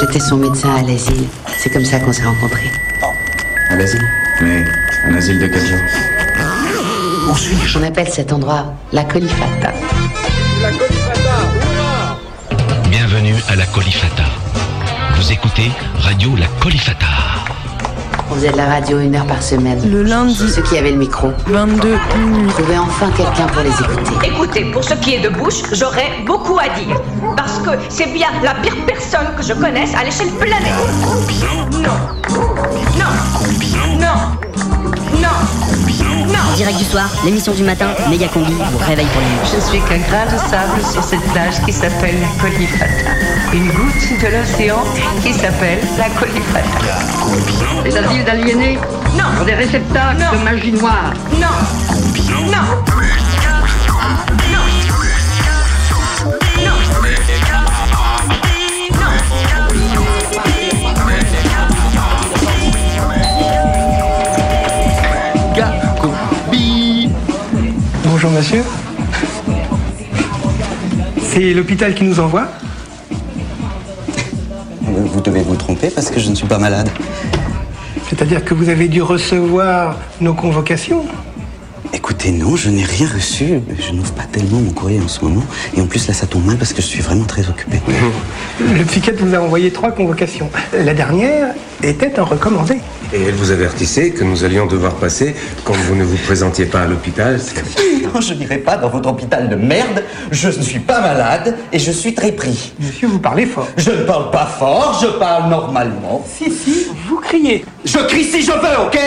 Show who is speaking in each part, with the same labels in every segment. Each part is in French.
Speaker 1: J'étais son médecin à l'asile. C'est comme ça qu'on s'est rencontrés.
Speaker 2: À l'asile Mais un asile de quel genre
Speaker 1: Où suis-je On appelle cet endroit la Colifata.
Speaker 3: La Colifata,
Speaker 4: Bienvenue à la Colifata. Vous écoutez Radio La Colifata.
Speaker 1: On faisait de la radio une heure par semaine.
Speaker 5: Le lundi.
Speaker 1: Ceux qui avaient le micro.
Speaker 5: 22 minuit.
Speaker 1: Trouvaient enfin quelqu'un pour les écouter.
Speaker 6: Écoutez, pour ce qui est de bouche, j'aurais beaucoup à dire. Parce que c'est bien la pire personne que je connaisse à l'échelle planétaire. Non. Non. Non. Non. Non.
Speaker 7: En direct du soir, l'émission du matin, méga combi, vous réveille pour les nuits.
Speaker 8: Je suis qu'un grain de sable sur cette plage qui s'appelle la Colifata. Une goutte de l'océan qui s'appelle la Colifata.
Speaker 9: Les asiles d'aliénés
Speaker 6: Non.
Speaker 9: sont des réceptacles
Speaker 6: Non.
Speaker 9: de magie noire.
Speaker 6: Non. Non. Non.
Speaker 10: Bonjour monsieur. C'est l'hôpital qui nous envoie
Speaker 11: Vous devez vous tromper parce que je ne suis pas malade.
Speaker 10: C'est-à-dire que vous avez dû recevoir nos convocations
Speaker 11: Écoutez, non, je n'ai rien reçu. Je n'ouvre pas tellement mon courrier en ce moment. Et en plus, là, ça tombe mal parce que je suis vraiment très occupé.
Speaker 10: Le psychiatre vous a envoyé trois convocations. La dernière était un recommandé.
Speaker 12: Et elle vous avertissait que nous allions devoir passer quand vous ne vous présentiez pas à l'hôpital.
Speaker 11: Non, je n'irai pas dans votre hôpital de merde. Je ne suis pas malade et je suis très pris.
Speaker 10: Monsieur, vous parlez fort.
Speaker 11: Je ne parle pas fort, je parle normalement.
Speaker 10: Si, si, vous criez.
Speaker 11: Je crie si je veux, ok?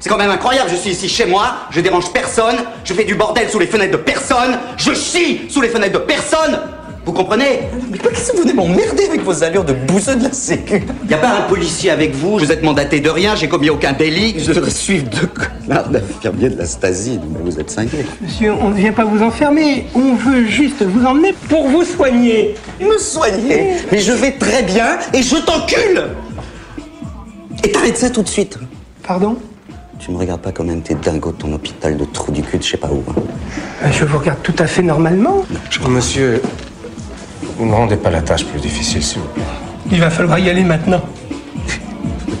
Speaker 11: C'est quand même incroyable, je suis ici chez moi, je dérange personne, je fais du bordel sous les fenêtres de personne, je chie sous les fenêtres de personne Vous comprenez Mais qu'est-ce que vous venez m'emmerder avec vos allures de bouseux de la sécu Y a pas un policier avec vous, vous êtes mandaté de rien, j'ai commis aucun délit, je devrais suivre deux connards d'infirmiers de la Stasi, mais vous êtes cinglés.
Speaker 10: Monsieur, on ne vient pas vous enfermer. On veut juste vous emmener pour vous soigner.
Speaker 11: Me soigner Mais je vais très bien et je t'encule Et t'arrêtes ça tout de suite
Speaker 10: Pardon
Speaker 11: Tu me regardes pas comme un de tes dingos de ton hôpital de trou du cul de je sais pas où. hein.
Speaker 10: Euh, Je vous regarde tout à fait normalement.
Speaker 12: Monsieur, vous ne rendez pas la tâche plus difficile, s'il vous plaît.
Speaker 10: Il va falloir y aller maintenant.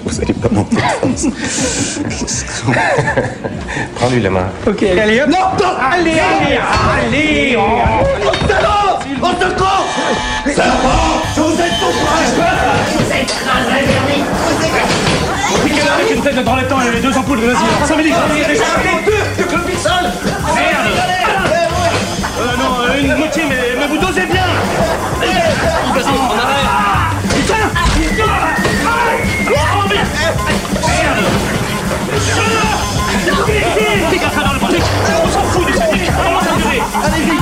Speaker 11: Vous allez pas monter de force.
Speaker 12: Prends-lui la main.
Speaker 10: Ok, allez hop. Non, non Allez, allez, allez on-
Speaker 11: Au secours Serpent Je vous ai tout Vous êtes
Speaker 3: Avec une tête dans temps et les deux ampoules de l'asile. 5 minutes. Euh, non, euh, une moitié, mais, mais vous dosez bien Vas-y, on arrête Putain Oh, merde Merde Dégage ça dans le bordel On s'en fout statistiques Comment ça durer Allez-y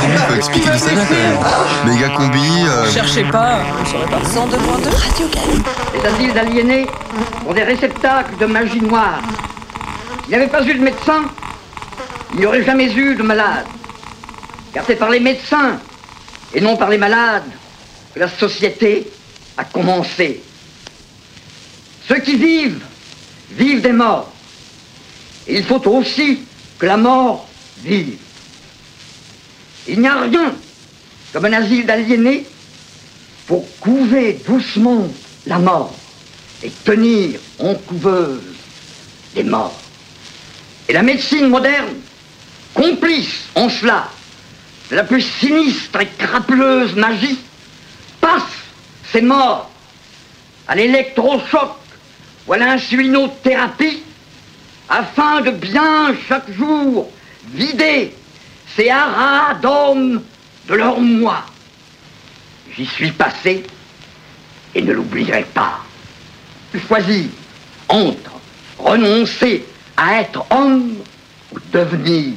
Speaker 13: Combi peut expliquer du saga quand même. Méga combi. euh,
Speaker 5: Cherchez pas, vous saurez pas. 102.2 Radio Galles.
Speaker 9: Les asiles d'aliénés sont des réceptacles de magie noire. S'il n'y avait pas eu de médecin, il n'y aurait jamais eu de malade. Car c'est par les médecins et non par les malades que la société a commencé. Ceux qui vivent, vivent des morts. Et il faut aussi que la mort vive. Il n'y a rien comme un asile d'aliénés pour couver doucement la mort et tenir en couveuse les morts. Et la médecine moderne, complice en cela de la plus sinistre et crapeleuse magie, passe ces morts à l'électrochoc ou à l'insulinothérapie afin de bien chaque jour vider ces haras d'hommes de leur moi. J'y suis passé et ne l'oublierai pas. Choisir entre renoncer à être homme ou devenir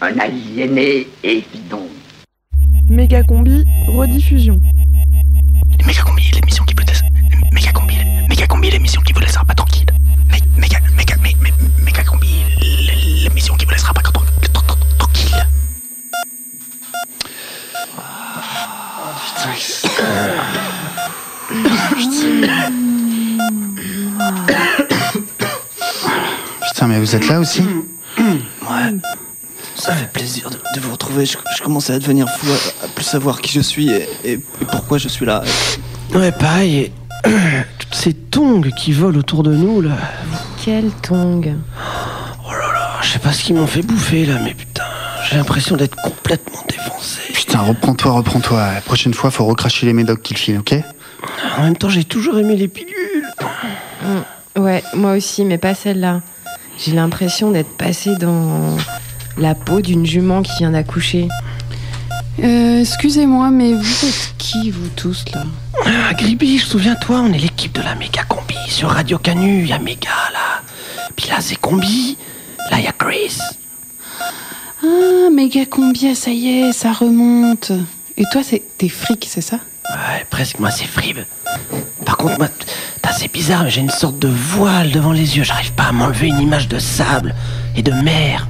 Speaker 9: un aliéné évident.
Speaker 5: Méga combi, rediffusion.
Speaker 4: Méga combi, l'émission qui peut Méga combi, méga combi, l'émission qui vous laissera pas tranquille. Mé- Méga, méga, mé- mé- méga combi, l'émission qui vous laissera pas tran- tran- tran-
Speaker 13: Putain, mais vous êtes là aussi
Speaker 4: Ouais.
Speaker 14: Ça fait plaisir de, de vous retrouver. Je, je commençais à devenir fou, à, à plus savoir qui je suis et, et- et pourquoi je suis là.
Speaker 15: Ouais, pareil. et Toutes ces tongs qui volent autour de nous, là.
Speaker 16: Quel tong
Speaker 15: Je sais pas ce qu'ils m'ont fait bouffer, là, mais putain, j'ai l'impression d'être complètement défoncé.
Speaker 17: Putain, reprends-toi, reprends-toi. La prochaine fois, faut recracher les médocs qu'il file, ok
Speaker 15: En même temps, j'ai toujours aimé les pilules.
Speaker 16: Mm. Ouais, moi aussi, mais pas celle-là. J'ai l'impression d'être passée dans la peau d'une jument qui vient d'accoucher.
Speaker 18: Euh, excusez-moi, mais vous êtes qui, vous tous, là
Speaker 15: Ah, Gribiche, souviens-toi, on est l'équipe de la méga combi. Sur Radio Canu, il y a méga, là. Puis là, c'est combi. Là, il y a Chris.
Speaker 18: Ah, méga combien, ça y est, ça remonte. Et toi, c'est t'es fric, c'est ça?
Speaker 15: Ouais, presque, moi, c'est frib. Par contre, moi, c'est bizarre, mais j'ai une sorte de voile devant les yeux. J'arrive pas à m'enlever une image de sable et de mer.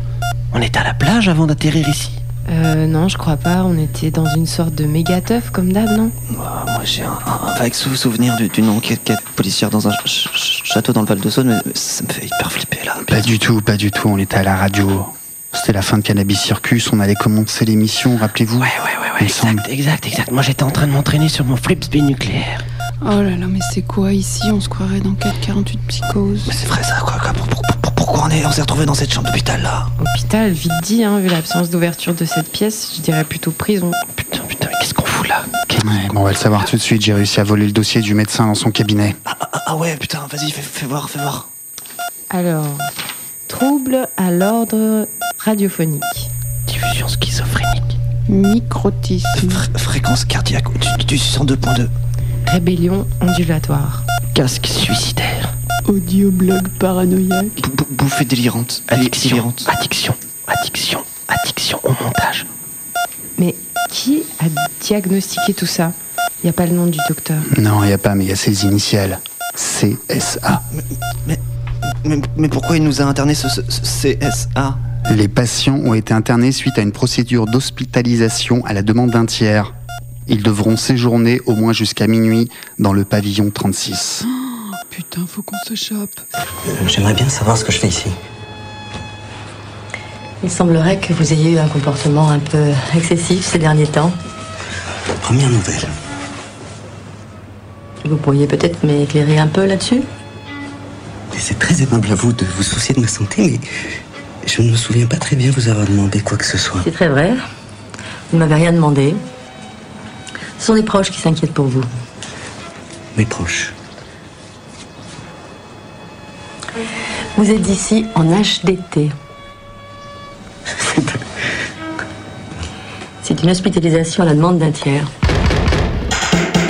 Speaker 15: On était à la plage avant d'atterrir ici.
Speaker 16: Euh, non, je crois pas. On était dans une sorte de méga teuf comme d'hab, non?
Speaker 14: Ah, moi, j'ai un, un- un vague sou- souvenir du- d'une enquête quête policière dans un ch- ch- château dans le Val de Saône, mais ça me fait hyper flipper là.
Speaker 17: Pas du tout, pas du tout. On était à la radio. C'était la fin de Cannabis Circus. On allait commencer l'émission, rappelez-vous Ouais,
Speaker 15: ouais, ouais. Exact, exact, exact. Moi, j'étais en train de m'entraîner sur mon frisbee nucléaire.
Speaker 18: Oh là là, mais c'est quoi ici? On se croirait dans 448 psychose.
Speaker 14: C'est vrai ça, quoi. quoi, pour- pour- pour- pourquoi on est- on s'est retrouvé dans cette chambre d'hôpital là?
Speaker 16: Hôpital, vite dit, hein, vu l'absence d'ouverture de cette pièce, je dirais plutôt prison.
Speaker 15: Putain, putain, mais qu'est-ce qu'on fout là?
Speaker 17: Ouais, bon, on va le savoir tout de suite. J'ai réussi à voler le dossier du médecin dans son cabinet.
Speaker 14: ah, ah ouais, putain, vas-y, fais, fais voir, fais voir.
Speaker 16: Alors, trouble à l'ordre radiophonique.
Speaker 15: Diffusion schizophrénique.
Speaker 18: Microtisme.
Speaker 14: Fréquence cardiaque au-dessus du 102.2.
Speaker 16: Rébellion ondulatoire.
Speaker 15: Casque suicidaire.
Speaker 18: Audioblog paranoïaque.
Speaker 14: Bou- Bouffée délirante.
Speaker 15: Addiction. Addiction. Addiction. Addiction au montage.
Speaker 16: Mais qui a diagnostiqué tout ça? Il n'y a pas le nom du docteur.
Speaker 17: Non, il a pas, mais il y a ses initiales. CSA.
Speaker 14: Mais, mais, mais pourquoi il nous a interné ce, ce- ce CSA
Speaker 17: Les patients ont été internés suite à une procédure d'hospitalisation à la demande d'un tiers. Ils devront séjourner au moins jusqu'à minuit dans le pavillon 36.
Speaker 18: Putain, faut qu'on se chope.
Speaker 19: J'aimerais bien savoir ce que je fais ici.
Speaker 8: Il semblerait que vous ayez eu un comportement un peu excessif ces derniers temps.
Speaker 19: Première nouvelle.
Speaker 8: Vous pourriez peut-être m'éclairer un peu là-dessus?
Speaker 19: C'est très aimable à vous de vous soucier de ma santé, mais je ne me souviens pas très bien vous avoir demandé quoi que ce soit.
Speaker 8: C'est très vrai. Vous ne m'avez rien demandé. Ce sont des proches qui s'inquiètent pour vous.
Speaker 19: Mes proches.
Speaker 8: Vous êtes ici en HDT. C'est une hospitalisation à la demande d'un tiers.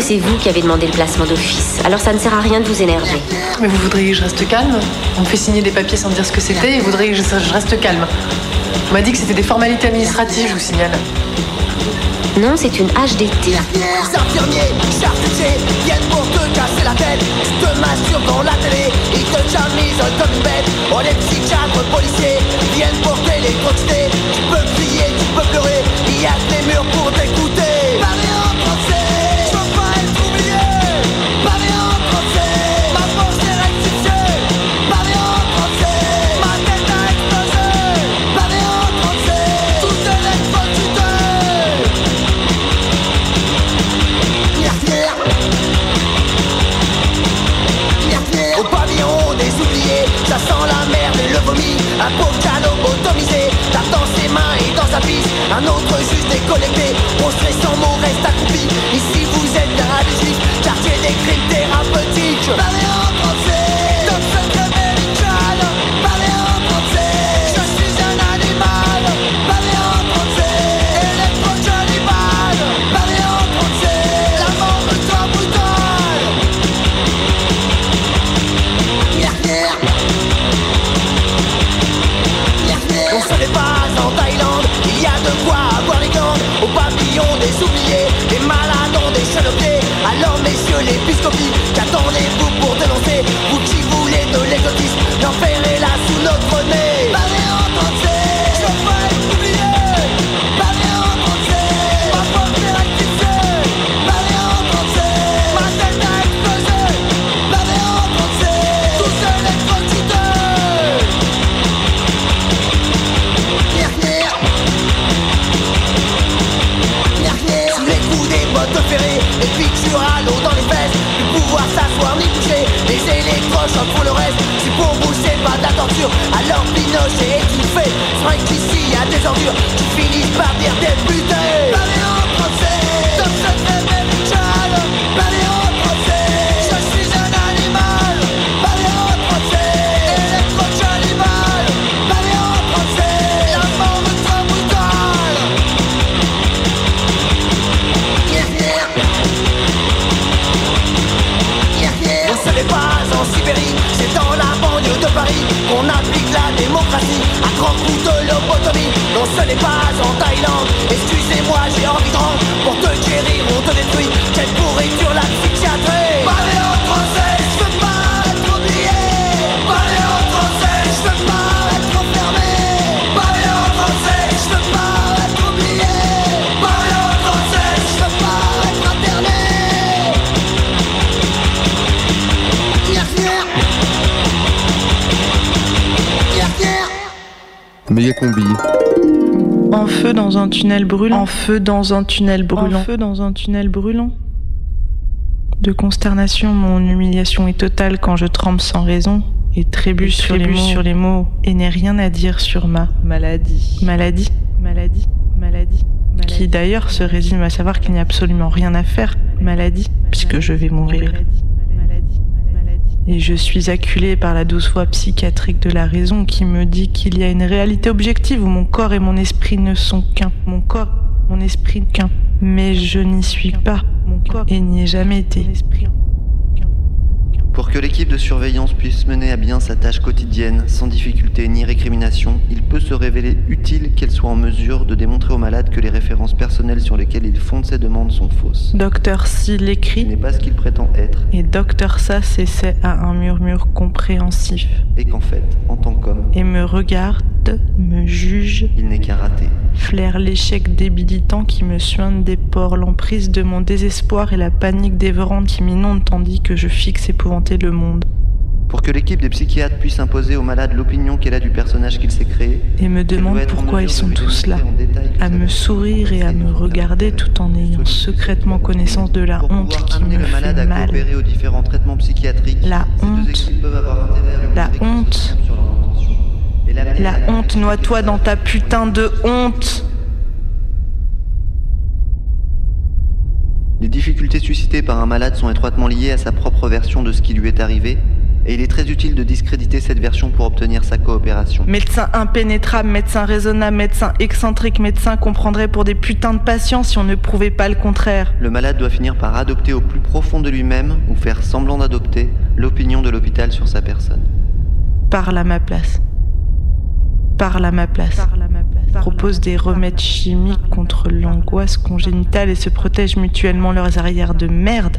Speaker 20: C'est vous qui avez demandé le placement d'office, alors ça ne sert à rien de vous énerver.
Speaker 21: Mais vous voudriez que je reste calme On me fait signer des papiers sans me dire ce que c'était et vous voudriez que je, je reste calme. On m'a dit que c'était des formalités administratives, je vous signale.
Speaker 20: Non, c'est une HDT.
Speaker 4: Les infirmiers, charcutiers viennent pour te casser la tête. Tu te masturbes dans la télé, ils te chamisent comme une bête. Oh, les psychiatres, policiers viennent pour t'électrocuter. Tu peux crier, tu peux pleurer, Un autre juge décollecté, prostré sans mon reste accroupi Ici vous êtes la juif, quartier des crimes thérapeutiques Alors Pinochet est fait Spring ici y a des ordures. Qui finissent par dire des putains Paris qu'on applique la démocratie à grands coups de lobotomie. Non, ce n'est pas en Thaïlande,
Speaker 22: Méga combi.
Speaker 5: En feu dans un tunnel brûlant. En feu dans un tunnel brûlant. En feu dans un tunnel brûlant. De consternation, mon humiliation est totale quand je tremble sans raison et trébuche, sur, les mots, sur les mots et n'ai rien à dire sur ma maladie. Maladie, maladie, maladie. Qui d'ailleurs se résume à savoir qu'il n'y a absolument rien à faire. Maladie, puisque je vais mourir. Et je suis acculée par la douce voix psychiatrique de la raison qui me dit qu'il y a une réalité objective où mon corps et mon esprit ne sont qu'un. Mon corps, mon esprit qu'un. Mais je n'y suis pas. Mon corps et n'y ai jamais été.
Speaker 23: Pour que l'équipe de surveillance puisse mener à bien sa tâche quotidienne sans difficulté ni récrimination, il peut se révéler utile qu'elle soit en mesure de démontrer aux malades que les références personnelles sur lesquelles il fonde ses demandes sont fausses.
Speaker 5: Docteur Si l'écrit.
Speaker 23: n'est pas ce qu'il prétend être.
Speaker 5: Et Docteur Sa s'essaie à un murmure compréhensif.
Speaker 23: Et qu'en fait, en tant qu'homme,
Speaker 5: Et me regarde, me juge.
Speaker 23: il n'est qu'un raté.
Speaker 5: Flaire l'échec débilitant qui me suinte des pores, l'emprise de mon désespoir et la panique dévorante qui m'inonde tandis que je fixe le monde.
Speaker 23: Pour que l'équipe des psychiatres puisse imposer aux malades l'opinion qu'elle a du personnage qu'il s'est créé,
Speaker 5: Et me demande pourquoi ils sont tous là, à me sourire et à me regarder tout en ayant secrètement connaissance de la honte qui me
Speaker 23: le malade
Speaker 5: fait
Speaker 23: à
Speaker 5: mal.
Speaker 23: aux différents traitements psychiatriques,
Speaker 5: La honte, la honte, la honte, noie-toi dans ta putain de honte.
Speaker 23: Les difficultés suscitées par un malade sont étroitement liées à sa propre version de ce qui lui est arrivé, et il est très utile de discréditer cette version pour obtenir sa coopération.
Speaker 5: Médecin impénétrable, médecin raisonnable, médecin excentrique, médecin comprendrait pour des putains de patients si on ne prouvait pas le contraire.
Speaker 23: Le malade doit finir par adopter au plus profond de lui-même, ou faire semblant d'adopter, l'opinion de l'hôpital sur sa personne.
Speaker 5: Parle à ma place. Parle à ma place. Propose des remèdes chimiques contre l'angoisse congénitale et se protège mutuellement leurs arrières de merde.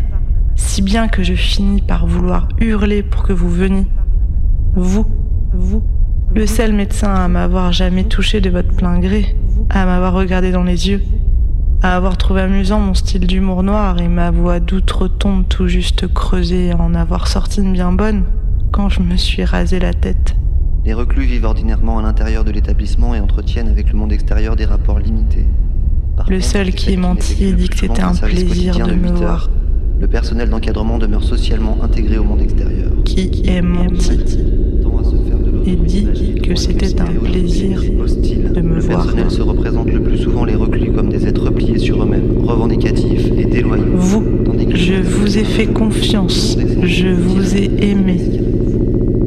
Speaker 5: Si bien que je finis par vouloir hurler pour que vous veniez. Vous, vous, le seul médecin à m'avoir jamais touché de votre plein gré, à m'avoir regardé dans les yeux, à avoir trouvé amusant mon style d'humour noir et ma voix d'outre-tombe tout juste creusée, à en avoir sorti une bien bonne. Quand je me suis rasé la tête.
Speaker 23: Les reclus vivent ordinairement à l'intérieur de l'établissement et entretiennent avec le monde extérieur des rapports limités. Par
Speaker 5: Le
Speaker 23: contre,
Speaker 5: seul qui ait
Speaker 23: médecins
Speaker 5: menti et dit que c'était
Speaker 23: un
Speaker 5: plaisir de me
Speaker 23: 8 heures.
Speaker 5: voir.
Speaker 23: Le personnel d'encadrement demeure socialement intégré au monde extérieur.
Speaker 5: Qui ait menti et dit que c'était un plaisir de me
Speaker 23: Le
Speaker 5: voir.
Speaker 23: personnel se représente le plus souvent les reclus comme des êtres pliés sur eux-mêmes, revendicatifs et déloyaux.
Speaker 5: Vous, je vous ai fait confiance, je vous ai aimé.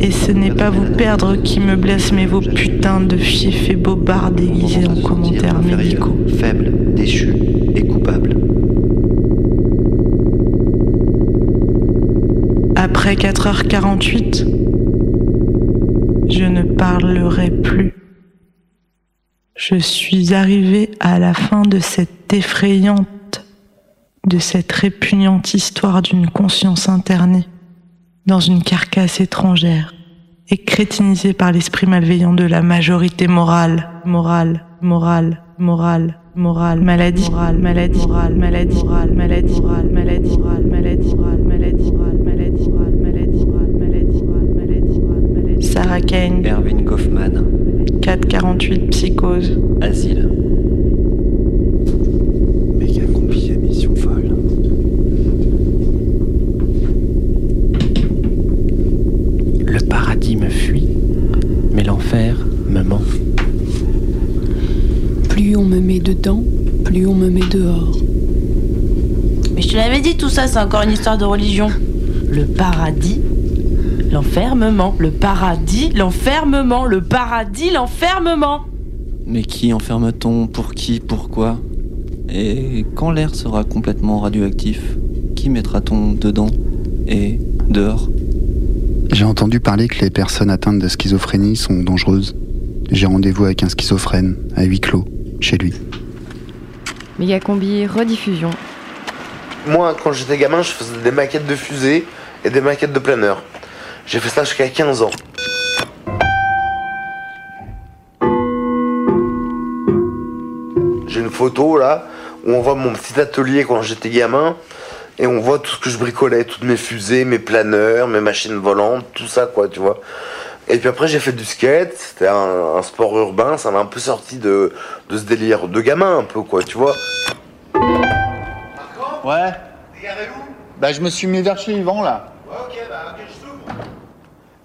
Speaker 5: Et ce n'est pas vous perdre qui me blesse, mais vos putains de fiefs et bobards déguisés en commentaires médicaux.
Speaker 23: Faible, déchu et coupable.
Speaker 5: Après 4h48, je ne parlerai plus. Je suis arrivé à la fin de cette effrayante, de cette répugnante histoire d'une conscience internée dans une carcasse étrangère et crétinisée par l'esprit malveillant de la majorité morale, morale, morale, morale, morale, maladie, morale, maladie, morale, maladie, morale, maladie, morale, maladie, morale, maladie, morale, maladie, morale, maladie, morale, maladie, morale, maladie, morale, maladie, morale, maladie. Sarah Kane,
Speaker 23: Erwin Kaufmann,
Speaker 5: 448 psychose.
Speaker 23: Asile.
Speaker 22: Méga combi émission folle.
Speaker 15: Le paradis me fuit,
Speaker 24: Plus on me met dedans, plus on me met dehors.
Speaker 5: Mais je te l'avais dit, tout ça, c'est encore une histoire de religion. Le paradis, l'enfermement. Le paradis, l'enfermement. Le paradis, l'enfermement.
Speaker 23: Mais qui enferme-t-on? Pour qui? Pourquoi Et quand l'air sera complètement radioactif, qui mettra-t-on dedans et dehors?
Speaker 17: J'ai entendu parler que les personnes atteintes de schizophrénie sont dangereuses. J'ai rendez-vous avec un schizophrène à huis clos, chez lui.
Speaker 25: Méga combi, rediffusion.
Speaker 26: Moi, quand j'étais gamin, je faisais des maquettes de fusées et des maquettes de planeurs. J'ai fait ça jusqu'à 15 ans. J'ai une photo là où on voit mon petit atelier quand j'étais gamin et on voit tout ce que je bricolais, toutes mes fusées, mes planeurs, mes machines volantes, tout ça quoi, tu vois. Et puis après j'ai fait du skate, c'était un, un sport urbain, ça m'a un peu sorti de, de ce délire de gamin un peu quoi, tu vois.
Speaker 27: Ouais. Bah, je me suis mis vers chez Yvan là.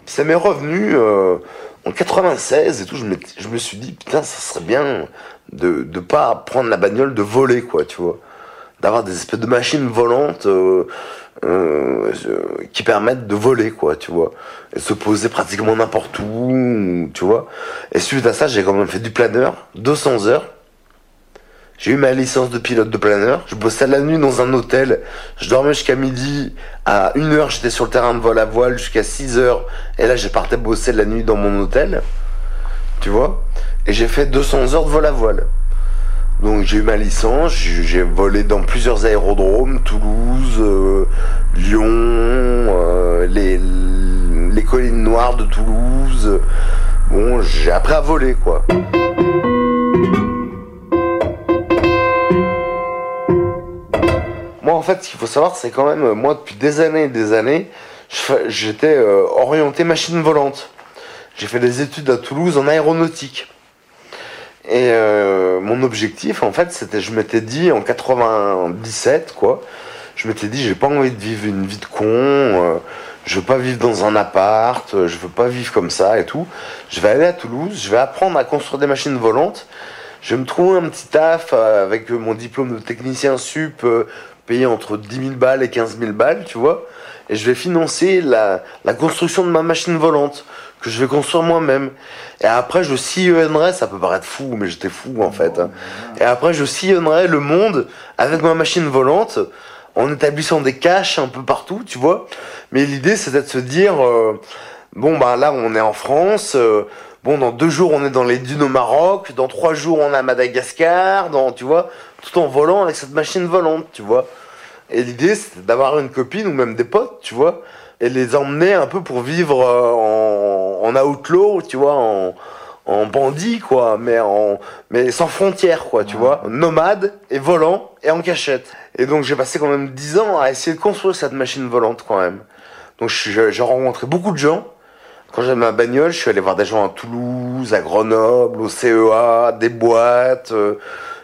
Speaker 26: Ça m'est revenu euh, en 96 et tout. Je me, je me suis dit, putain, ça serait bien de ne pas prendre la bagnole, de voler, quoi, tu vois. D'avoir des espèces de machines volantes euh, euh, qui permettent de voler, quoi, tu vois. Et se poser pratiquement n'importe où, tu vois. Et suite à ça, j'ai quand même fait du planeur, 200 heures. J'ai eu ma licence de pilote de planeur. Je bossais la nuit dans un hôtel. Je dormais jusqu'à midi. À 1h, j'étais sur le terrain de vol à voile jusqu'à 6h. Et là, j'ai parti bosser la nuit dans mon hôtel. Tu vois Et j'ai fait 200 heures de vol à voile. Donc j'ai eu ma licence. J'ai volé dans plusieurs aérodromes. Toulouse, euh, Lyon, euh, les, collines noires de Toulouse. Bon, j'ai appris à voler, quoi. Moi, en fait, ce qu'il faut savoir, c'est quand même, moi, depuis des années et des années, j'étais euh, orienté machine volante. J'ai fait des études à Toulouse en aéronautique. Et euh, mon objectif, en fait, c'était, je m'étais dit en 97, quoi, je m'étais dit, j'ai pas envie de vivre une vie de con, euh, je veux pas vivre dans un appart, euh, je veux pas vivre comme ça et tout. Je vais aller à Toulouse, je vais apprendre à construire des machines volantes. Je vais me trouver un petit taf euh, avec euh, mon diplôme de technicien sup payé entre 10 000 balles et 15 000 balles, tu vois. Et je vais financer la, la construction de ma machine volante que je vais construire moi-même. Et après, je sillonnerai, ça peut paraître fou, mais j'étais fou en fait. hein. Et après, je sillonnerai le monde avec ma machine volante en établissant des caches un peu partout, tu vois. Mais l'idée, c'était de se dire, euh, bon, bah là, on est en France. euh, bon, dans deux jours, on est dans les dunes au Maroc. Dans trois jours, on est à Madagascar. Dans, tu vois, tout en volant avec cette machine volante, tu vois. Et l'idée, c'était d'avoir une copine ou même des potes, tu vois, et les emmener un peu pour vivre euh, en, en outlaw, tu vois, en, en bandit, quoi, mais, en, mais sans frontières, quoi, tu vois, nomade et volant et en cachette. Et donc, j'ai passé quand même 10 ans à essayer de construire cette machine volante, quand même. Donc, j'ai rencontré beaucoup de gens. Quand j'avais ma bagnole, je suis allé voir des gens à Toulouse, à Grenoble, au CEA, des boîtes, euh,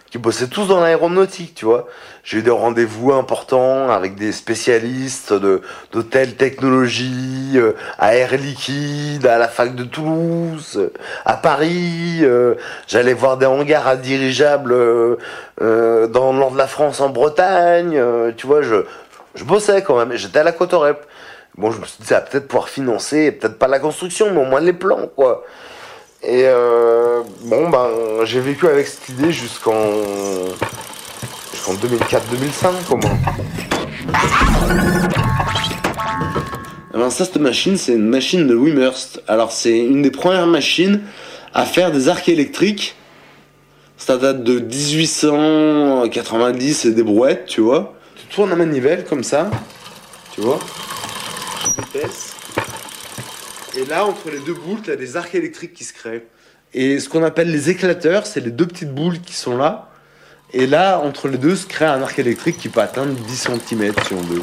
Speaker 26: qui bossaient tous dans l'aéronautique, tu vois. J'ai eu des rendez-vous importants avec des spécialistes de, de technologie, euh, à Air Liquide, à la fac de Toulouse, à Paris. euh, J'allais voir des hangars à dirigeables euh, euh, dans le nord de la France, en Bretagne. euh, tu vois, je, je bossais quand même. J'étais à la Cotorep. Bon, je me suis dit, ça va peut-être pouvoir financer, peut-être pas la construction, mais au moins les plans, quoi. Et euh, bon, ben, j'ai vécu avec cette idée jusqu'en jusqu'en 2004-2005, au moins. Eh ben, ça, cette machine, c'est une machine de Wimhurst. Alors, c'est une des premières machines à faire des arcs électriques. Ça date de 1890 et des brouettes, tu vois. Tu tournes la manivelle comme ça, tu vois. Vitesse. Et là, entre les deux boules, tu as des arcs électriques qui se créent. Et ce qu'on appelle les éclateurs, c'est les deux petites boules qui sont là. Et là, entre les deux, se crée un arc électrique qui peut atteindre 10 cm si on veut.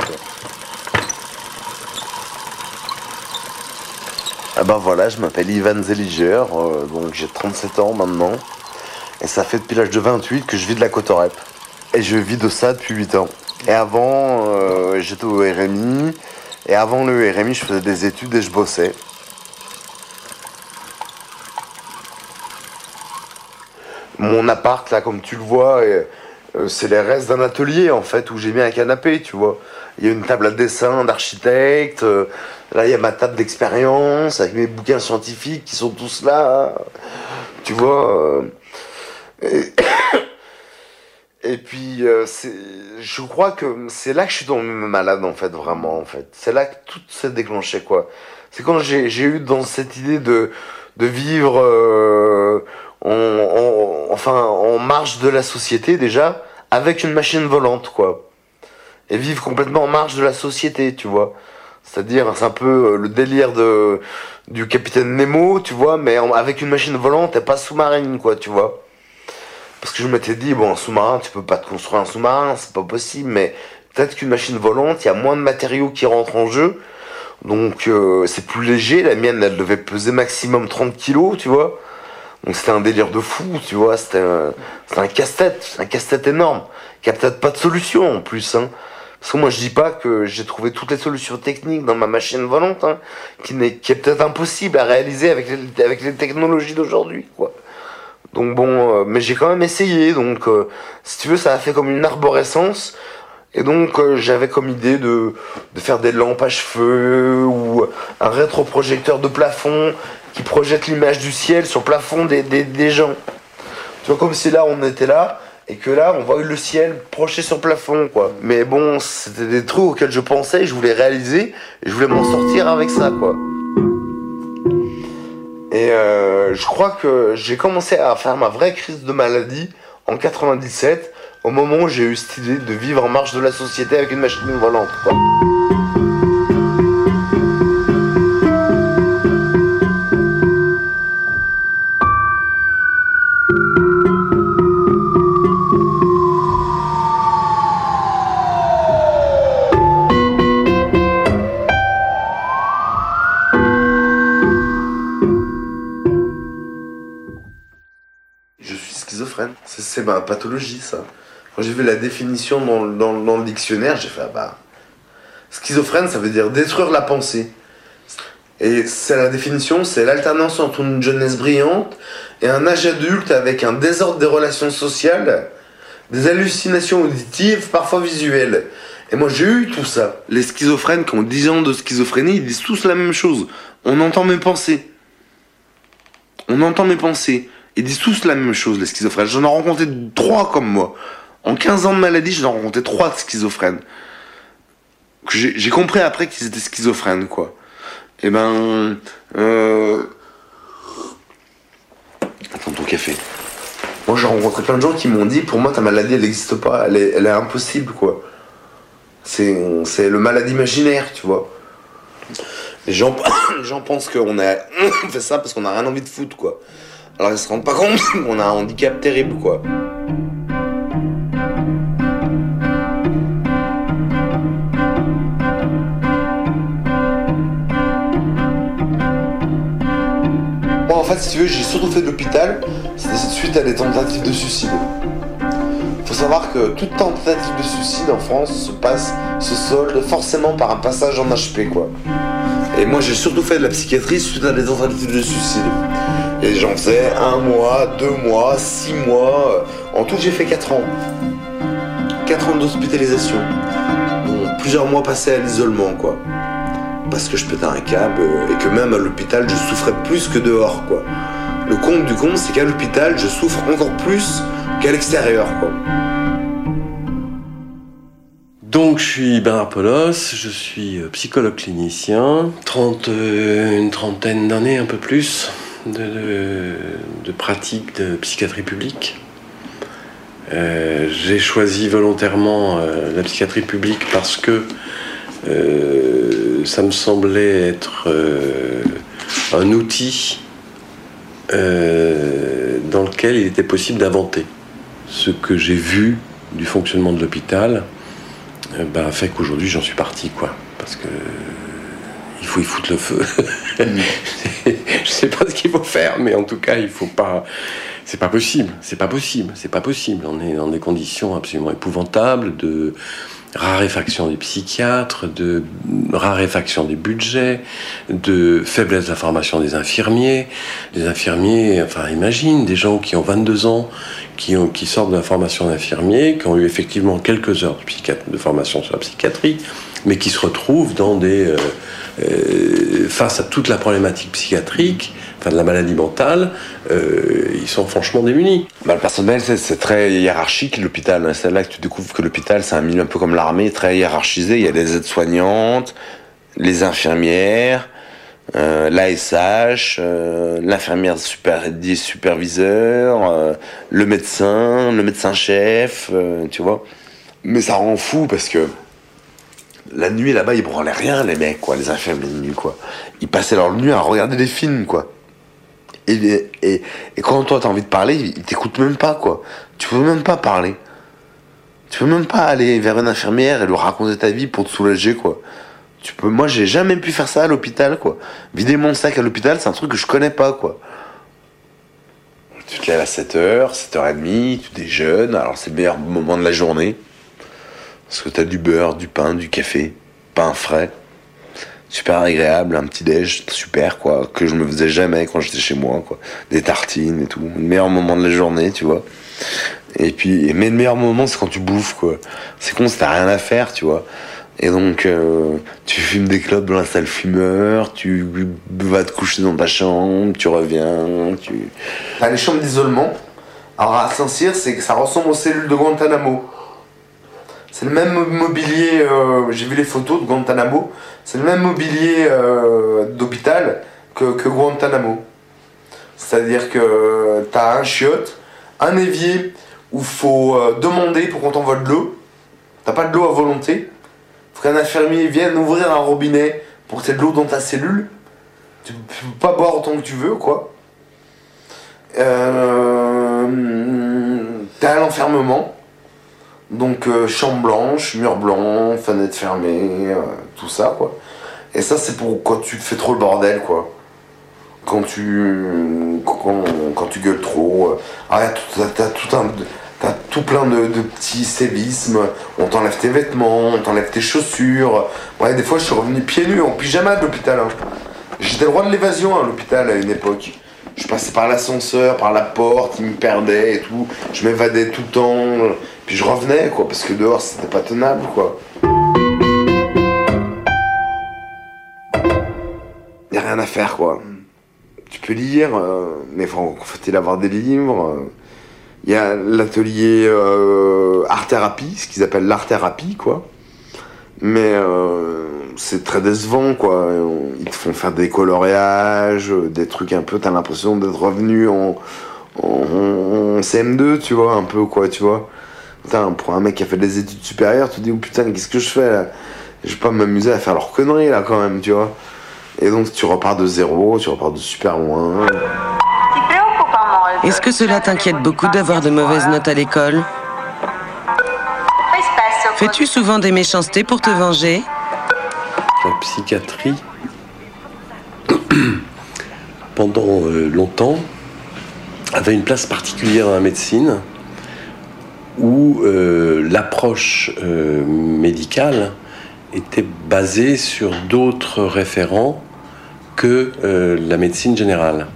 Speaker 26: Ah ben voilà, je m'appelle Ivan Zeliger, euh, donc j'ai 37 ans maintenant. Et ça fait depuis l'âge de 28 que je vis de la Cotorep. Et je vis de ça depuis 8 ans. Et avant, euh, j'étais au RMI. Et avant le RMI, je faisais des études et je bossais. Mon appart, là, comme tu le vois, euh, c'est les restes d'un atelier, en fait, où j'ai mis un canapé, tu vois. Il y a une table à dessin d'architecte. euh, là, il y a ma table d'expérience avec mes bouquins scientifiques qui sont tous là. Tu vois. euh, et, puis, je crois que c'est là que je suis tombé malade, en fait, vraiment, en fait. C'est là que tout s'est déclenché, quoi. C'est quand j'ai, eu dans cette idée de, vivre en, en- enfin, en marge de la société, déjà, avec une machine volante, quoi. Et vivre complètement en marge de la société, tu vois. C'est-à-dire, c'est un peu euh, le délire de, du capitaine Nemo, tu vois, mais avec une machine volante et pas sous-marine, quoi, tu vois. Parce que je m'étais dit, bon, un sous-marin, tu peux pas te construire un sous-marin, c'est pas possible, mais peut-être qu'une machine volante, il y a moins de matériaux qui rentrent en jeu, donc euh, c'est plus léger. La mienne, elle devait peser maximum 30 kilos, tu vois. Donc c'était un délire de fou, tu vois, c'était un, un casse-tête, un casse-tête énorme, qui a peut-être pas de solution en plus, hein. Parce que moi je dis pas que j'ai trouvé toutes les solutions techniques dans ma machine volante, hein, qui, n'est, qui est peut-être impossible à réaliser avec les, avec les technologies d'aujourd'hui, quoi. Donc bon, euh, mais j'ai quand même essayé, donc euh, si tu veux, ça a fait comme une arborescence. Et donc euh, j'avais comme idée de, de faire des lampes à cheveux ou un rétroprojecteur de plafond qui projette l'image du ciel sur le plafond des, des, des gens. Tu vois, comme si là on était là et que là on voit le ciel projeté sur le plafond, quoi. Mais bon, c'était des trucs auxquels je pensais, je voulais réaliser et je voulais m'en sortir avec ça, quoi. Et euh, je crois que j'ai commencé à faire ma vraie crise de maladie en 97, au moment où j'ai eu cette idée de vivre en marge de la société avec une machine volante. Quoi. C'est- ma pathologie, ça. Quand j'ai vu la définition dans, dans dans le dictionnaire, j'ai fait ah bah. Schizophrène, ça veut dire détruire la pensée. Et c'est la définition, c'est l'alternance entre une jeunesse brillante et un âge adulte avec un désordre des relations sociales, des hallucinations auditives, parfois visuelles. Et moi j'ai eu tout ça. Les schizophrènes qui ont 10 ans de schizophrénie, ils disent tous la même chose. On entend mes pensées. On entend mes pensées. Ils disent tous la même chose, les schizophrènes. J'en ai rencontré trois comme moi. En 15 ans de maladie, j'en ai rencontré trois de schizophrènes. J'ai compris après qu'ils étaient schizophrènes, quoi. Et ben. Euh... Attends ton café. Moi, j'ai rencontré plein de gens qui m'ont dit pour moi, ta maladie, elle n'existe pas. Elle est, impossible, quoi. C'est le malade imaginaire, tu vois. Les gens, pensent qu'on a fait ça parce qu'on a rien envie de foutre, quoi. Alors ils se rendent pas compte qu'on a un handicap terrible, quoi. Moi, en fait, si tu veux, j'ai surtout fait de l'hôpital, c'était suite à des tentatives de suicide. Faut savoir que toute tentative de suicide en France se passe, se solde forcément par un passage en HP, quoi. Et moi, j'ai surtout fait de la psychiatrie suite à des tentatives de suicide. Et j'en faisais un mois, deux mois, six mois. En tout, j'ai fait quatre ans. Quatre ans d'hospitalisation. Plusieurs mois passés à l'isolement, quoi. Parce que je pétais un câble euh, et que même à l'hôpital, je souffrais plus que dehors, quoi. Le compte du compte, c'est qu'à l'hôpital, je souffre encore plus qu'à l'extérieur, quoi.
Speaker 28: Donc, je suis Bernard Polos, je suis euh, psychologue clinicien, 30, euh, une trentaine d'années, un peu plus, de, pratique de psychiatrie publique. Euh, J'ai choisi volontairement euh, la psychiatrie publique parce que euh, ça me semblait être un outil dans lequel il était possible d'inventer. Ce que j'ai vu du fonctionnement de l'hôpital bah, fait qu'aujourd'hui j'en suis parti, quoi. Parce que il faut y foutre le feu. je sais pas ce qu'il faut faire, mais en tout cas, il faut pas. C'est pas possible, c'est pas possible, c'est pas possible. On est dans des conditions absolument épouvantables de raréfaction des psychiatres, de raréfaction des budgets, de faiblesse de formation des infirmiers. Les infirmiers, enfin imagine, des gens qui ont 22 ans, qui, sortent de la formation d'infirmier, qui ont eu effectivement quelques heures de formation sur la psychiatrie, mais qui se retrouvent dans des, euh, euh, face à toute la problématique psychiatrique, enfin de la maladie mentale, euh, ils sont franchement démunis.
Speaker 26: Bah, le personnel, c'est, très hiérarchique, l'hôpital. C'est là que tu découvres que l'hôpital, c'est un milieu un peu comme l'armée, très hiérarchisé. Il y a les aides-soignantes, les infirmières, euh, l'ASH, l'infirmière super, superviseur, le médecin, le médecin-chef, tu vois. Mais ça rend fou parce que la nuit là-bas, ils branlaient rien, les mecs, quoi, les infirmiers de nuit, quoi. Ils passaient leur nuit à regarder des films, quoi. Et quand toi t'as envie de parler, ils t'écoutent même pas, quoi. Tu peux même pas parler. Tu peux même pas aller vers une infirmière et lui raconter ta vie pour te soulager, quoi. Tu peux, moi, j'ai jamais pu faire ça à l'hôpital, quoi. Vider mon sac à l'hôpital, c'est un truc que je connais pas, quoi. Tu te lèves à 7h, 7h30, tu déjeunes, alors c'est le meilleur moment de la journée. Parce que t'as du beurre, du pain, du café, pain frais. Super agréable, un petit déj, super quoi, que je me faisais jamais quand j'étais chez moi quoi. Des tartines et tout, le meilleur moment de la journée, tu vois. Et puis, mais le meilleur moment c'est quand tu bouffes quoi. C'est con, c'est t'as rien à faire, tu vois. Et donc, euh, tu fumes des clopes dans la salle fumeur, tu vas te coucher dans ta chambre, tu reviens, tu. T'as les chambres d'isolement. Alors à Saint-Cyr, c'est ça ressemble aux cellules de Guantanamo. C'est le même mobilier, euh, j'ai vu les photos de Guantanamo, c'est le même mobilier euh, d'hôpital que, Guantanamo. C'est-à-dire que t'as un chiotte, un évier où faut euh, demander pour qu'on t'envoie de l'eau. T'as pas de l'eau à volonté. Faut qu'un infirmier vienne ouvrir un robinet pour que t'aies de l'eau dans ta cellule. Tu peux pas boire autant que tu veux, quoi. Euh, t'as l'enfermement. Donc euh, chambre blanche, mur blanc, fenêtre fermée, euh, tout ça quoi. Et ça c'est pour quand tu fais trop le bordel quoi. Quand tu quand, tu gueules trop. euh. Ah, t'as, tout un t'as tout plein de, petits sévismes. On t'enlève tes vêtements, on t'enlève tes chaussures. Ouais, des fois je suis revenu pieds nus en pyjama de l'hôpital. hein. J'étais le roi de l'évasion à l'hôpital à une époque. Je passais par l'ascenseur, par la porte, il me perdait et tout. Je m'évadais tout le temps. Puis je revenais, quoi, parce que dehors, c'était pas tenable, quoi. Y a rien à faire, quoi. Tu peux lire, euh, mais faut- faut-il avoir des livres Il y a l'atelier euh, art-thérapie, ce qu'ils appellent l'art-thérapie, quoi. Mais euh, c'est très décevant, quoi. Ils te font faire des coloriages, des trucs un peu, t'as l'impression d'être revenu en, en, en CM2, tu vois, un peu, quoi, tu vois. Putain, pour un mec qui a fait des études supérieures, tu te dis, oh putain, qu'est-ce que je fais là? Je vais pas m'amuser à faire leurs conneries, là, quand même, tu vois. Et donc, tu repars de zéro, tu repars de super loin.
Speaker 1: Est-ce que cela t'inquiète beaucoup d'avoir de mauvaises notes à l'école? Fais-tu souvent des méchancetés pour te venger?
Speaker 28: La psychiatrie, pendant euh, longtemps, avait une place particulière dans la médecine où euh, l'approche euh, médicale était basée sur d'autres référents que euh, la médecine générale.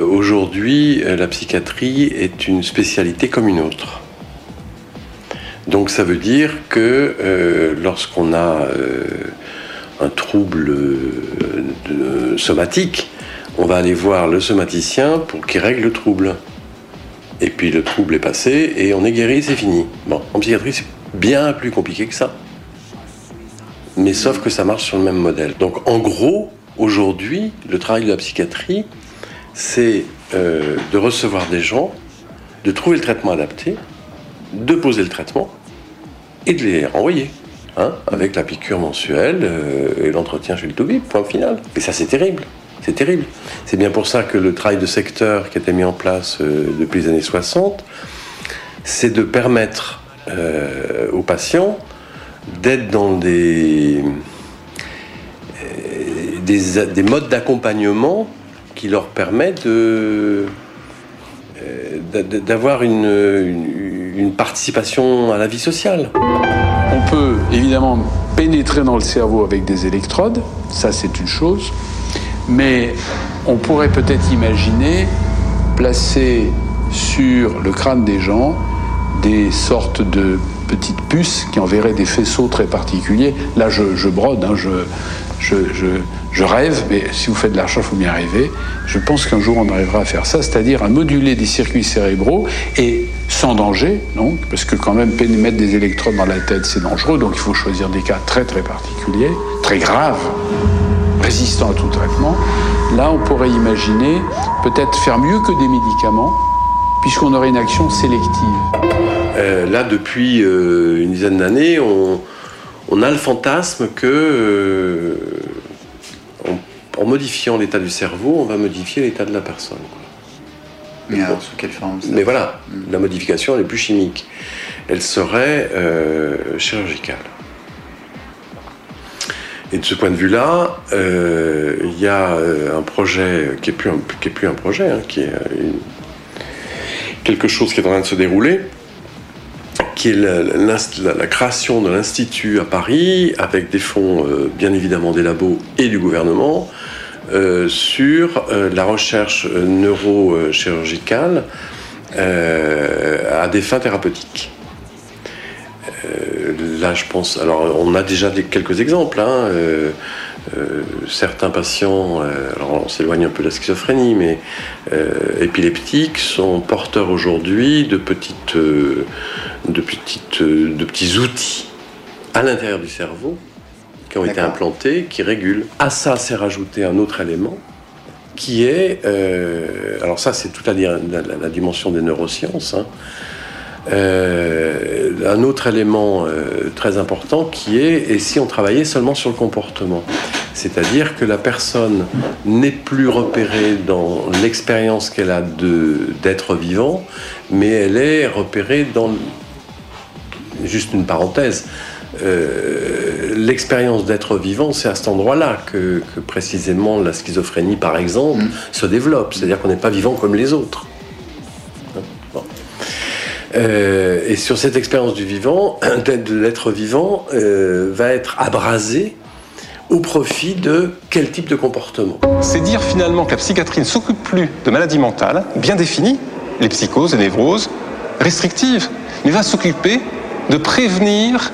Speaker 28: Aujourd'hui, la psychiatrie est une spécialité comme une autre. Donc ça veut dire que lorsqu'on a un trouble somatique, on va aller voir le somaticien pour qu'il règle le trouble. Et puis le trouble est passé et on est guéri, c'est fini. Bon, en psychiatrie, c'est bien plus compliqué que ça. Mais sauf que ça marche sur le même modèle. Donc en gros, aujourd'hui, le travail de la psychiatrie, c'est euh, de recevoir des gens, de trouver le traitement adapté, de poser le traitement et de les renvoyer. hein, avec la piqûre mensuelle euh, et l'entretien chez le toubib, point final. Et ça, c'est terrible. C'est terrible. C'est bien pour ça que le travail de secteur qui a été mis en place euh, depuis les années 60, c'est de permettre euh, aux patients d'être dans des, euh, des, des modes d'accompagnement qui leur permettent d'avoir une- une participation à la vie sociale.
Speaker 29: On peut évidemment pénétrer dans le cerveau avec des électrodes, ça c'est une chose, mais on pourrait peut-être imaginer placer sur le crâne des gens des sortes de petites puces qui enverraient des faisceaux très particuliers. Là, je, brode, hein, je, je, rêve, mais si vous faites de la recherche, il faut bien rêver. Je pense qu'un jour, on arrivera à faire ça, c'est-à-dire à moduler des circuits cérébraux et sans danger, non Parce que quand même, mettre des électrodes dans la tête, c'est dangereux, donc il faut choisir des cas très très particuliers, très graves, résistants à tout traitement. Là, on pourrait imaginer peut-être faire mieux que des médicaments, puisqu'on aurait une action sélective.
Speaker 28: Euh, là, depuis euh, une dizaine d'années, on, on a le fantasme que, euh, en, en modifiant l'état du cerveau, on va modifier l'état de la personne. quoi.
Speaker 17: Mais alors, sous quelle forme ça
Speaker 28: Mais voilà, la modification, elle est plus chimique. Elle serait euh, chirurgicale. Et de ce point de vue-là, euh, il y a euh, un projet qui est plus un, projet, hein, qui est euh, une- quelque chose qui est en train de se dérouler, qui est la, création de l'institut à Paris, avec des fonds euh, bien évidemment des labos et du gouvernement, euh, sur euh, la recherche euh, neurochirurgicale euh, à des fins thérapeutiques. Euh, là, je pense. Alors, on a déjà des- quelques exemples. hein, euh, euh, certains patients, alors on s'éloigne un peu de la schizophrénie, mais épileptiques sont porteurs aujourd'hui de petites, de petites, de petits outils à l'intérieur du cerveau qui ont été implantés, qui régulent. À ça, s'est rajouté un autre élément qui est, alors ça, c'est toute la- la dimension des neurosciences. hein. Euh, un autre élément euh, très important qui est et si on travaillait seulement sur le comportement c'est-à-dire que la personne n'est plus repérée dans l'expérience qu'elle a de d'être vivant mais elle est repérée dans juste une parenthèse euh, l'expérience d'être vivant, c'est à cet endroit-là que, que précisément la schizophrénie, par exemple, se développe. C'est-à-dire qu'on n'est pas vivant comme les autres. Euh, et sur cette expérience du vivant, de l'être vivant euh, va être abrasé au profit de quel type de comportement?
Speaker 30: C'est dire finalement que la psychiatrie ne s'occupe plus de maladies mentales bien définies, les psychoses, les névroses, restrictives, mais va s'occuper de prévenir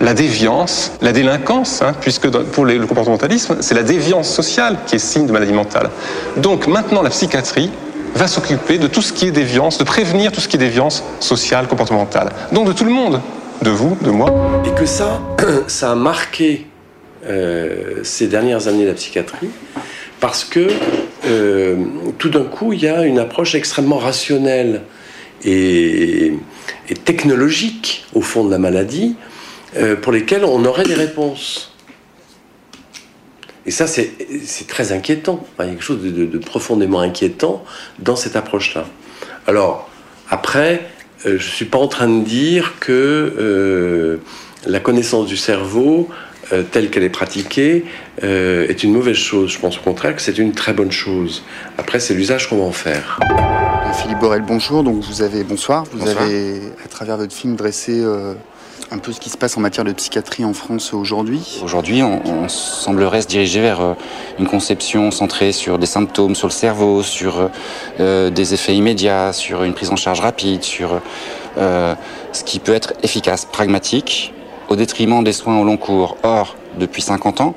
Speaker 30: la déviance, la délinquance, hein, puisque pour le comportementalisme, c'est la déviance sociale qui est signe de maladie mentale. Donc maintenant, la psychiatrie va s'occuper de tout ce qui est déviance, de prévenir tout ce qui est déviance sociale, comportementale. Donc de tout le monde, de vous, de moi.
Speaker 28: Et que ça, ça a marqué euh, ces dernières années la psychiatrie, parce que euh, tout d'un coup, il y a une approche extrêmement rationnelle et, et technologique, au fond de la maladie, euh, pour lesquelles on aurait des réponses. Et ça, c'est très inquiétant. Il y a quelque chose de, de- de profondément inquiétant dans cette approche-là. Alors, après, euh, je ne suis pas en train de dire que euh, la connaissance du cerveau, euh, telle qu'elle est pratiquée, euh, est une mauvaise chose. Je pense au contraire que c'est une très bonne chose. Après, c'est l'usage qu'on va en faire.
Speaker 17: Philippe Borel, bonjour. Donc vous avez bonsoir. Vous
Speaker 28: Bonsoir.
Speaker 17: avez à travers votre film dressé euh, un peu ce qui se passe en matière de psychiatrie en France aujourd'hui.
Speaker 31: Aujourd'hui, on, semblerait se diriger vers euh, une conception centrée sur des symptômes, sur le cerveau, sur euh, des effets immédiats, sur une prise en charge rapide, sur euh, ce qui peut être efficace, pragmatique, au détriment des soins au long cours. Or, depuis 50 ans,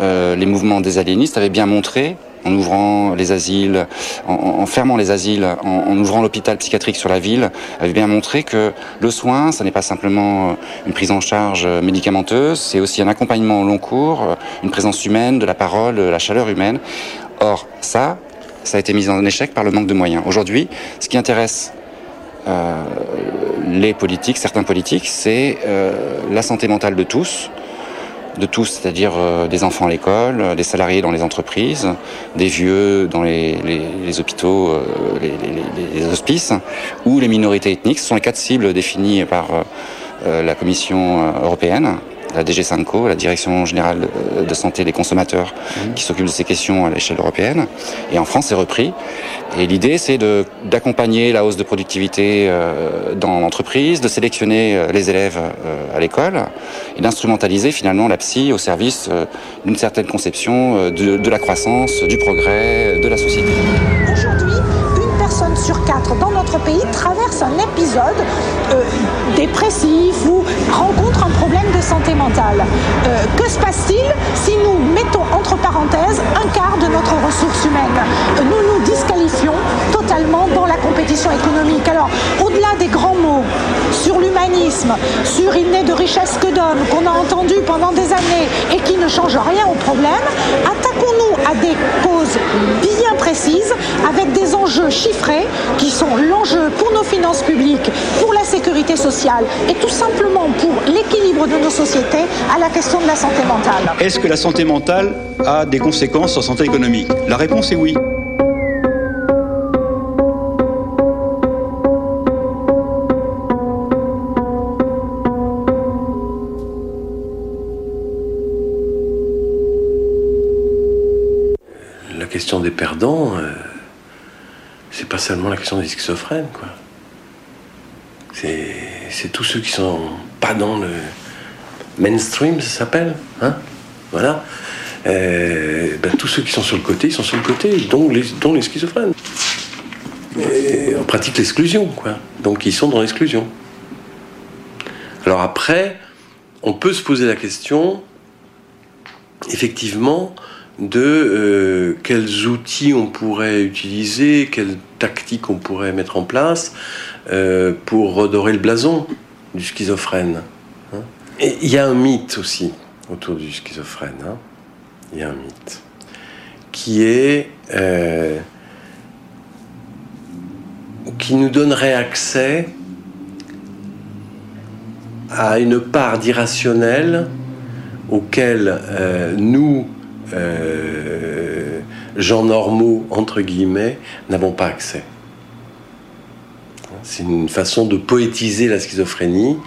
Speaker 31: euh, les mouvements des aliénistes avaient bien montré en ouvrant les asiles, en, fermant les asiles, en, ouvrant l'hôpital psychiatrique sur la ville, avait bien montré que le soin, ça n'est pas simplement euh, une prise en charge euh, médicamenteuse, c'est aussi un accompagnement au long cours, euh, une présence humaine, de la parole, la chaleur humaine. Or, ça, ça a été mis en échec par le manque de moyens. Aujourd'hui, ce qui intéresse euh, les politiques, certains politiques, c'est euh, la santé mentale de tous, de tous, c'est-à-dire euh, des enfants à l'école, euh, des salariés dans les entreprises, des vieux dans les, hôpitaux, euh, les, les- hospices, ou les minorités ethniques. Ce sont les quatre cibles définies par la Commission européenne. La DG Sanco, la Direction générale euh, de santé des consommateurs, qui s'occupe de ces questions à l'échelle européenne. Et en France, c'est repris. Et l'idée, c'est d'accompagner la hausse de productivité euh, dans l'entreprise, de sélectionner euh, les élèves euh, à l'école et d'instrumentaliser finalement la psy au service euh, d'une certaine conception euh, de, de la croissance, du progrès, de la société.
Speaker 32: Aujourd'hui, une personne sur quatre dans notre pays traverse un épisode euh, dépressif ou rencontre un problème de santé mentale. Euh, que se passe-t-il si nous mettons entre parenthèses un quart de notre ressource humaine? Euh, Nous nous disqualifions totalement dans la compétition économique. Alors, au-delà des grands mots sur l'humanisme, sur il n'est de richesse que d'homme, qu'on a entendu pendant des années et qui ne change rien au problème, attaquons-nous à des causes bien précises avec des enjeux chiffrés qui sont l'enjeu pour nos finances publiques, pour la sécurité sociale et tout simplement pour l'équilibre de nos sociétés à la question de la santé mentale.
Speaker 33: Est-ce que la santé mentale a des conséquences sur la santé économique? La réponse est oui.
Speaker 28: La question des perdants, euh, c'est pas seulement la question des schizophrènes, quoi. C'est tous ceux qui sont pas dans le mainstream, ça s'appelle, hein Voilà. Euh, ben, tous ceux qui sont sur le côté, ils sont sur le côté, dont les, dont les schizophrènes. Et on pratique l'exclusion, quoi. Donc ils sont dans l'exclusion. Alors après, on peut se poser la question, effectivement, de euh, quels outils on pourrait utiliser, quelles tactiques on pourrait mettre en place euh, pour redorer le blason du schizophrène. hein. Il y a un mythe aussi autour du schizophrène. hein. Il y a un mythe qui est euh, qui nous donnerait accès à une part d'irrationnel auquel euh, nous, gens normaux, entre guillemets, n'avons pas accès. C'est une façon de poétiser la schizophrénie.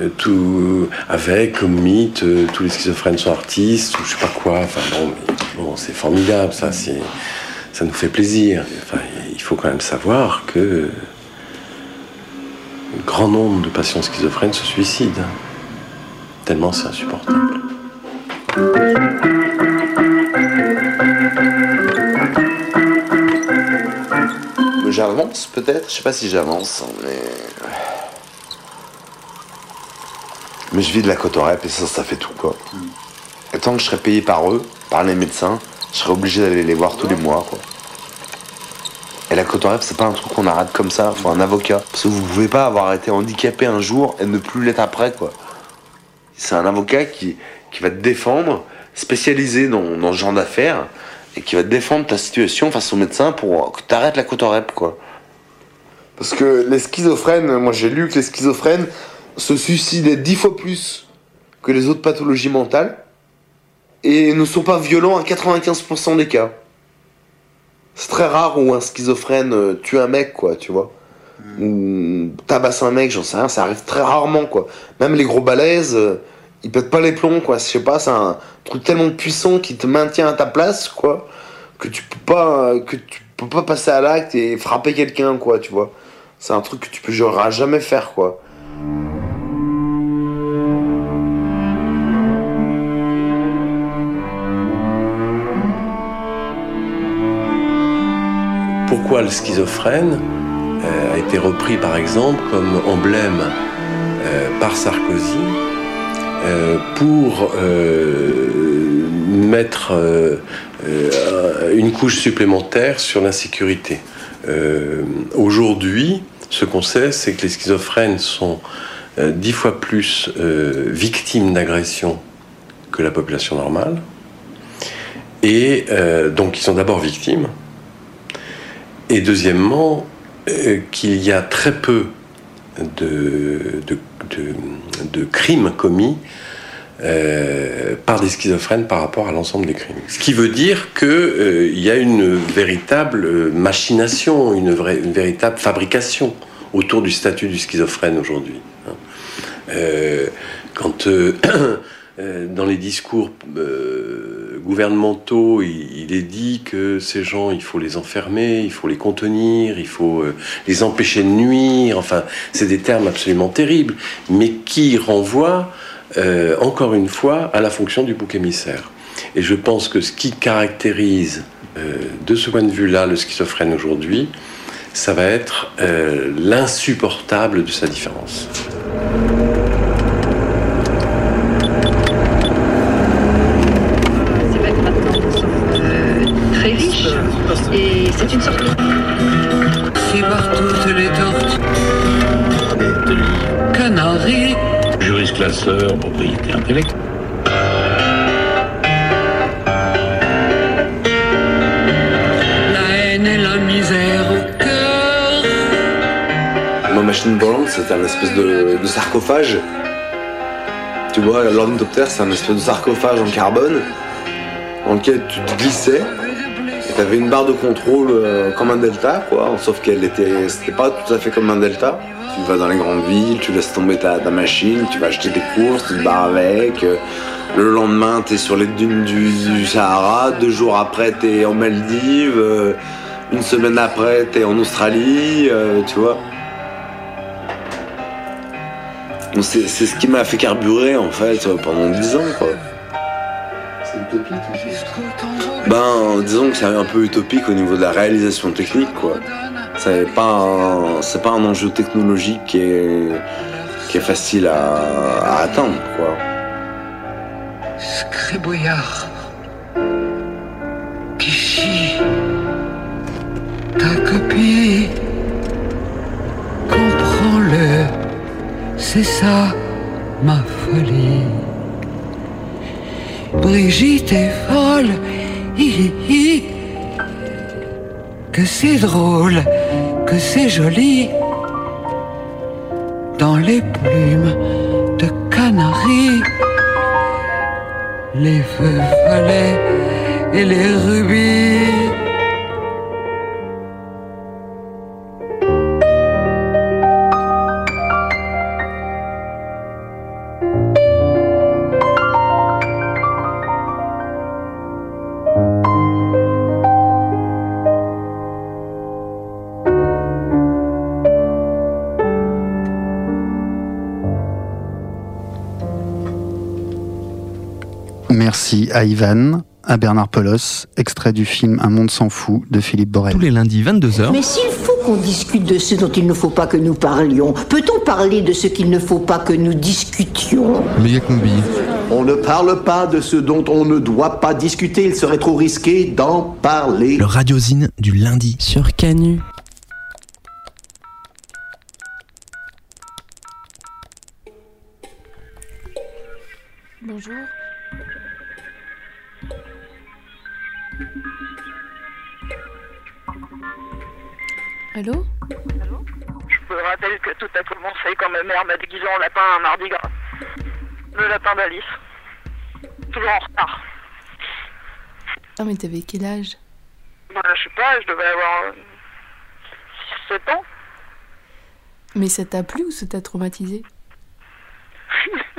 Speaker 28: euh, tout, avec comme mythe, euh, tous les schizophrènes sont artistes, ou je sais pas quoi. Enfin bon, c'est formidable, ça, ça nous fait plaisir. Enfin, il faut quand même savoir que un grand nombre de patients schizophrènes se suicident. hein. Tellement c'est insupportable.
Speaker 26: J'avance peut-être, je sais pas si j'avance, mais. Mais je vis de la cotorep et ça, ça fait tout quoi. Et tant que je serais payé par eux, par les médecins, je serais obligé d'aller les voir tous les mois quoi. Et la cotorep, c'est pas un truc qu'on arrête comme ça, faut un avocat. Parce que vous pouvez pas avoir été handicapé un jour et ne plus l'être après quoi. C'est un avocat qui, qui va te défendre, spécialisé dans, dans ce genre d'affaires, et qui va défendre ta situation face au médecin pour que tu arrêtes la cotorep, quoi. Parce que les schizophrènes, moi j'ai lu que les schizophrènes se suicidaient dix fois plus que les autres pathologies mentales et ne sont pas violents à 95% des cas. C'est très rare où un schizophrène euh, tue un mec, quoi, tu vois. Ou tabasse un mec, j'en sais rien, ça arrive très rarement, quoi. Même les gros balaises, ils pètent pas les plombs, quoi. Je sais pas, c'est un truc tellement puissant qui te maintient à ta place, quoi, que tu peux pas, que tu peux pas passer à l'acte et frapper quelqu'un, quoi, tu vois. C'est un truc que tu peux genre, jamais faire, quoi.
Speaker 28: Pourquoi le schizophrène euh, a été repris par exemple comme emblème euh, par Sarkozy? Pour euh, mettre euh, euh, une couche supplémentaire sur l'insécurité. Euh, Aujourd'hui, ce qu'on sait, c'est que les schizophrènes sont euh, dix fois plus euh, victimes d'agressions que la population normale. Et euh, donc, ils sont d'abord victimes. Et deuxièmement, euh, qu'il y a très peu de, crimes commis euh, par des schizophrènes par rapport à l'ensemble des crimes. Ce qui veut dire qu'il y a une véritable euh, machination, une, véritable fabrication autour du statut du schizophrène aujourd'hui. hein. Euh, quand euh, euh, dans les discours euh, gouvernementaux, il, est dit que ces gens, il faut les enfermer, il faut les contenir, il faut euh, les empêcher de nuire, enfin, c'est des termes absolument terribles, mais qui renvoient, euh, encore une fois, à la fonction du bouc émissaire. Et je pense que ce qui caractérise, euh, de ce point de vue-là, le schizophrène aujourd'hui, ça va être l'insupportable de sa différence.
Speaker 34: très riche. Et c'est une sorte de...
Speaker 35: C'est par toutes les tortes. Canari.
Speaker 36: Juriste classeur, propriété intellectuelle.
Speaker 35: La haine et la misère au cœur.
Speaker 26: Ma machine volante, c'était un espèce de, de sarcophage. Tu vois, l'ornithoptère, c'est un espèce de sarcophage en carbone dans lequel tu te glissais. T'avais une barre de contrôle euh, comme un delta, quoi. Sauf qu'elle était, c'était pas tout à fait comme un delta. Tu vas dans les grandes villes, tu laisses tomber ta, machine, tu vas acheter des courses, tu te barres avec. euh, le lendemain, t'es sur les dunes du, Sahara. Deux jours après, t'es en Maldives. euh, une semaine après, t'es en Australie, tu vois. C'est ce qui m'a fait carburer en fait pendant 10 ans quoi. Utopique Ben disons que c'est un peu utopique au niveau de la réalisation technique quoi. C'est pas un, c'est pas un enjeu technologique qui est, qui est facile à, à atteindre quoi.
Speaker 35: Scribouillard. Qui chie. Ta copie. Comprends-le. C'est ça, ma folie. Brigitte est folle. Hi, hi. Que c'est drôle, que c'est joli. Dans les plumes de canari, les feux et les rubis.
Speaker 17: À Ivan, à Bernard Pelos, extrait du film Un monde s'en fout de Philippe Borel.
Speaker 37: Tous les lundis 22h.
Speaker 7: Mais s'il faut qu'on discute de ce dont il ne faut pas que nous parlions, peut-on parler de ce qu'il ne faut pas que nous discutions?
Speaker 37: Méga combi.
Speaker 38: On ne parle pas de ce dont on ne doit pas discuter, il serait trop risqué d'en parler.
Speaker 37: Le radiosine du lundi.
Speaker 39: Sur Canu.
Speaker 18: Bonjour. Allô
Speaker 40: Je me rappelle que tout a commencé quand ma mère m'a déguisé en lapin un mardi gras. Le lapin d'Alice. Toujours en retard.
Speaker 18: Ah, mais t'avais quel âge?
Speaker 40: Bah, je sais pas, je devais avoir 6-7 ans.
Speaker 18: Mais ça t'a plu ou ça t'a traumatisé?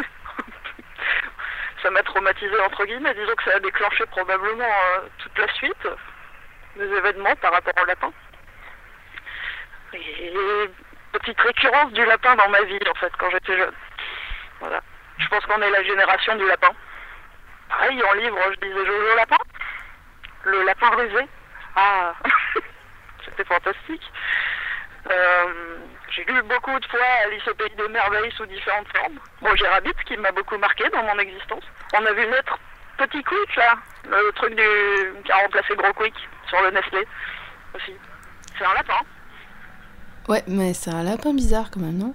Speaker 40: Ça m'a traumatisé entre guillemets. Disons que ça a déclenché probablement euh, toute la suite des événements par rapport au lapin. Et petite récurrence du lapin dans ma vie en fait quand j'étais jeune. Voilà. Je pense qu'on est la génération du lapin. Pareil, en livre, je disais Jojo Lapin. Le lapin rusé. Ah, c'était fantastique. Euh, j'ai lu beaucoup de fois Alice au pays des merveilles sous différentes formes. Bon, j'ai Rabbit qui m'a beaucoup marqué dans mon existence. On a vu naître Petit Quick là, le truc du... qui a remplacé Gros Quick sur le Nestlé aussi. C'est un lapin.
Speaker 18: Ouais, mais c'est un lapin bizarre quand même, non?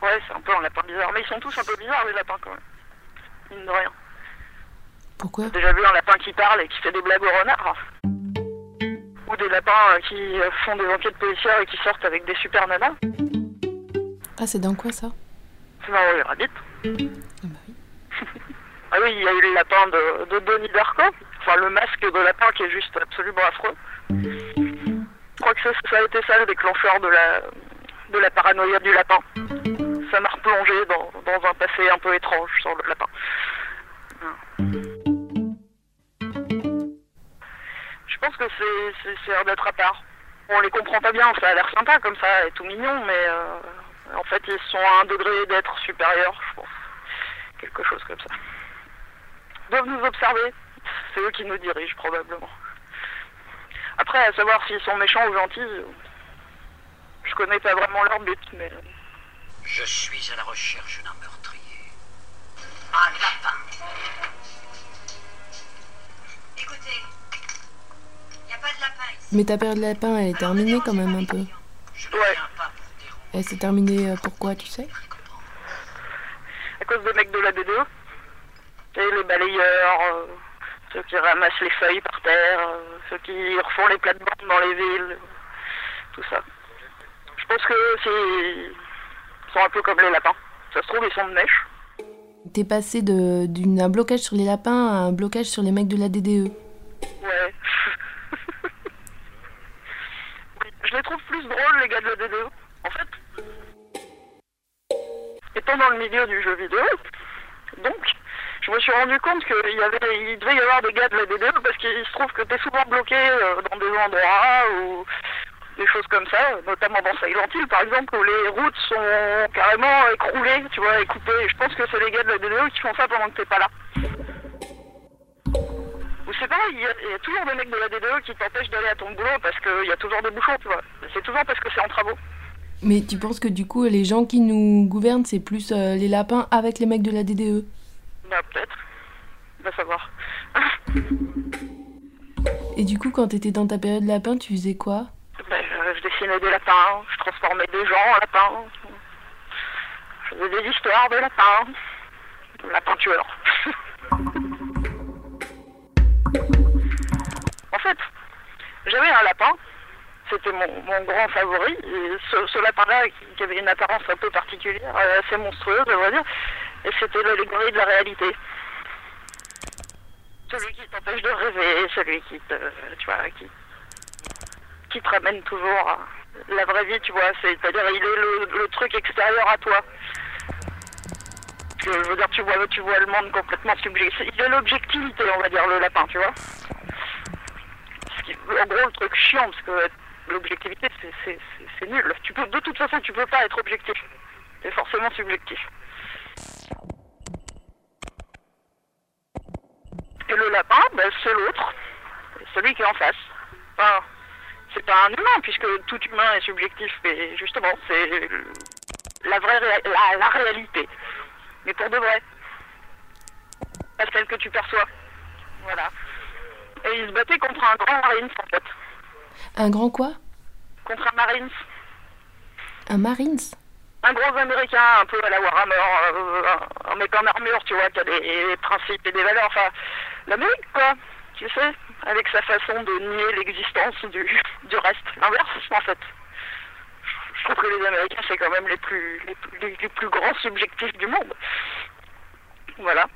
Speaker 40: Ouais, c'est un peu un lapin bizarre. Mais ils sont tous un peu bizarres les lapins quand même. Mine de rien.
Speaker 18: Pourquoi?
Speaker 40: J'ai déjà vu un lapin qui parle et qui fait des blagues au renard. Ou des lapins euh, qui euh, font des enquêtes policières et qui sortent avec des super nanas.
Speaker 18: Ah, c'est dans quoi ça?
Speaker 40: C'est dans les Rabbit. Ah oui, il y a eu le lapin de, de Donnie Darko. Enfin, le masque de lapin qui est juste absolument affreux. Je crois que ça, ça a été ça le déclencheur de la, paranoïa du lapin. ça m'a replongé dans, un passé un peu étrange sur le lapin. Je pense que c'est- un être à part. On les comprend pas bien, ça a l'air sympa comme ça et tout mignon, mais euh, en fait ils sont à un degré d'être supérieur, je pense. Quelque chose comme ça. Ils doivent nous observer. C'est eux qui nous dirigent probablement. Après, à savoir s'ils sont méchants ou gentils, euh, je connais pas vraiment leur but, mais.
Speaker 41: Je suis à la recherche d'un meurtrier. Un lapin.
Speaker 42: Écoutez, a pas de lapin ici.
Speaker 25: Mais ta période de lapin, elle est terminée quand même un peu.
Speaker 40: Ouais,
Speaker 25: Elle s'est terminée euh, pourquoi, tu sais?
Speaker 40: À cause des mecs de la DDE. Et les balayeurs, euh, ceux qui ramassent les feuilles par terre, euh, ceux qui refont les plates-bandes dans les villes, tout ça. Je pense que c'est. Ils sont un peu comme les lapins. Ça se trouve, ils sont de mèche.
Speaker 25: T'es passé d'un blocage sur les lapins à un blocage sur les mecs de la DDE.
Speaker 40: Ouais. Je les trouve plus drôles, les gars de la DDE. En fait, étant dans le milieu du jeu vidéo, donc, je me suis rendu compte qu'il y avait, il devait y avoir des gars de la DDE parce qu'il se trouve que t'es souvent bloqué euh, dans des endroits ou des choses comme ça, notamment dans Silent Hill par exemple, où les routes sont carrément écroulées, tu vois, et coupées. Je pense que c'est les gars de la DDE qui font ça pendant que t'es pas là. Ou c'est pareil, il y, a, il y a toujours des mecs de la DDE qui t'empêchent d'aller à ton boulot parce qu'il y a toujours des bouchons, tu vois. C'est toujours parce que c'est en travaux.
Speaker 25: Mais tu penses que du coup, les gens qui nous gouvernent, c'est plus euh, les lapins avec les mecs de la DDE
Speaker 40: Bah peut-être. Va savoir.
Speaker 25: Et du coup, quand t'étais dans ta période lapin, tu faisais quoi?
Speaker 40: Bah, je, je dessinais des lapins, je transformais des gens en lapins. Je faisais des histoires de lapins. Lapin tueur. en fait, j'avais un lapin. C'était mon, mon grand favori. Et ce, ce lapin-là, qui, qui avait une apparence un peu particulière, euh, assez monstrueuse, je dois dire. Et c'était l'allégorie de la réalité. Celui qui t'empêche de rêver, celui qui te, tu vois, qui, qui te ramène toujours à la vraie vie, tu vois. C'est-à-dire, il est le, truc extérieur à toi. Je veux dire, tu vois, tu vois le monde complètement subjectif. Il est l'objectivité, on va dire, le lapin, tu vois. En gros, le truc chiant, parce que l'objectivité, c'est nul. Tu peux, de toute façon, tu peux pas être objectif. C'est forcément subjectif. Et le lapin, ben, c'est l'autre, celui qui est en face. Enfin, c'est pas un humain, puisque tout humain est subjectif, mais justement, c'est la vraie réa- la, la réalité. Mais pour de vrai. Pas celle que tu perçois. Voilà. Et il se battait contre un grand Marines, en fait.
Speaker 25: Un grand quoi?
Speaker 40: Contre un Marines.
Speaker 25: Un Marines?
Speaker 40: Un gros américain, un peu à la Warhammer, euh, mec en armure, tu vois, qui a des principes et des valeurs. Enfin, l'Amérique, quoi. Tu sais, avec sa façon de nier l'existence du, du reste. L'inverse, en fait. Je trouve que les Américains, c'est quand même les plus, les, les- plus grands subjectifs du monde. Voilà.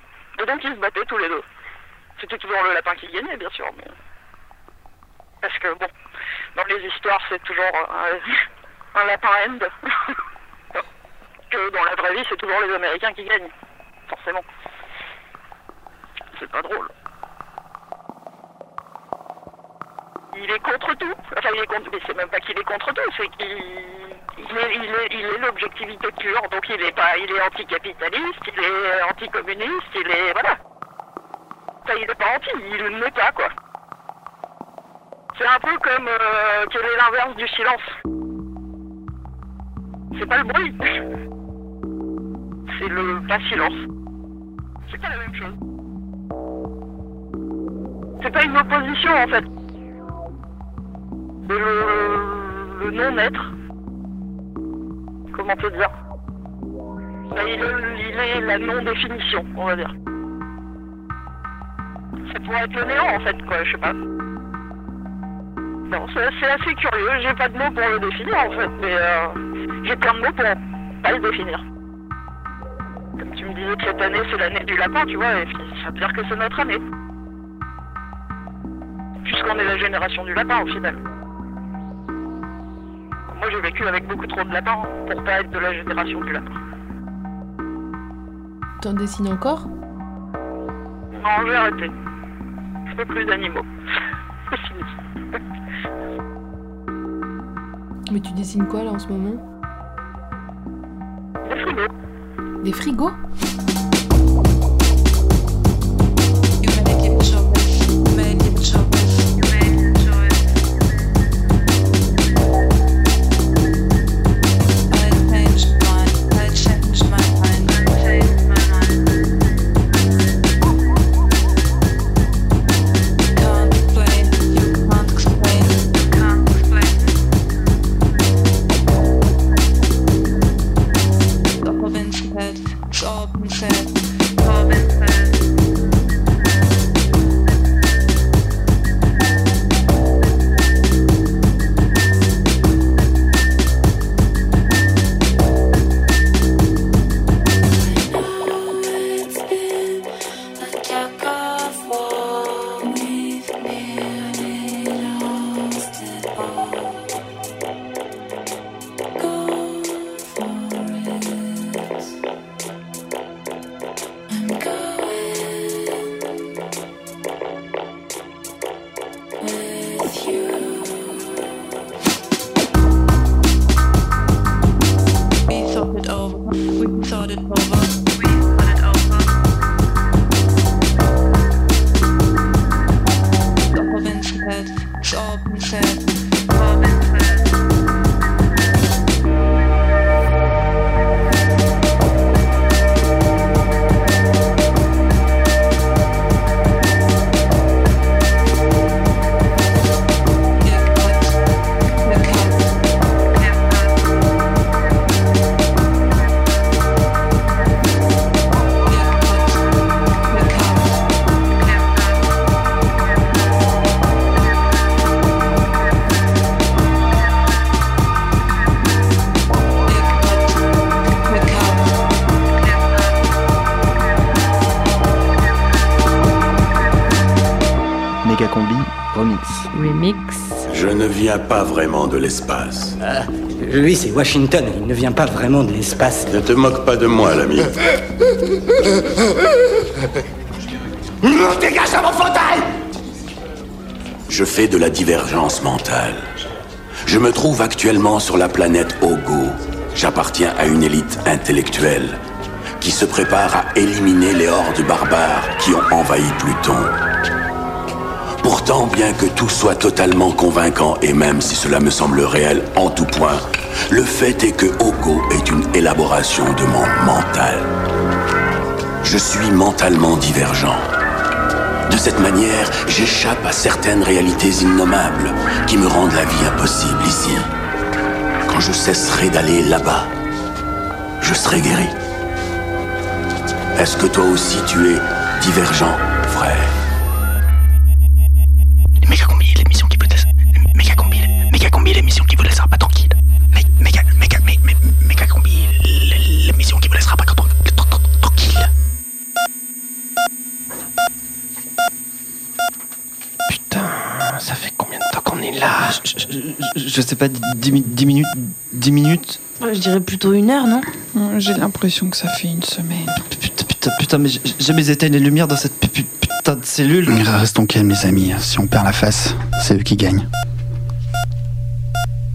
Speaker 40: Et donc, ils se battaient tous les deux. C'était toujours le lapin qui gagnait, bien sûr, mais... Parce que, bon, dans les histoires, c'est toujours un, un lapin end. dans la vraie vie, c'est toujours les Américains qui gagnent. Forcément. C'est pas drôle. Il est contre tout. Enfin, il est contre. Mais c'est même pas qu'il est contre tout, c'est qu'il il est, l'objectivité pure. Donc il est pas, il est anticapitaliste, il est anticommuniste, il est voilà. Enfin, il est pas anti, il ne l'est pas quoi. C'est un peu comme euh, quel est l'inverse du silence. C'est pas le bruit. C'est le pas silence. C'est pas la même chose. C'est pas une opposition en fait. C'est le, le non-être. Comment te dire? Bah, il, est, la non-définition, on va dire. Ça pourrait être le néant en fait, quoi, je sais pas. Non, c'est c'est assez curieux, j'ai pas de mots pour le définir en fait, mais euh, j'ai plein de mots pour pas le définir. Que cette année c'est l'année du lapin, tu vois, et ça veut dire que c'est notre année. Puisqu'on est la génération du lapin au final. Moi j'ai vécu avec beaucoup trop de lapins pour pas être de la génération du lapin.
Speaker 25: T'en dessines encore?
Speaker 40: Non, j'ai arrêté. Je veux plus d'animaux. C'est fini.
Speaker 25: Mais tu dessines quoi là en ce moment?
Speaker 40: Des frigos.
Speaker 25: Des frigos?
Speaker 3: Viens pas vraiment de l'espace.
Speaker 43: Ah, lui, c'est Washington. Il ne vient pas vraiment de l'espace.
Speaker 3: Ne te moque pas de moi, l'ami.
Speaker 43: Dégage de mon fauteuil
Speaker 3: Je fais de la divergence mentale. Je me trouve actuellement sur la planète Ogo. J'appartiens à une élite intellectuelle qui se prépare à éliminer les hordes barbares qui ont envahi Pluton. Pourtant, bien que tout soit totalement convaincant, et même si cela me semble réel en tout point, le fait est que Ogo est une élaboration de mon mental. Je suis mentalement divergent. De cette manière, j'échappe à certaines réalités innommables qui me rendent la vie impossible ici. Quand je cesserai d'aller là-bas, je serai guéri. Est-ce que toi aussi tu es divergent, frère?
Speaker 15: Je- sais pas, 10 minutes 10 minutes
Speaker 44: Je dirais plutôt une heure, non?
Speaker 45: J'ai l'impression que ça fait une semaine.
Speaker 15: Putain, putain, mais j'ai jamais éteint les lumières dans cette pu- pu- putain de cellule.
Speaker 17: Restons calmes, les amis. Si on perd la face, c'est eux qui gagnent.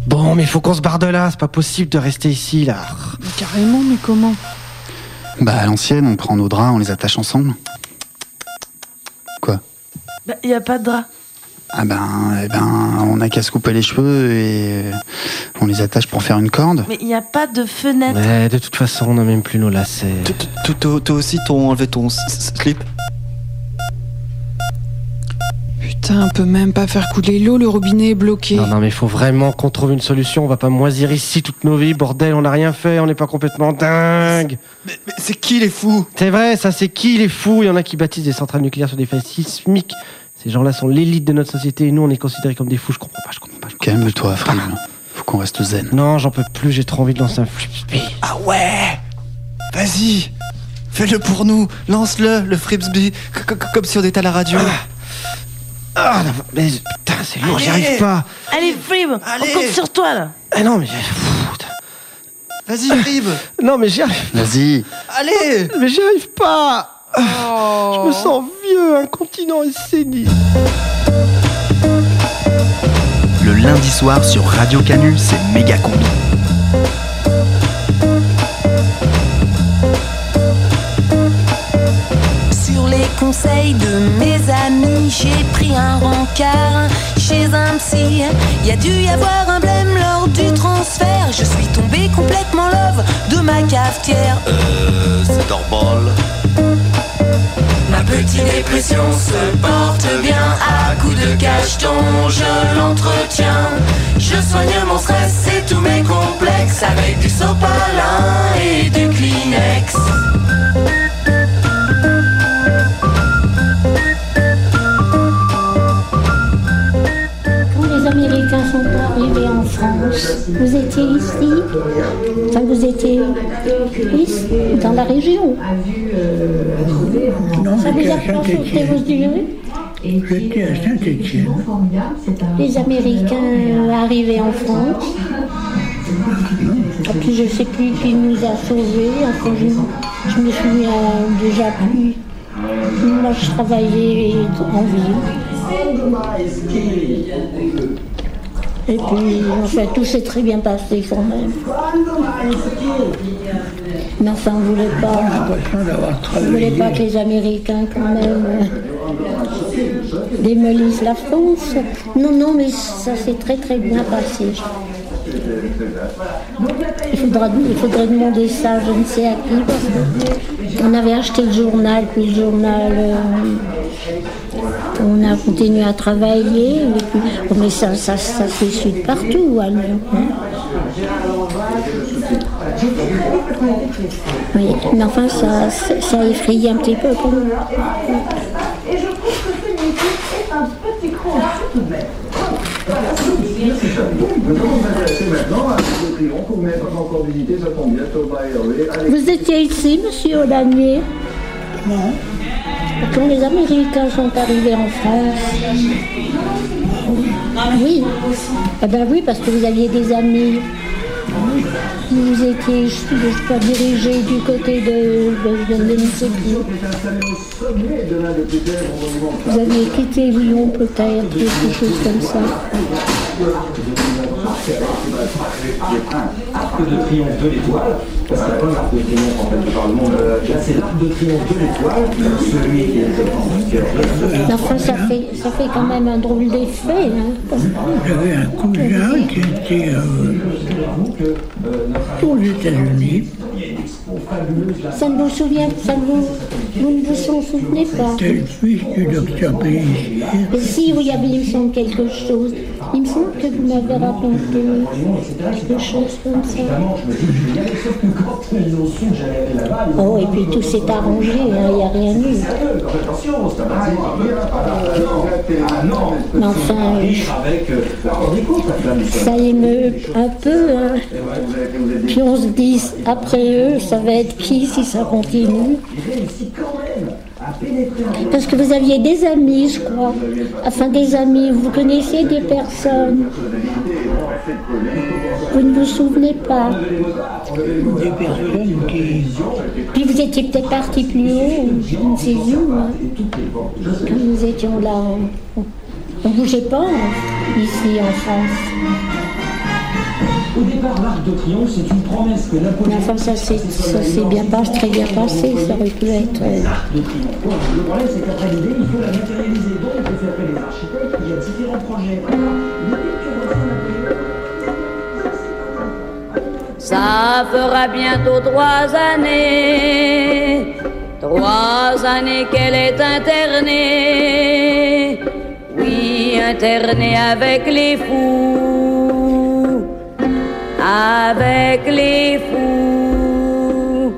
Speaker 15: Bon, mais faut qu'on se barre de là, c'est pas possible de rester ici là.
Speaker 45: Carrément, mais comment?
Speaker 17: Bah, à l'ancienne, on prend nos draps, on les attache ensemble. Quoi?
Speaker 44: Bah, y a pas de drap.
Speaker 17: Ah ben, eh ben, on a qu'à se couper les cheveux et on les attache pour faire une corde.
Speaker 44: Mais y a pas de fenêtre.
Speaker 15: Ouais, de toute façon, on n'a même plus nos lacets. Toi aussi, t'as enlevé ton slip
Speaker 45: Putain, on peut même pas faire couler l'eau, le robinet est bloqué.
Speaker 15: Non, non, mais faut vraiment qu'on trouve une solution. On va pas moisir ici toute nos vies, bordel. On n'a rien fait, on n'est pas complètement dingue. Mais, c'est qui les fous? C'est vrai, ça, c'est qui les fous? Il y en a qui bâtissent des centrales nucléaires sur des failles sismiques. Ces gens-là sont l'élite de notre société et nous, on est considérés comme des fous. Je comprends pas, je comprends pas.
Speaker 17: Calme-toi, frère. Faut qu'on reste zen.
Speaker 15: Non, j'en peux plus, j'ai trop envie de lancer un flipsby.
Speaker 14: Ah ouais Vas-y Fais-le pour nous Lance-le, le c- comme si on était à la radio.
Speaker 15: Ah, non, mais putain, c'est lourd, j'y
Speaker 44: Allez.
Speaker 15: arrive pas.
Speaker 44: Allez, Frib, on compte sur toi, là.
Speaker 15: Ah non, mais.
Speaker 38: Vas-y, Frib
Speaker 46: Non, mais j'y arrive.
Speaker 17: Vas-y.
Speaker 38: Allez
Speaker 46: Mais j'y arrive pas. Je me sens vieux, incontinent et sénile.
Speaker 47: Le lundi soir sur Radio Canu, c'est méga combi.
Speaker 48: Conseils de mes amis, j'ai pris un rencard chez un psy. Y a dû y avoir un blême lors du transfert. Je suis tombé complètement love de ma cafetière.
Speaker 3: Euh, c'est normal.
Speaker 48: Ma petite dépression se porte bien à coups de cacheton, je l'entretiens. Je soigne mon stress et tous mes complexes avec du sopalin et du Kleenex.
Speaker 49: Vous étiez ici Enfin, vous étiez ici, dans la région Ça vous a choqué, vous direz
Speaker 50: J'étais à Saint-Étienne.
Speaker 49: Les Américains arrivés en France. Et puis je sais plus qui nous a sauvés. Enfin, je, je me souviens déjà plus. Moi, je travaillais en ville. Et puis, enfin, tout s'est très bien passé quand même. Mais enfin, on ne voulait pas. On voulait pas que les Américains, quand même, démolissent la France. Non, non, mais ça s'est très très bien passé. Il faudra, faudrait demander ça, je ne sais à qui, parce qu'on avait acheté le journal, puis le journal, euh, on a continué à travailler, et oh, mais ça, ça, ça partout à Lyon. hein. Oui, mais enfin, ça, ça, a effrayé un petit peu quand même. Vous étiez ici, monsieur Olanier Non. Quand les Américains sont arrivés en France. Oui. Eh ben oui, parce que vous aviez des amis. Vous étiez, je, je crois, dirigé du côté de, de, de, je ne sais plus. Vous aviez quitté Lyon peut-être, quelque chose comme ça.
Speaker 51: Arc de triomphe de l'étoile, parce qu'il n'y a pas un arc de triomphe en fait par le monde. Là, c'est l'arc de triomphe de l'étoile, celui qui est le
Speaker 49: Mais Enfin, ça fait, ça fait quand même un drôle d'effet. Hein.
Speaker 50: J'avais un cousin qui était euh, aux États-Unis.
Speaker 49: Ça ne vous souvient, ça ne vous, vous ne vous en souvenez pas.
Speaker 50: Fils du docteur Pellissier.
Speaker 49: Et si oui, il y avait, il me semble, quelque chose. Il me semble que vous m'avez raconté quelque chose comme ça. Oh, et puis tout s'est arrangé, hein, il n'y a rien eu. Mais enfin, euh, ça émeut un peu. hein. Puis on se dit, après eux, ça va être qui si ça continue? Parce que vous aviez des amis, je crois. Enfin, des amis, vous connaissiez des personnes. Vous ne vous souvenez pas.
Speaker 50: Des personnes qui.
Speaker 49: Puis vous étiez peut-être parti plus haut, je ne sais où. hein. Quand nous étions là, on ne bougeait pas hein, ici en France.
Speaker 51: Au départ, l'arc de triomphe, c'est une promesse que Napoléon.
Speaker 49: enfin, ça s'est ça s'est bien passé, très bien passé. Ça aurait pu être.
Speaker 51: L'arc de triomphe. Le problème, c'est qu'après l'idée, il faut la matérialiser. Donc, on fait appel les architectes, il y a différents projets.
Speaker 52: Ça fera bientôt trois années, trois années qu'elle est internée. Oui, internée avec les fous, avec les fous.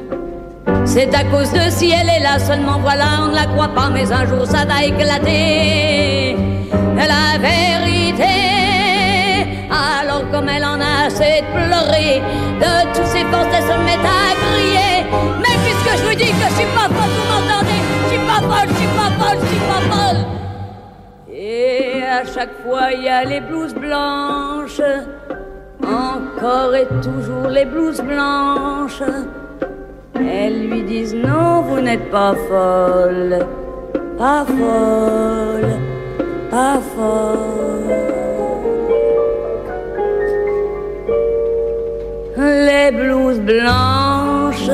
Speaker 52: C'est à cause de si elle est là seulement, voilà, on ne la croit pas, mais un jour ça va éclater. La vérité, alors comme elle en a assez de pleurer, de tous ses forces, elle se met à crier. Mais puisque je vous dis que je suis pas folle, vous m'entendez? Je suis pas folle, je suis pas folle, je suis pas folle. Et à chaque fois, il y a les blouses blanches encore et toujours les blouses blanches. Elles lui disent non, vous n'êtes pas folle, pas folle, pas folle. Les blouses blanches,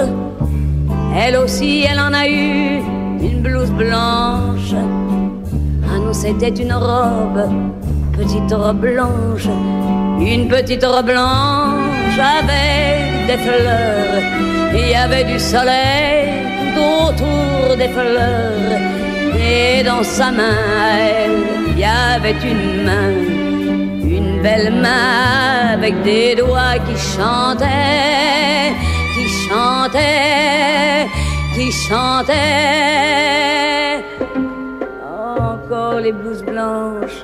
Speaker 52: elle aussi, elle en a eu une blouse blanche. Ah non, c'était une robe, petite robe blanche, une petite robe blanche avec des fleurs. Il y avait du soleil autour des fleurs. Et dans sa main, il y avait une main, une belle main avec des doigts qui chantaient, qui chantaient, qui chantaient. Encore les blouses blanches.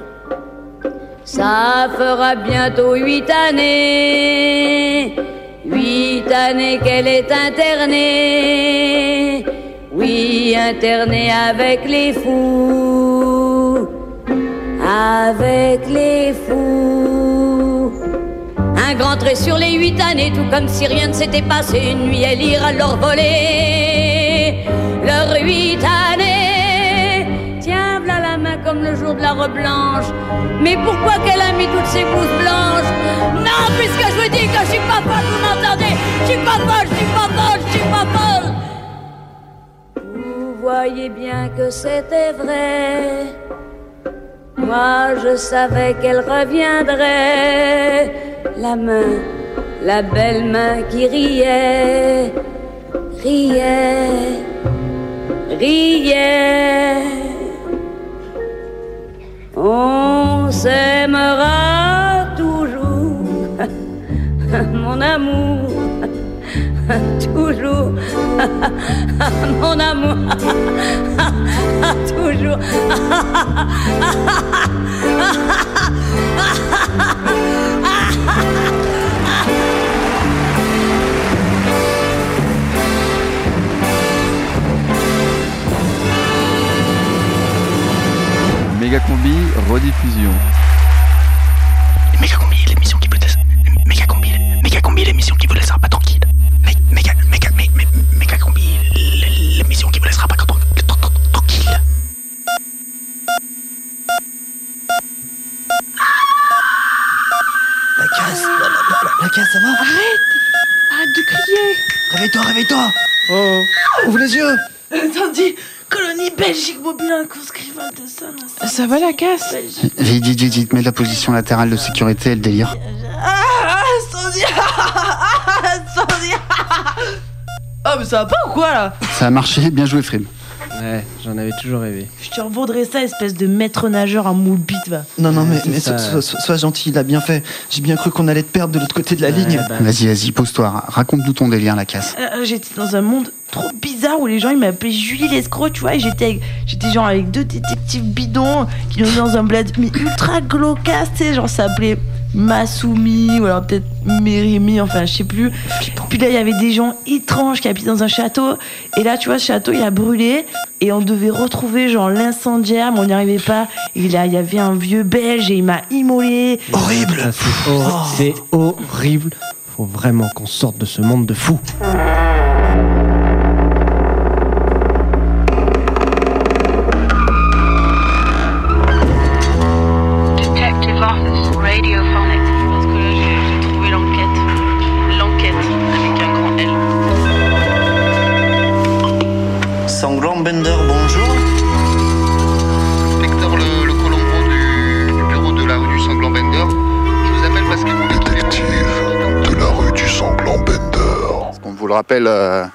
Speaker 52: Ça fera bientôt huit années, huit années qu'elle est internée. Oui, internée avec les fous, avec les fous. Un grand trait sur les huit années, tout comme si rien ne s'était passé. Une nuit, elle ira leur voler leurs huit années. Le jour de la robe blanche. Mais pourquoi qu'elle a mis toutes ces blouses blanches? Non, puisque je vous dis que je suis pas folle, vous m'entendez? Je suis pas folle, je suis pas folle, je suis pas folle. Vous voyez bien que c'était vrai. Moi, je savais qu'elle reviendrait. La main, la belle main qui riait, riait, riait. On s'aimera toujours, mon amour, toujours, mon amour, toujours.
Speaker 13: Méga combi, rediffusion.
Speaker 53: Méga combi, l'émission qui vous laisse. Méga combi, méga combi, l'émission qui vous laissera pas tranquille. Mé- Méga, méga, mé- mé- méga combi, l'émission qui vous laissera pas tran- tran- tran- tranquille.
Speaker 38: La casse, la, la- la- la casse, ça va
Speaker 44: Arrête Arrête de crier
Speaker 38: Réveille-toi, réveille-toi Oh Ouvre les yeux
Speaker 44: Attendez, colonie Belgique mobile inconscrivable de ça. Ça va la casse
Speaker 17: Vite, vite, vite, vite, mets la position latérale de sécurité et le délire.
Speaker 44: Ah, Sandy Ah, mais ça va pas ou quoi là?
Speaker 17: Ça a marché, bien joué, Frime.
Speaker 46: Ouais, j'en avais toujours rêvé.
Speaker 44: Je te revendrai ça, espèce de maître nageur à moule bite, va.
Speaker 38: Non, non, mais, mais sois, sois- sois gentil, il a bien fait. J'ai bien cru qu'on allait te perdre de l'autre côté de la ligne.
Speaker 46: bah.
Speaker 17: Vas-y, vas-y, pose-toi. Raconte-nous ton délire, la casse.
Speaker 44: Euh, j'étais dans un monde trop bizarre où les gens ils m'appelaient Julie l'escroc, tu vois, et j'étais avec- j'étais genre avec deux détectives bidons qui nous dans un bled mais ultra glaucasse, tu sais, genre ça s'appelait Massoumi ou alors peut-être Mérimi, enfin je sais plus. Puis là il y avait des gens étranges qui habitaient dans un château et là tu vois ce château il a brûlé et on devait retrouver genre l'incendiaire mais on n'y arrivait pas et là il y avait un vieux belge et il m'a immolé.
Speaker 38: Horrible
Speaker 46: hor- C'est horrible. Faut vraiment qu'on sorte de ce monde de fous.
Speaker 17: Rappelle, euh,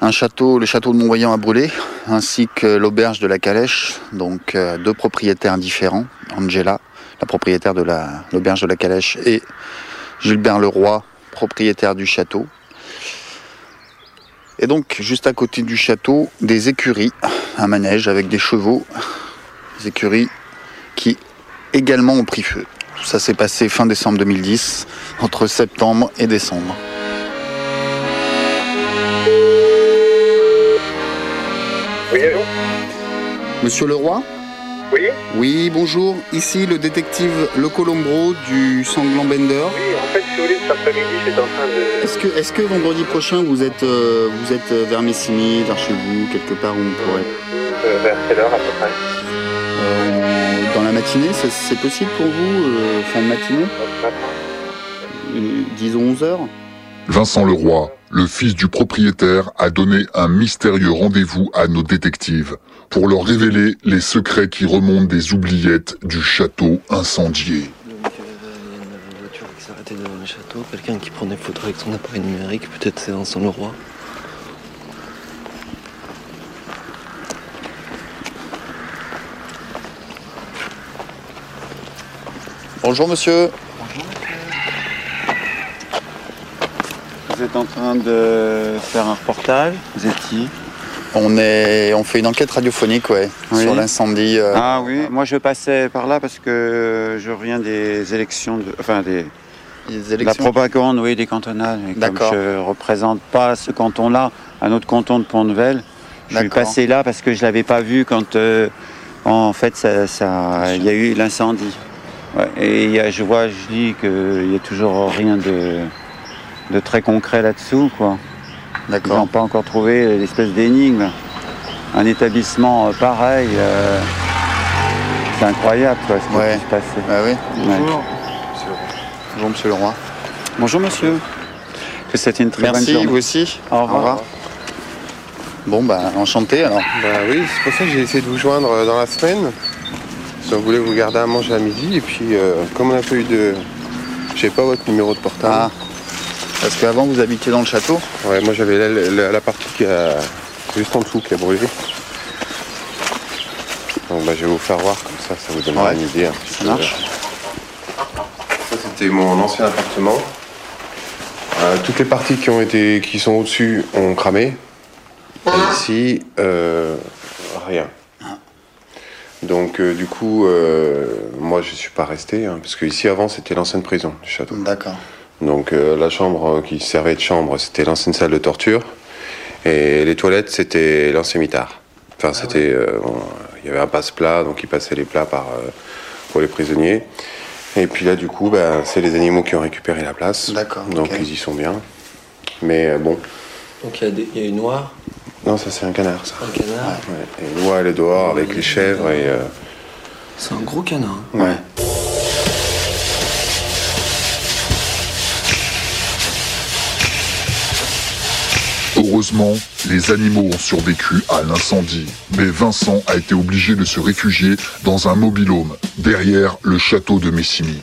Speaker 17: un château, le château de Montvoyant a brûlé, ainsi que l'auberge de la Calèche, donc euh, deux propriétaires différents, Angela, la propriétaire de la- l'auberge de la Calèche, et Gilbert Leroy, propriétaire du château. Et donc, juste à côté du château, des écuries, un manège avec des chevaux, des écuries qui également ont pris feu. Tout ça s'est passé fin décembre 2010, entre septembre et décembre.
Speaker 54: Oui, allô
Speaker 17: Monsieur Leroy
Speaker 55: Oui
Speaker 17: Oui, bonjour. Ici le détective Le Colombro du Sanglant Bender.
Speaker 55: Oui, en fait, si vous voulez, cet après-midi, j'étais en train de.
Speaker 17: Est-ce que, est que vendredi prochain vous êtes, euh, vous êtes euh, vers Messimy, vers chez vous, quelque part où on pourrait
Speaker 55: Euh, vers quelle heure à peu près?
Speaker 17: Euh, matinée, c'est- c'est possible pour vous euh, Fin de matinée Euh, Disons 11 heures
Speaker 54: Vincent Leroy, le fils du propriétaire, a donné un mystérieux rendez-vous à nos détectives pour leur révéler les secrets qui remontent des oubliettes du château incendié.
Speaker 14: Une voiture qui s'arrêtait devant le château, quelqu'un qui prenait photo avec son appareil numérique, peut-être c'est Vincent Leroy.
Speaker 17: Bonjour monsieur. Vous êtes en train de faire un reportage Vous êtes qui on, est, on fait une enquête radiophonique ouais,
Speaker 56: Oui.
Speaker 17: sur l'incendie. euh,
Speaker 56: Ah oui, moi je passais par là parce que je reviens des élections, de, enfin des,
Speaker 17: des
Speaker 56: la propagande, oui, des cantonales.
Speaker 17: D'accord.
Speaker 56: je représente pas ce canton-là, un autre canton de Pont-de-Vel, je suis passé là parce que je l'avais pas vu quand, euh, en fait, ça, ça- il y a eu l'incendie. Ouais, et il y a- je vois, je dis qu'il y a toujours rien de, de très concret là-dessous, quoi.
Speaker 17: D'accord.
Speaker 56: Ils n'ont pas encore trouvé l'espèce d'énigme. Un établissement euh, pareil, euh, c'est incroyable quoi, ce qui
Speaker 17: Ouais.
Speaker 56: peut se passer.
Speaker 17: Ah oui.
Speaker 56: Bonjour.
Speaker 17: Bonjour monsieur Leroy.
Speaker 56: Bonjour monsieur. Que c'était une très bonne
Speaker 17: Merci,
Speaker 56: journée.
Speaker 17: vous aussi.
Speaker 56: Au revoir.
Speaker 17: Bon bah enchanté alors.
Speaker 57: Bah oui, c'est pour ça que j'ai essayé de vous joindre euh, dans la semaine. Si on voulait vous garder à manger à midi. Et puis, euh, comme on n'a pas eu de. J'ai pas votre numéro de portable.
Speaker 17: Ah. Parce qu'avant vous habitiez dans le château
Speaker 57: Ouais, moi j'avais la, la- la partie qui a. juste en dessous qui a brûlé. Bah, je vais vous faire voir comme ça, ça vous donnera
Speaker 17: Ouais.
Speaker 57: une idée. petit
Speaker 17: Ça marche.
Speaker 57: Ça c'était mon ancien appartement. Euh, toutes les parties qui ont été, qui sont au-dessus ont cramé. Et ici, euh, rien. Donc euh, du coup, euh, moi je suis pas resté, hein, parce que ici avant c'était l'ancienne prison du château.
Speaker 17: D'accord.
Speaker 57: Donc euh, la chambre qui servait de chambre, c'était l'ancienne salle de torture, et les toilettes c'était l'ancien mitard. Enfin c'était, euh, bon, il y avait un passe-plat, donc ils passaient les plats par euh, pour les prisonniers. Et puis là du coup, ben, c'est les animaux qui ont récupéré la place.
Speaker 17: D'accord,
Speaker 57: Donc ils y sont bien. Mais euh, bon,
Speaker 14: Donc y, il y a une noire,
Speaker 57: non ça c'est un canard ça.
Speaker 14: un canard.
Speaker 57: Ouais. Et Noah elle est dehors avec les chèvres et. euh,
Speaker 14: C'est un gros canard.
Speaker 57: Ouais.
Speaker 54: Heureusement, les animaux ont survécu à l'incendie, mais Vincent a été obligé de se réfugier dans un mobilhome derrière le château de Messimy.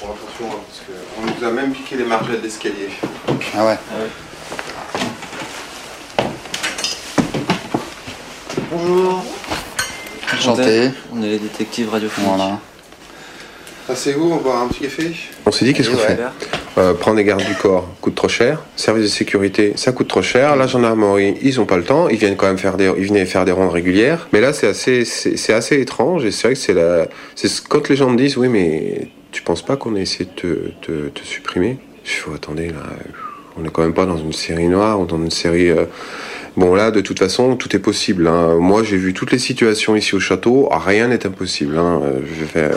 Speaker 57: Bon, attention, hein, parce qu'on nous a même piqué les margelles d'escalier.
Speaker 17: Ah ouais.
Speaker 14: Bonjour.
Speaker 17: Enchanté.
Speaker 14: On est les détectives radiophoniques.
Speaker 17: Voilà.
Speaker 57: Asseyez-vous, on va boire un petit café. On s'est dit qu'est-ce qu'on
Speaker 17: Ouais.
Speaker 57: fait Euh, Prendre des gardes du corps coûte trop cher. Service de sécurité, ça coûte trop cher. La gendarmerie, ils ont pas le temps. Ils viennent quand même faire des, ils venaient faire des rondes régulières. Mais là, c'est assez, c'est assez étrange. Et c'est vrai que c'est la, c'est ce- quand les gens me disent, oui, mais tu penses pas qu'on a essayé de te, supprimer? Je fais, oh, attendez, là, on est quand même pas dans une série noire ou dans une série. euh, Bon là, de toute façon, tout est possible. hein. Moi, j'ai vu toutes les situations ici au château. Rien n'est impossible. hein. Euh,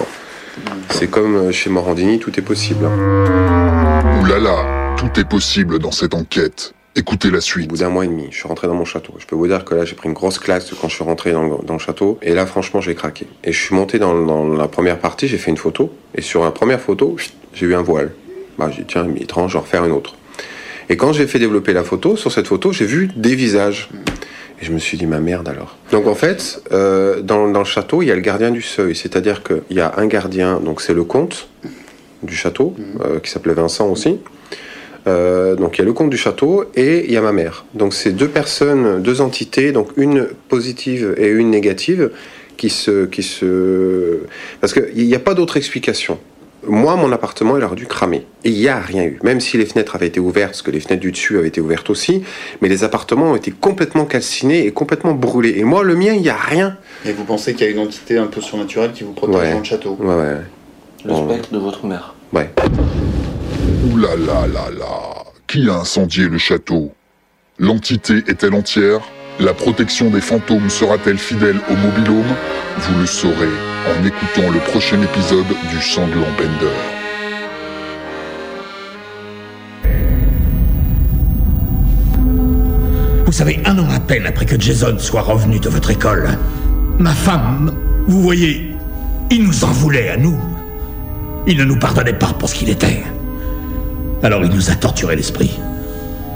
Speaker 57: C'est comme euh, chez Morandini, tout est possible. hein.
Speaker 54: Là, tout est possible dans cette enquête. Écoutez la
Speaker 57: Au
Speaker 54: suite.
Speaker 57: bout d'un mois et demi, je suis rentré dans mon château. Je peux vous dire que là, j'ai pris une grosse claque quand je suis rentré dans le, château. Et là, franchement, j'ai craqué. Et je suis monté dans, la première partie, j'ai fait une photo. Et sur la première photo, j'ai vu un voile. Bah, j'ai dit, tiens, mais étrange, je vais en refaire une autre. Et quand j'ai fait développer la photo, sur cette photo, j'ai vu des visages. Et je me suis dit, ma merde alors. Donc en fait, euh, dans, dans le château, il y a le gardien du seuil. C'est-à-dire qu'il y a un gardien, donc c'est le comte du château, euh, qui s'appelait Vincent aussi. Euh, donc il y a le comte du château et il y a ma mère. Donc c'est deux personnes, deux entités, donc une positive et une négative, qui se, qui se, parce qu'il n'y a pas d'autre explication. Moi, mon appartement, il aurait dû cramer. Et il n'y a rien eu. Même si les fenêtres avaient été ouvertes, parce que les fenêtres du dessus avaient été ouvertes aussi, mais les appartements ont été complètement calcinés et complètement brûlés. Et moi, le mien, il n'y a rien.
Speaker 17: Et vous pensez qu'il y a une entité un peu surnaturelle qui vous protège
Speaker 57: Ouais.
Speaker 17: dans le château?
Speaker 57: Ouais, ouais.
Speaker 14: Le
Speaker 57: Bon.
Speaker 14: spectre de votre mère.
Speaker 57: Ouais.
Speaker 54: Ouh là là là là, qui a incendié le château? L'entité est-elle entière? La protection des fantômes sera-t-elle fidèle au mobilhome? Vous le saurez en écoutant le prochain épisode du Sanglant Bender.
Speaker 56: Vous savez, un an à peine après que Jason soit revenu de votre école, ma femme, vous voyez, il nous en voulait à nous. Il ne nous pardonnait pas pour ce qu'il était. Alors il nous a torturé l'esprit,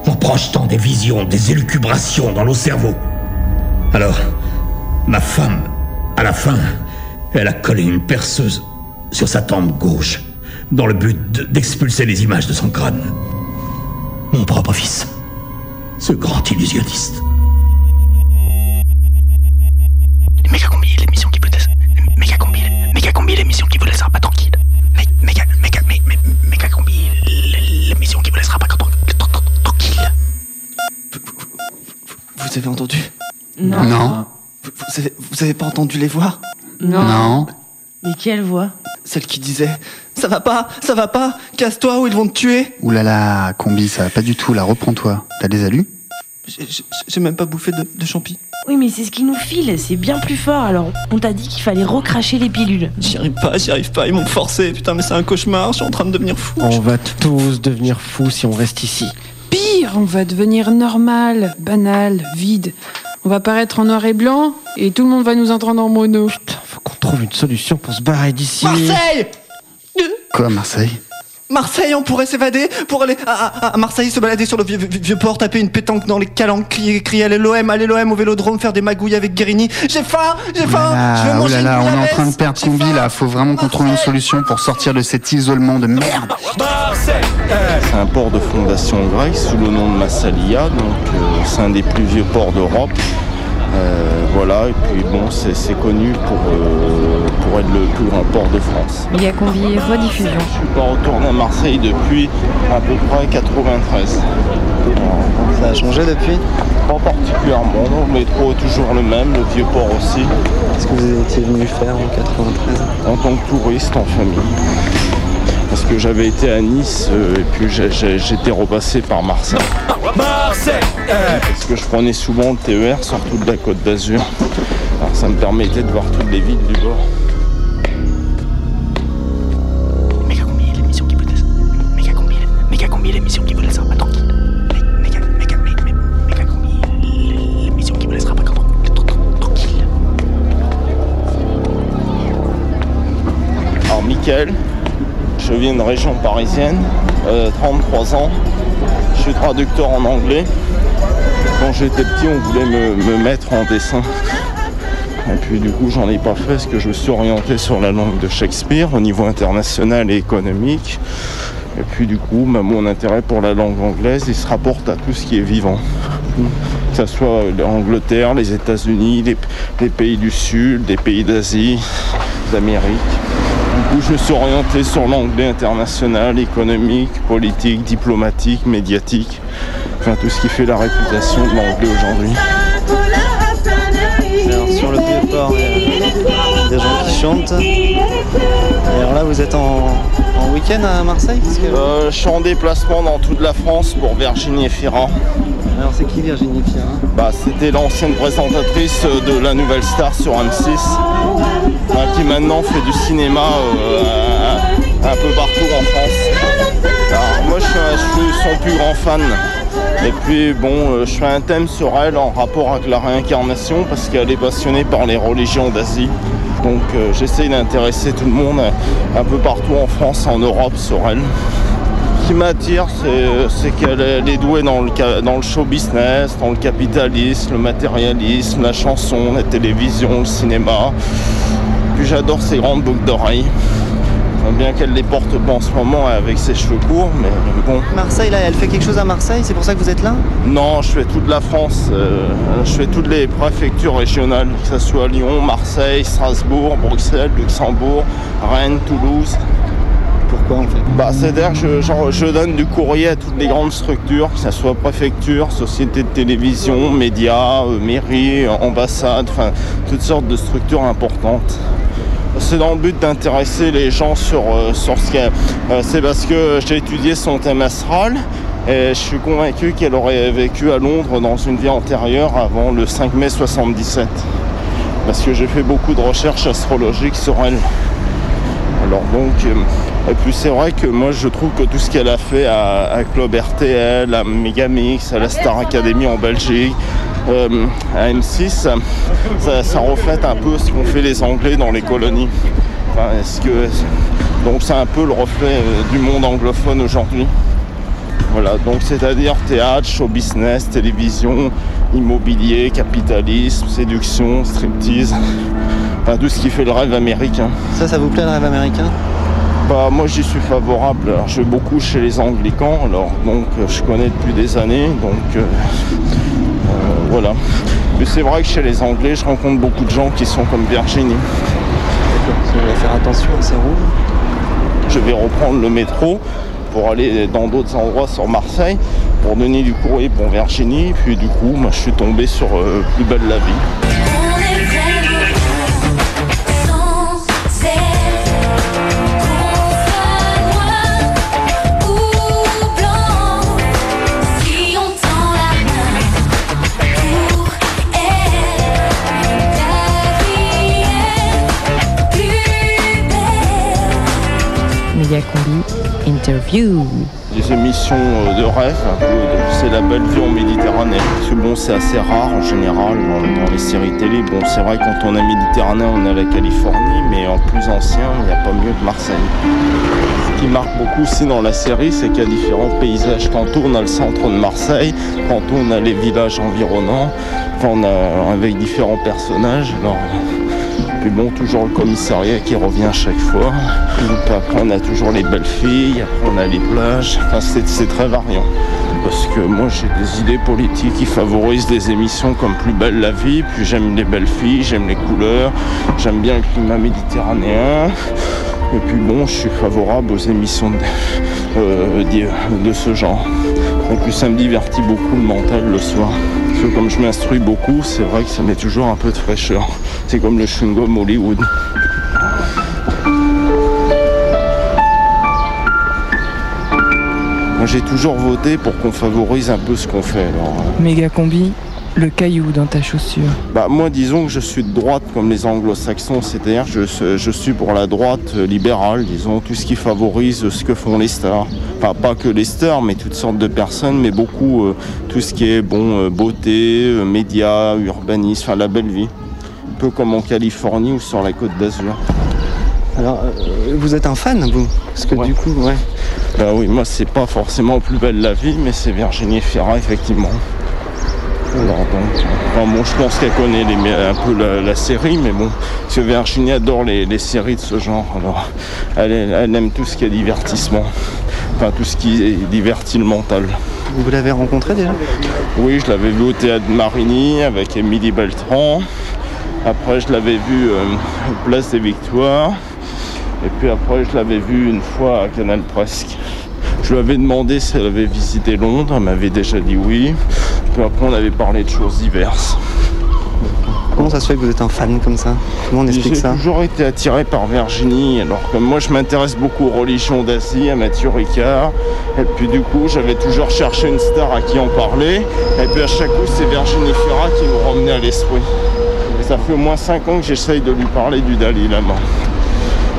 Speaker 56: en projetant des visions, des élucubrations dans nos cerveaux. Alors, ma femme, à la fin, elle a collé une perceuse sur sa tempe gauche, dans le but de- d'expulser les images de son crâne. Mon propre fils, ce grand illusionniste.
Speaker 53: Méga combi, l'émission qui vous laisse. Méga l'émission qui vous laissera pas tranquille. Mé- Méga, méga, mé- mé- méga combi, l'émission qui vous laissera pas tran- tran- tran- tranquille.
Speaker 14: Vous avez entendu
Speaker 44: Non. Non.
Speaker 14: Vous, avez, vous avez pas entendu les voix
Speaker 44: Non. Mais quelle voix
Speaker 14: Celle qui disait Ça va pas, ça va pas, casse-toi ou ils vont te tuer
Speaker 17: Ouh là là, combi, ça va pas du tout, là, reprends-toi. T'as des alus
Speaker 14: J'ai- même pas bouffé de, de champi.
Speaker 44: Oui, mais c'est ce qui nous file, c'est bien plus fort. Alors, on t'a dit qu'il fallait recracher les pilules.
Speaker 14: J'y arrive pas, j'y arrive pas, ils m'ont forcé. Putain, mais c'est un cauchemar, je suis en train de devenir fou.
Speaker 15: On va tous devenir fous si on reste ici.
Speaker 45: Pire, on va devenir normal, banal, vide. On va paraître en noir et blanc et tout le monde va nous entendre en mono.
Speaker 15: Faut qu'on trouve une solution pour se barrer d'ici.
Speaker 14: Marseille
Speaker 17: Quoi, Marseille?
Speaker 14: Marseille, on pourrait s'évader pour aller à, à- à Marseille, se balader sur le vieux, vieux- vieux port, taper une pétanque dans les calanques, crier, crier à l'OM, à l'OM au vélodrome, faire des magouilles avec Guérini. J'ai faim, j'ai faim, je veux
Speaker 17: Ah, oh
Speaker 14: manger
Speaker 17: là
Speaker 14: une
Speaker 17: on est en train de perdre combi, là. Faut vraiment qu'on trouve une solution pour sortir de cet isolement de merde.
Speaker 58: C'est un port de fondation grecque sous le nom de Massalia, donc euh, c'est un des plus vieux ports d'Europe. Euh, voilà, et puis bon, c'est c'est connu pour, euh, pour être le plus grand port de France.
Speaker 16: Combi, rediffusion.
Speaker 58: Je suis pas retourné à Marseille depuis à peu près 93.
Speaker 14: Ça a changé depuis?
Speaker 58: Pas particulièrement, non, le métro est toujours le même, le vieux port aussi.
Speaker 14: Qu'est-ce que vous étiez venu faire en 93
Speaker 58: En tant que touriste en famille. Parce que j'avais été à Nice euh, et puis j'étais repassé par Marseille. Parce que je prenais souvent le TER, surtout de la Côte d'Azur. Alors ça me permettait de voir toutes les villes du bord. Je viens de région parisienne, euh, 33 ans. Je suis traducteur en anglais. Quand j'étais petit, on voulait me, me mettre en dessin. Et puis du coup, j'en ai pas fait parce que je me suis orienté sur la langue de Shakespeare au niveau international et économique. Et puis du coup, bah, mon intérêt pour la langue anglaise, il se rapporte à tout ce qui est vivant. Que ce soit l'Angleterre, les États-Unis, les, les pays du Sud, les pays d'Asie, d'Amérique. Coup, je me suis orienté sur l'anglais international, économique, politique, diplomatique, médiatique. Enfin, tout ce qui fait la réputation de l'anglais aujourd'hui.
Speaker 14: Sur le vieux port, il y a des gens qui chantent. Et alors là, vous êtes en, en week-end à Marseille que-
Speaker 58: Euh, je suis en déplacement dans toute la France pour Virginie Efira.
Speaker 14: Alors, c'est qui Virginie Fira
Speaker 58: Bah, c'était l'ancienne présentatrice de la Nouvelle Star sur M6, hein, qui maintenant fait du cinéma euh, un, peu partout en France. Alors, moi, je suis, son plus grand fan. Et puis, bon, euh, je fais un thème sur elle en rapport avec la réincarnation parce qu'elle est passionnée par les religions d'Asie. Donc, euh, j'essaye d'intéresser tout le monde un peu partout en France, en Europe sur elle. Ce qui m'attire, c'est- qu'elle est- douée dans le, dans le show business, dans le capitalisme, le matérialisme, la chanson, la télévision, le cinéma. Puis j'adore ses grandes boucles d'oreilles. J'aime bien qu'elle les porte pas en ce moment avec ses cheveux courts, mais bon.
Speaker 14: Marseille, là, elle fait quelque chose à Marseille C'est pour ça que vous êtes là?
Speaker 58: Non, je fais toute la France. euh, je fais toutes les préfectures régionales, que ce soit Lyon, Marseille, Strasbourg, Bruxelles, Luxembourg, Rennes, Toulouse.
Speaker 14: Pourquoi en fait
Speaker 58: Bah, c'est-à-dire que je, donne du courrier à toutes les grandes structures, que ce soit préfecture, société de télévision, médias, euh, mairie, ambassade, enfin toutes sortes de structures importantes. C'est dans le but d'intéresser les gens sur, euh, sur ce qu'est. euh, c'est parce que j'ai étudié son thème astral Et je suis convaincu qu'elle aurait vécu à Londres dans une vie antérieure avant le 5 mai 77. Parce que j'ai fait beaucoup de recherches astrologiques sur elle. Alors donc, et puis c'est vrai que moi je trouve que tout ce qu'elle a fait à, Club RTL, à Megamix, à la Star Academy en Belgique, euh, à M6, ça, reflète un peu ce qu'ont fait les Anglais dans les colonies. Donc c'est un peu le reflet euh, du monde anglophone aujourd'hui. Voilà, donc c'est-à-dire théâtre, show business, télévision, immobilier, capitalisme, séduction, striptease, enfin tout ce qui fait le rêve américain.
Speaker 14: Ça, ça vous plaît le rêve américain?
Speaker 58: Bah moi j'y suis favorable. Alors, je vais beaucoup chez les anglicans, alors donc euh, je connais depuis des années, donc euh, euh, voilà. Mais c'est vrai que chez les Anglais, je rencontre beaucoup de gens qui sont comme Virginie.
Speaker 14: Vous allez faire attention à ces rouges.
Speaker 58: Je vais reprendre le métro pour aller dans d'autres endroits sur Marseille pour donner du courrier pour Virginie. Puis du coup, moi, je suis tombé sur euh, Plus belle la vie.
Speaker 16: Interview.
Speaker 58: Des émissions euh, de rêve, c'est la belle vie en Méditerranée. Parce que bon, c'est assez rare en général dans, les séries télé. Bon, c'est vrai quand on a Méditerranée, on a la Californie, mais en plus ancien, il n'y a pas mieux que Marseille. Ce qui marque beaucoup aussi dans la série, c'est qu'il y a différents paysages. Tantôt on a le centre de Marseille, tantôt on a les villages environnants, on a avec différents personnages. Alors, puis bon, toujours le commissariat qui revient chaque fois. Après, on a toujours les belles filles, après, on a les plages. Enfin, c'est très variant. Parce que moi, j'ai des idées politiques qui favorisent des émissions comme Plus belle la vie. Puis j'aime les belles filles, j'aime les couleurs, j'aime bien le climat méditerranéen. Et puis bon, je suis favorable aux émissions de, euh, ce genre. En plus, ça me divertit beaucoup le mental le soir. Parce que comme je m'instruis beaucoup, c'est vrai que ça met toujours un peu de fraîcheur. C'est comme le chewing-gum Hollywood. Moi, j'ai toujours voté pour qu'on favorise un peu ce qu'on fait. Alors, euh,
Speaker 16: Méga Combi, le caillou dans ta chaussure.
Speaker 58: bah, moi, disons que je suis de droite comme les anglo-saxons, c'est-à-dire que je, je suis pour la droite libérale, disons, tout ce qui favorise ce que font les stars. Enfin, pas que les stars, mais toutes sortes de personnes, mais beaucoup euh, tout ce qui est bon, euh, beauté, euh, médias, urbanisme, enfin la belle vie. Un peu comme en Californie ou sur la côte d'Azur.
Speaker 14: Alors, euh, vous êtes un fan, vous? Parce que du coup, ouais.
Speaker 58: Bah oui, moi c'est pas forcément plus belle la vie, mais c'est Virginie Fira effectivement. Alors donc, enfin, bon, je pense qu'elle connaît les un peu la, la série, mais bon, parce que Virginie adore les, les séries de ce genre. Alors, elle, elle aime tout ce qui est divertissement, enfin tout ce qui divertit le mental.
Speaker 14: Vous l'avez rencontré déjà?
Speaker 58: Oui, je l'avais vu au théâtre Marigny avec Émilie Beltran. Après, je l'avais vu euh, Place des Victoires. Et puis après, je l'avais vu une fois à Canal Presque. Je lui avais demandé si elle avait visité Londres. Elle m'avait déjà dit oui. Puis après, on avait parlé de choses diverses.
Speaker 14: Comment ça se fait que vous êtes un fan comme ça? Comment on explique
Speaker 58: J'ai
Speaker 14: ça?
Speaker 58: toujours été attiré par Virginie. Alors comme moi je m'intéresse beaucoup aux religions d'Asie, à Mathieu Ricard. Et puis du coup j'avais toujours cherché une star à qui en parler. Et puis à chaque coup c'est Virginie Fira qui me remenait à l'esprit. Et ça fait au moins 5 ans que j'essaye de lui parler du Dalai Lama.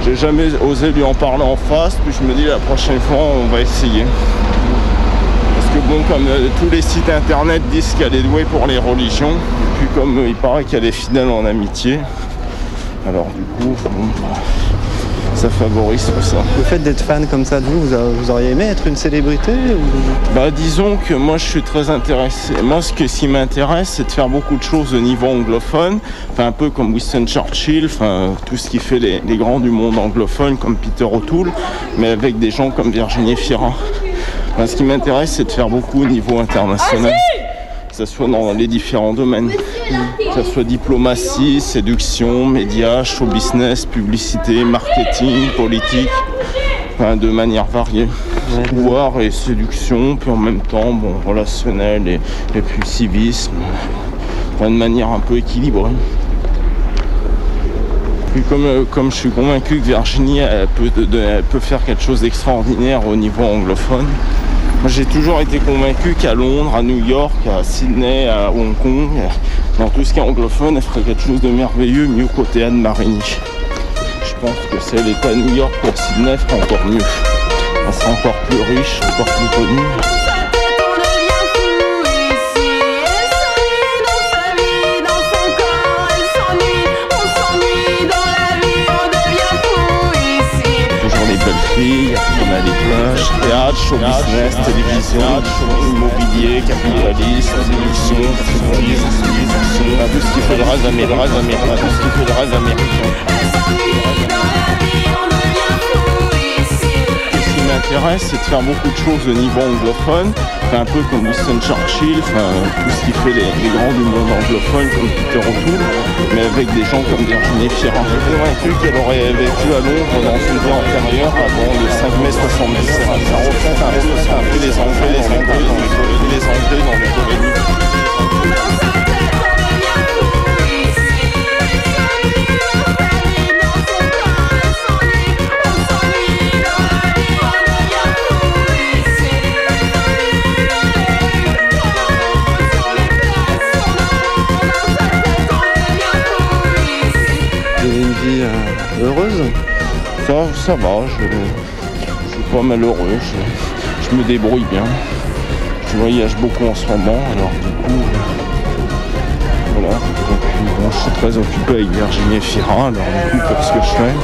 Speaker 58: J'ai jamais osé lui en parler en face, puis je me dis la prochaine fois on va essayer. Bon, comme euh, tous les sites internet disent qu'elle est douée pour les religions, et puis comme euh, il paraît qu'elle est fidèle en amitié, alors du coup, bon, bah, ça favorise tout ça.
Speaker 14: Le fait d'être fan comme ça de vous, vous, a- vous auriez aimé être une célébrité ou...
Speaker 58: Bah disons que moi je suis très intéressé. Moi ce, que, ce qui m'intéresse c'est de faire beaucoup de choses au niveau anglophone, enfin un peu comme Winston Churchill, enfin tout ce qui fait les, les grands du monde anglophone comme Peter O'Toole, mais avec des gens comme Virginie Fira. Enfin, ce qui m'intéresse c'est de faire beaucoup au niveau international. Que ce soit dans les différents domaines. Que ce soit diplomatie, séduction, médias, show business, publicité, marketing, politique, enfin, de manière variée. Pouvoir et séduction, puis en même temps, bon, relationnel et, et puis civisme, enfin, de manière un peu équilibrée. Comme, euh, comme je suis convaincu que Virginie elle peut, elle peut faire quelque chose d'extraordinaire au niveau anglophone, j'ai toujours été convaincu qu'à Londres, à New York, à Sydney, à Hong Kong, dans tout ce qui est anglophone, elle ferait quelque chose de merveilleux, mieux théâtre Marigny. Je pense que c'est l'État New York pour Sydney ferait encore mieux. Elle serait encore plus riche, encore plus connue. Théâtre, show business, télévision, immobilier, capitalisme, séduction, séduction, tout ce qui fait le rêve américain, tout ce qui fait le m'intéresse, c'est de faire beaucoup de choses au niveau anglophone, Enfin, un peu comme Winston Churchill, enfin, tout ce qui fait les, les grands du monde anglophone, comme Peter O'Toole, mais avec des gens comme Virginie Fira. J'ai convaincu qu'elle aurait vécu à Londres dans une vie antérieure avant le 5 mai 77. Ça reflète un peu, les Anglais, les Anglais dans les colonies, les Anglais dans les colonies. Ça, ça va, je, je suis pas malheureux, je, je me débrouille bien. Je voyage beaucoup en ce moment, alors du coup, voilà. Donc, je suis très occupé avec Virginie Fira, alors du coup, pour ce que je fais.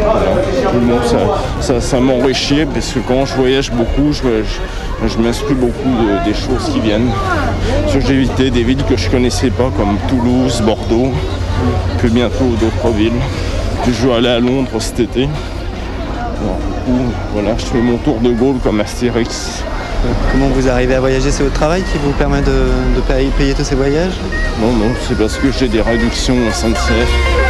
Speaker 58: Voilà. Ça, ça, ça m'enrichit parce que quand je voyage beaucoup, je, je, m'inspire beaucoup de- des choses qui viennent. J'ai évité des villes que je connaissais pas comme Toulouse, Bordeaux, puis bientôt d'autres villes. Puis je vais aller à Londres cet été. Alors, du coup, voilà, je fais mon tour de Gaulle comme Astérix.
Speaker 14: Comment vous arrivez à voyager? C'est votre travail qui vous permet de, de payer, payer tous ces voyages?
Speaker 58: Non, non, c'est parce que j'ai des réductions en SNCF.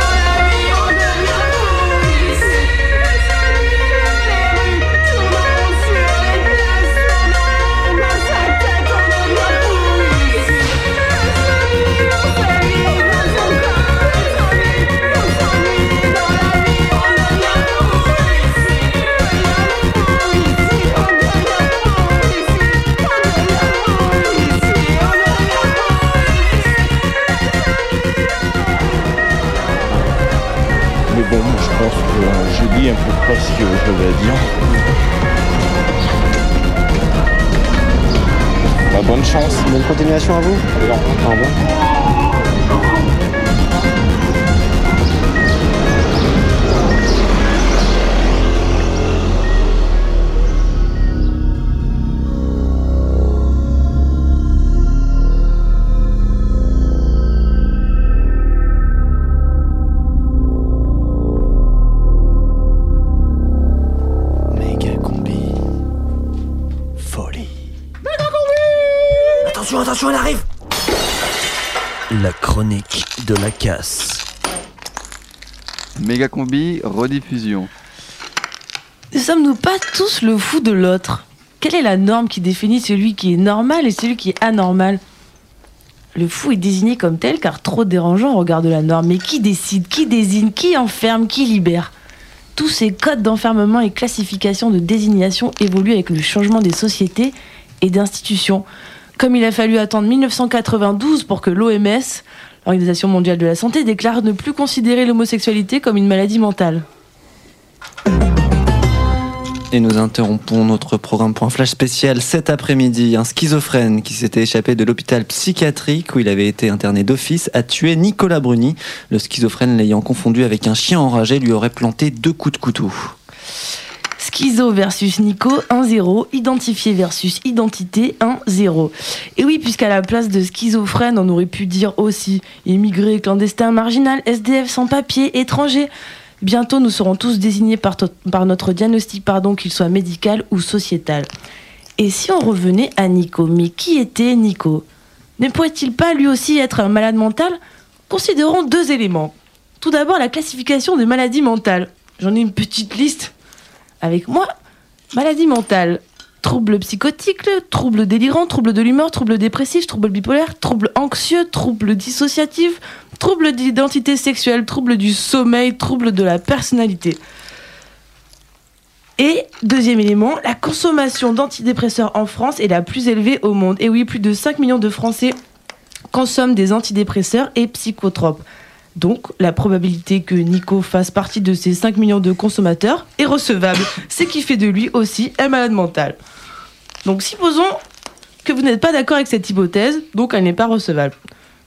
Speaker 58: Que j'avais à dire. Bah, bonne chance.
Speaker 14: Bonne continuation à vous. Au revoir.
Speaker 53: Attention, casse.
Speaker 13: Méga combi, rediffusion.
Speaker 44: Ne sommes-nous pas tous le fou de l'autre? Quelle est la norme qui définit celui qui est normal et celui qui est anormal? Le fou est désigné comme tel car trop dérangeant au regard de la norme. Mais qui décide Qui désigne Qui enferme Qui libère? Tous ces codes d'enfermement et classification de désignation évoluent avec le changement des sociétés et d'institutions. Comme il a fallu attendre 1992 pour que l'OMS, l'Organisation mondiale de la santé, déclare ne plus considérer l'homosexualité comme une maladie mentale.
Speaker 14: Et nous interrompons notre programme pour un flash spécial cet après-midi. Un schizophrène qui s'était échappé de l'hôpital psychiatrique où il avait été interné d'office a tué Nicolas Bruni. Le schizophrène l'ayant confondu avec un chien enragé lui aurait planté deux coups de couteau.
Speaker 44: Schizo versus Nico, 1-0. Identifié versus identité, 1-0. Et oui, puisqu'à la place de schizophrène, on aurait pu dire aussi immigré, clandestin, marginal, SDF sans papier, étranger. Bientôt, nous serons tous désignés par, notre diagnostic, pardon, qu'il soit médical ou sociétal. Et si on revenait à Nico Mais qui était Nico? Ne pourrait-il pas lui aussi être un malade mental? Considérons deux éléments. Tout d'abord, la classification des maladies mentales. J'en ai une petite liste avec moi. Maladie mentale. Troubles psychotiques, troubles délirants, troubles de l'humeur, troubles dépressifs, troubles bipolaires, troubles anxieux, troubles dissociatifs, troubles d'identité sexuelle, troubles du sommeil, troubles de la personnalité. Et deuxième élément, la consommation d'antidépresseurs en France est la plus élevée au monde. Et oui, plus de 5 millions de Français consomment des antidépresseurs et psychotropes. Donc, la probabilité que Nico fasse partie de ces 5 millions de consommateurs est recevable, ce qui fait de lui aussi un malade mental. Donc, supposons que vous n'êtes pas d'accord avec cette hypothèse, donc elle n'est pas recevable.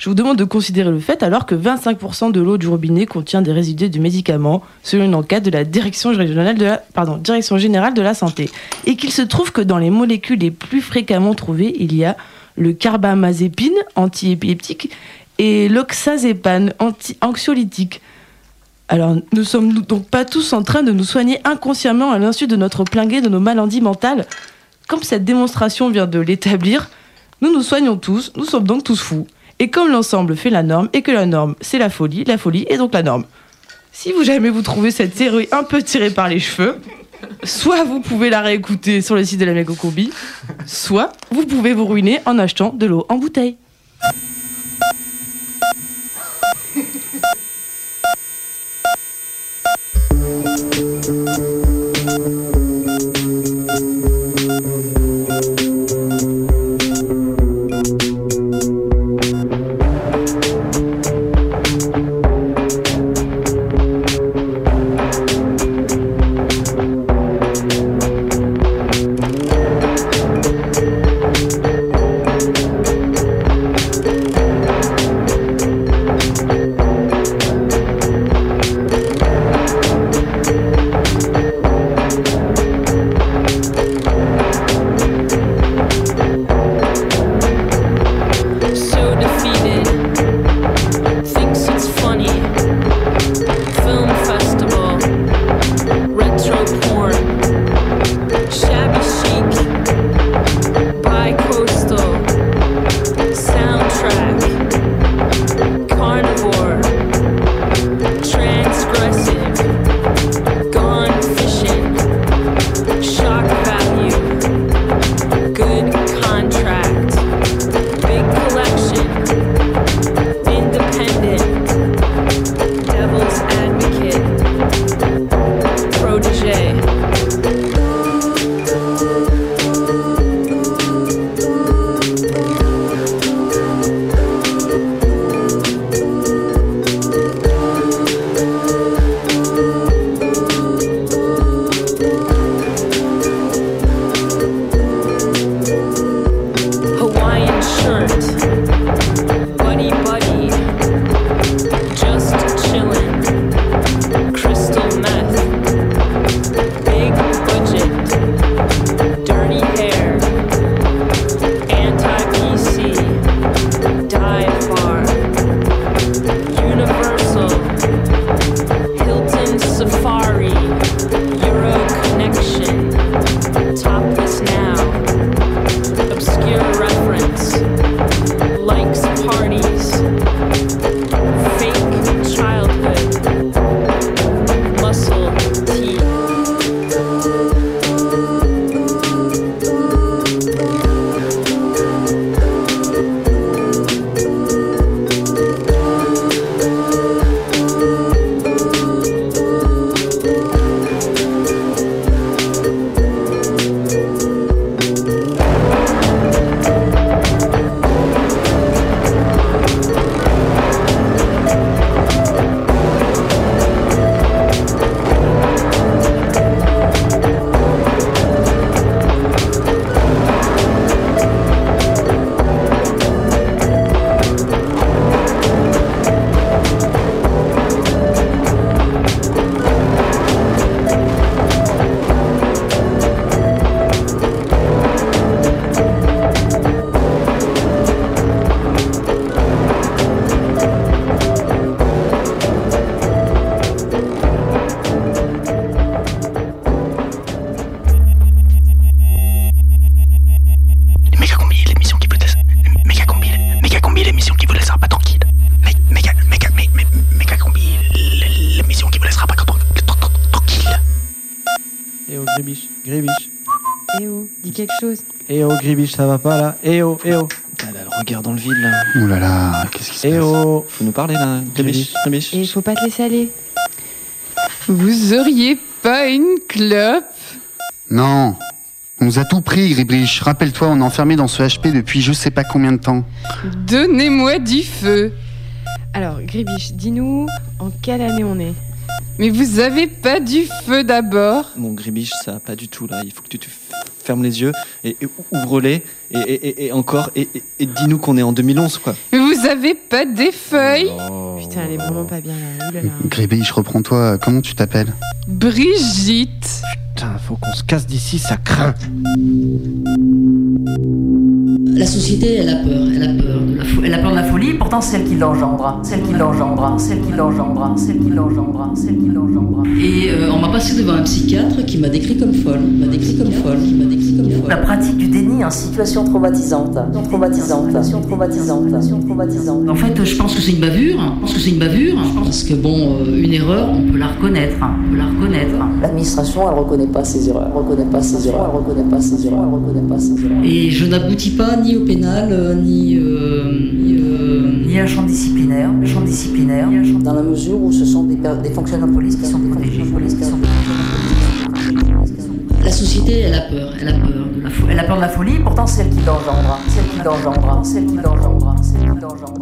Speaker 44: Je vous demande de considérer le fait alors que 25% de l'eau du robinet contient des résidus de médicaments, selon une enquête de la Direction générale de la santé. Et qu'il se trouve que dans les molécules les plus fréquemment trouvées, il y a le carbamazépine, antiépileptique, et l'oxazépane, anti-anxiolytique. Alors, ne sommes-nous donc pas tous en train de nous soigner inconsciemment à l'insu de notre plein de nos maladies mentales Comme cette démonstration vient de l'établir, nous nous soignons tous, nous sommes donc tous fous. Et comme l'ensemble fait la norme, et que la norme c'est la folie, la folie est donc la norme. Si vous jamais vous trouvez cette théorie un peu tirée par les cheveux, soit vous pouvez la réécouter sur le site de la Mécocombi, soit vous pouvez vous ruiner en achetant de l'eau en bouteille.
Speaker 46: Gribiche, ça va pas là Eh oh, eh oh.
Speaker 14: Elle a le regard dans le vide là.
Speaker 13: Ouh là là, qu'est-ce qui se
Speaker 46: Eh
Speaker 13: passe
Speaker 46: oh.
Speaker 14: Faut nous parler là. Grébiche.
Speaker 59: Et faut pas te laisser aller. Vous auriez pas une clope?
Speaker 17: Non. On nous a tout pris, Gribrich. Rappelle-toi, on est enfermé dans ce HP depuis je sais pas combien de temps.
Speaker 59: Donnez-moi du feu. Alors, Gribiche, dis-nous en quelle année on est Mais vous avez pas du feu d'abord?
Speaker 14: Mon Gribiche, ça va pas du tout là. Il faut que tu te f- fermes les yeux et, et ouvre-les et, et- et- et encore et, et- et dis-nous qu'on est en 2011 quoi.
Speaker 59: Mais vous avez pas des feuilles
Speaker 44: Putain, elle est vraiment pas bien là. Ouh là là.
Speaker 17: Gribrich, reprends-toi. Comment tu t'appelles?
Speaker 59: Brigitte
Speaker 46: Putain, faut qu'on se casse d'ici, ça craint.
Speaker 60: La société, elle a peur, elle a peur de la fo- elle a peur de la folie, pourtant c'est elle qui l'engendre, celle qui l'engendre, celle qui l'engendre, celle qui l'engendre, celle qui l'engendre. Et euh, on m'a passé devant un psychiatre qui m'a décrit comme folle, m'a décrit comme folle, qui m'a décrit comme folle. La pratique du déni en situation traumatisante, traumatisante, situation traumatisante, situation traumatisante. En fait, je pense que c'est une bavure, je pense que c'est une bavure, parce que bon, euh, une erreur, on peut la reconnaître, on peut la reconnaître. L'administration, elle reconnaît pas ses erreurs, elle reconnaît pas ses erreurs, elle reconnaît pas ses erreurs, reconnaît pas ses erreurs. Et je n'aboutis pas ni au pénal, euh, ni, euh, ni, euh, ni à un champ disciplinaire, un champ disciplinaire, dans la mesure où ce sont des, des fonctionnaires de police qui sont protégés, la société, elle a peur, elle a peur de la fo- Elle a peur de la folie, pourtant c'est elle qui l'engendre, c'est elle qui l'engendre, c'est elle qui l'engendre, c'est elle qui l'engendre.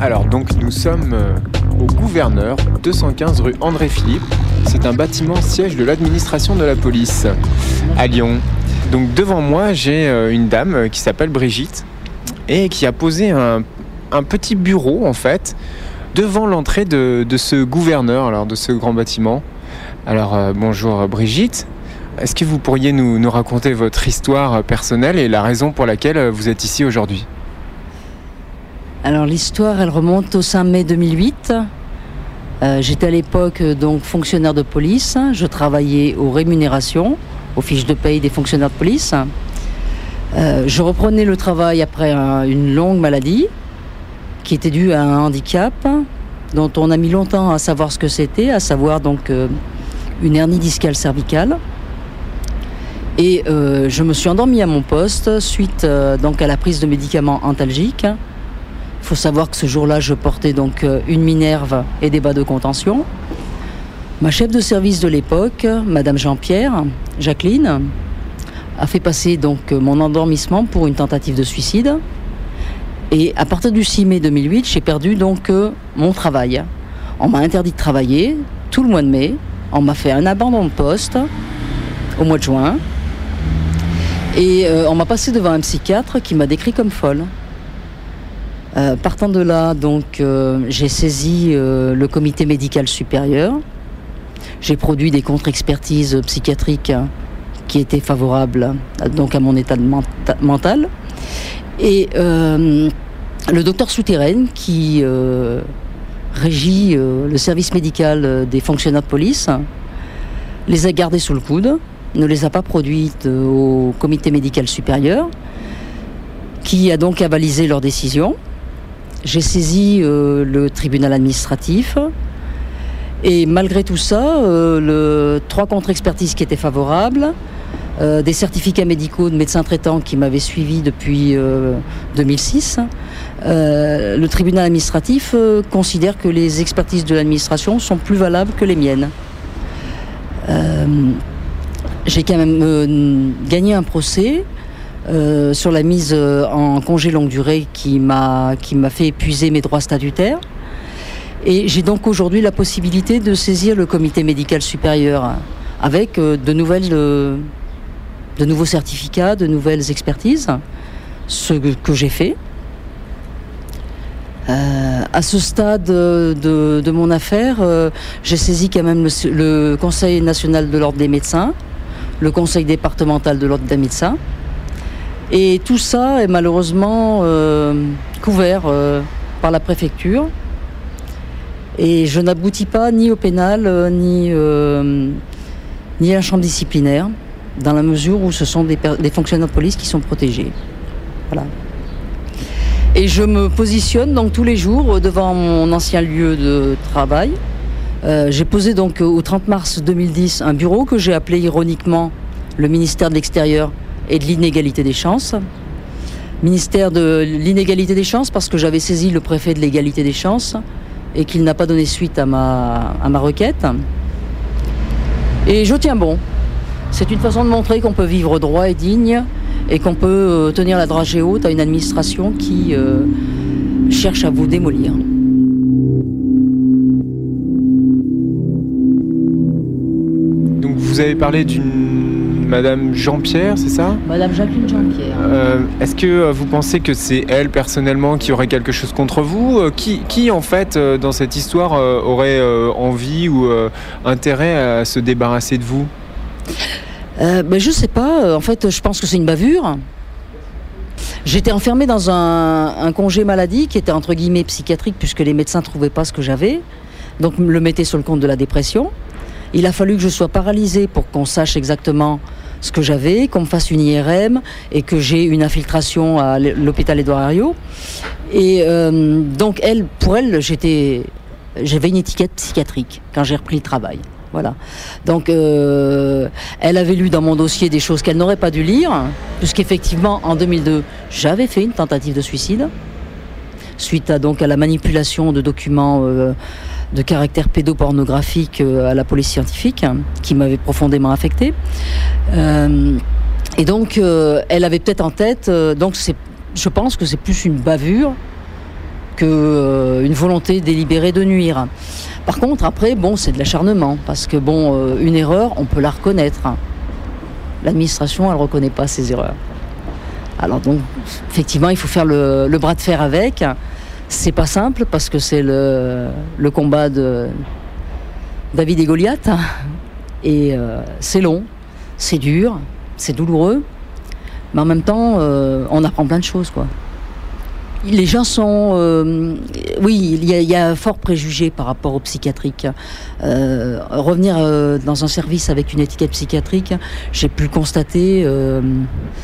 Speaker 61: Alors donc nous sommes euh, au gouverneur, 215 rue André Philippe. C'est un bâtiment siège de l'administration de la police. À Lyon. Donc devant moi j'ai euh, une dame euh, qui s'appelle Brigitte et qui a posé un, un petit bureau en fait devant l'entrée de, de ce gouverneur, alors de ce grand bâtiment. Alors euh, bonjour Brigitte. Est-ce que vous pourriez nous, nous raconter votre histoire personnelle et la raison pour laquelle vous êtes ici aujourd'hui?
Speaker 60: Alors l'histoire, elle remonte au 5 mai 2008. Euh, J'étais à l'époque donc fonctionnaire de police. Je travaillais aux rémunérations, aux fiches de paye des fonctionnaires de police. Euh, je reprenais le travail après un- une longue maladie qui était due à un handicap dont on a mis longtemps à savoir ce que c'était, à savoir donc euh, une hernie discale cervicale. Et euh, je me suis endormie à mon poste suite donc à la prise de médicaments antalgiques. Il faut savoir que ce jour-là, je portais donc une minerve et des bas de contention. Ma chef de service de l'époque, Madame Jean-Pierre, Jacqueline, a fait passer donc euh, mon endormissement pour une tentative de suicide. Et à partir du 6 mai 2008, j'ai perdu donc euh, mon travail. On m'a interdit de travailler tout le mois de mai. On m'a fait un abandon de poste au mois de juin. Et euh, on m'a passé devant un psychiatre qui m'a décrit comme folle. Partant de là, donc, j'ai saisi le comité médical supérieur. J'ai produit des contre-expertises psychiatriques qui étaient favorables donc à mon état mental. Et euh, le docteur Souterraine, qui euh, régit euh, le service médical des fonctionnaires de police, les a gardés sous le coude, ne les a pas produites au comité médical supérieur, qui a donc avalisé leur décision. J'ai saisi euh, le tribunal administratif. Et malgré tout ça, euh, trois contre-expertises qui étaient favorables, euh, des certificats médicaux de médecins traitants qui m'avaient suivi depuis euh, 2006, euh, le tribunal administratif considère que les expertises de l'administration sont plus valables que les miennes. J'ai quand même gagné un procès sur la mise en congé longue durée qui m'a fait épuiser mes droits statutaires. Et j'ai donc aujourd'hui la possibilité de saisir le comité médical supérieur avec euh, euh, de nouveaux certificats, de nouvelles expertises, ce que, j'ai fait. Euh, à ce stade de, mon affaire, j'ai saisi quand même le, Conseil national de l'ordre des médecins, le Conseil départemental de l'ordre des médecins, et tout ça est malheureusement couvert par la préfecture. Et je n'aboutis pas ni au pénal, euh, ni, euh, ni à la chambre disciplinaire, dans la mesure où ce sont des, fonctionnaires de police qui sont protégés. Voilà. Et je me positionne donc tous les jours euh, devant mon ancien lieu de travail. J'ai posé donc au 30 mars 2010 un bureau que j'ai appelé ironiquement le ministère de l'Extérieur et de l'inégalité des chances. Ministère de l'inégalité des chances parce que j'avais saisi le préfet de l'égalité des chances et qu'il n'a pas donné suite à ma, à ma requête. Et je tiens bon. C'est une façon de montrer qu'on peut vivre droit et digne et qu'on peut euh, tenir la dragée haute à une administration qui euh, cherche à vous démolir.
Speaker 61: Donc vous avez parlé d'une Madame Jean-Pierre, c'est ça?
Speaker 60: Madame Jacqueline Jean-Pierre.
Speaker 61: Euh, Est-ce que euh, vous pensez que c'est elle personnellement qui aurait quelque chose contre vous? Euh, qui, qui, en fait dans cette histoire aurait envie ou intérêt à se débarrasser de vous?
Speaker 60: Euh, ben, je sais pas. En fait, je pense que c'est une bavure. J'étais enfermée dans un, un congé maladie qui était entre guillemets psychiatrique puisque les médecins trouvaient pas ce que j'avais. Donc me le mettaient sur le compte de la dépression. Il a fallu que je sois paralysée pour qu'on sache exactement ce que j'avais, qu'on me fasse une IRM et que j'ai une infiltration à l'hôpital Édouard Herriot. Et euh, donc elle, pour elle, j'étais, j'avais une étiquette psychiatrique quand j'ai repris le travail. Voilà. Donc, euh, elle avait lu dans mon dossier des choses qu'elle n'aurait pas dû lire, puisqu'effectivement, en 2002, j'avais fait une tentative de suicide, suite à, donc, à la manipulation de documents euh, de caractère pédopornographique euh, à la police scientifique, hein, qui m'avait profondément affecté. Euh, et donc, euh, elle avait peut-être en tête, donc je pense que c'est plus une bavure que une volonté délibérée de nuire. Par contre, après, bon, c'est de l'acharnement, parce que bon, une erreur, on peut la reconnaître. L'administration, elle ne reconnaît pas ses erreurs. Alors donc, effectivement, il faut faire le bras de fer avec. C'est pas simple parce que c'est le, combat de David et Goliath. Et euh, c'est long, c'est dur, c'est douloureux, mais en même temps, euh, on apprend plein de choses, quoi. Les gens sont, euh, oui, il y, a, un fort préjugé par rapport au psychiatrique. Revenir dans un service avec une étiquette psychiatrique, j'ai pu le constater,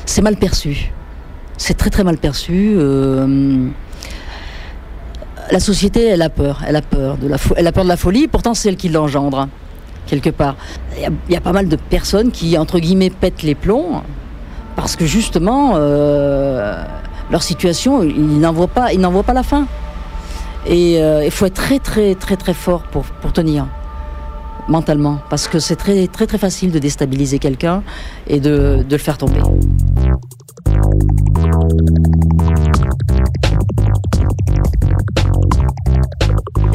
Speaker 60: c'est mal perçu. C'est très très mal perçu. La société, elle a peur, elle a peur de la, elle a peur de la folie. Pourtant, c'est elle qui l'engendre quelque part. Il y, a, pas mal de personnes qui entre guillemets pètent les plombs parce que justement euh, leur situation, ils n'en voient pas, voient pas la fin. Et euh, il faut être très très très très fort pour, pour tenir mentalement parce que c'est très très très facile de déstabiliser quelqu'un et de, de le faire tomber.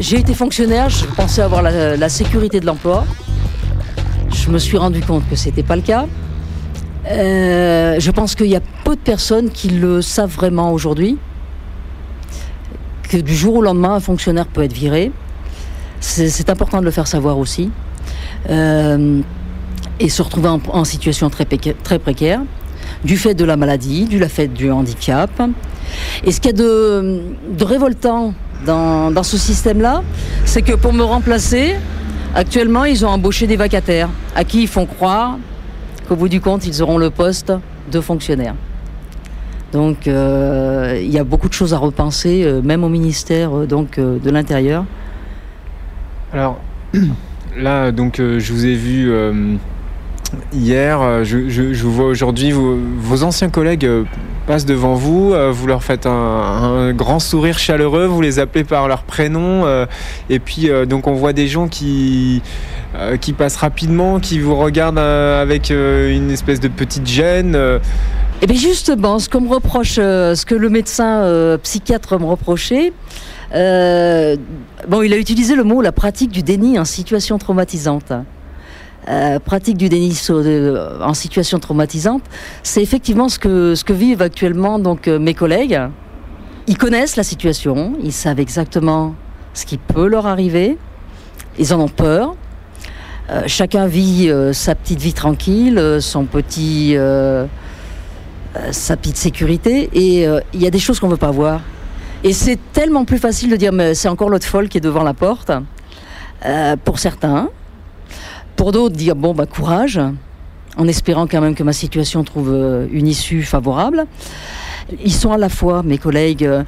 Speaker 60: J'ai été fonctionnaire, je pensais avoir la, sécurité de l'emploi. Je me suis rendu compte que c'était pas le cas. Euh, je pense qu'il y a peu de personnes qui le savent vraiment aujourd'hui. Que du jour au lendemain, un fonctionnaire peut être viré. C'est important de le faire savoir aussi. Euh, et se retrouver en, situation très précaire, du fait de la maladie, du fait du handicap. Et ce qu'il y a de, de révoltant dans, ce système-là, c'est que pour me remplacer, actuellement, ils ont embauché des vacataires à qui ils font croire qu'au bout du compte, ils auront le poste de fonctionnaire. Donc, euh, il y a beaucoup de choses à repenser, euh, même au ministère euh, donc, de l'Intérieur.
Speaker 61: Alors là, donc je vous ai vu hier, euh, je, vous vois aujourd'hui, vos, anciens collègues euh, passent devant vous, euh, vous leur faites un, grand sourire chaleureux, vous les appelez par leur prénom, et puis donc on voit des gens qui, passent rapidement, qui vous regardent avec une espèce de petite gêne.
Speaker 60: Et bien justement, ce que le médecin psychiatre me reprochait, bon, il a utilisé le mot la pratique du déni en situation traumatisante. Euh, pratique du déni so- de- en situation traumatisante, c'est effectivement ce que, ce que vivent actuellement donc euh, mes collègues. Ils connaissent la situation, ils savent exactement ce qui peut leur arriver, ils en ont peur. Euh, chacun vit euh, sa petite vie tranquille, euh, son petit, euh, euh, sa petite sécurité, et euh, il y a des choses qu'on ne veut pas voir. Et c'est tellement plus facile de dire, mais c'est encore l'autre folle qui est devant la porte, euh, pour certains. Pour d'autres, dire, bon, bah courage, en espérant quand même que ma situation trouve euh, une issue favorable. Ils sont à la fois, mes collègues, euh,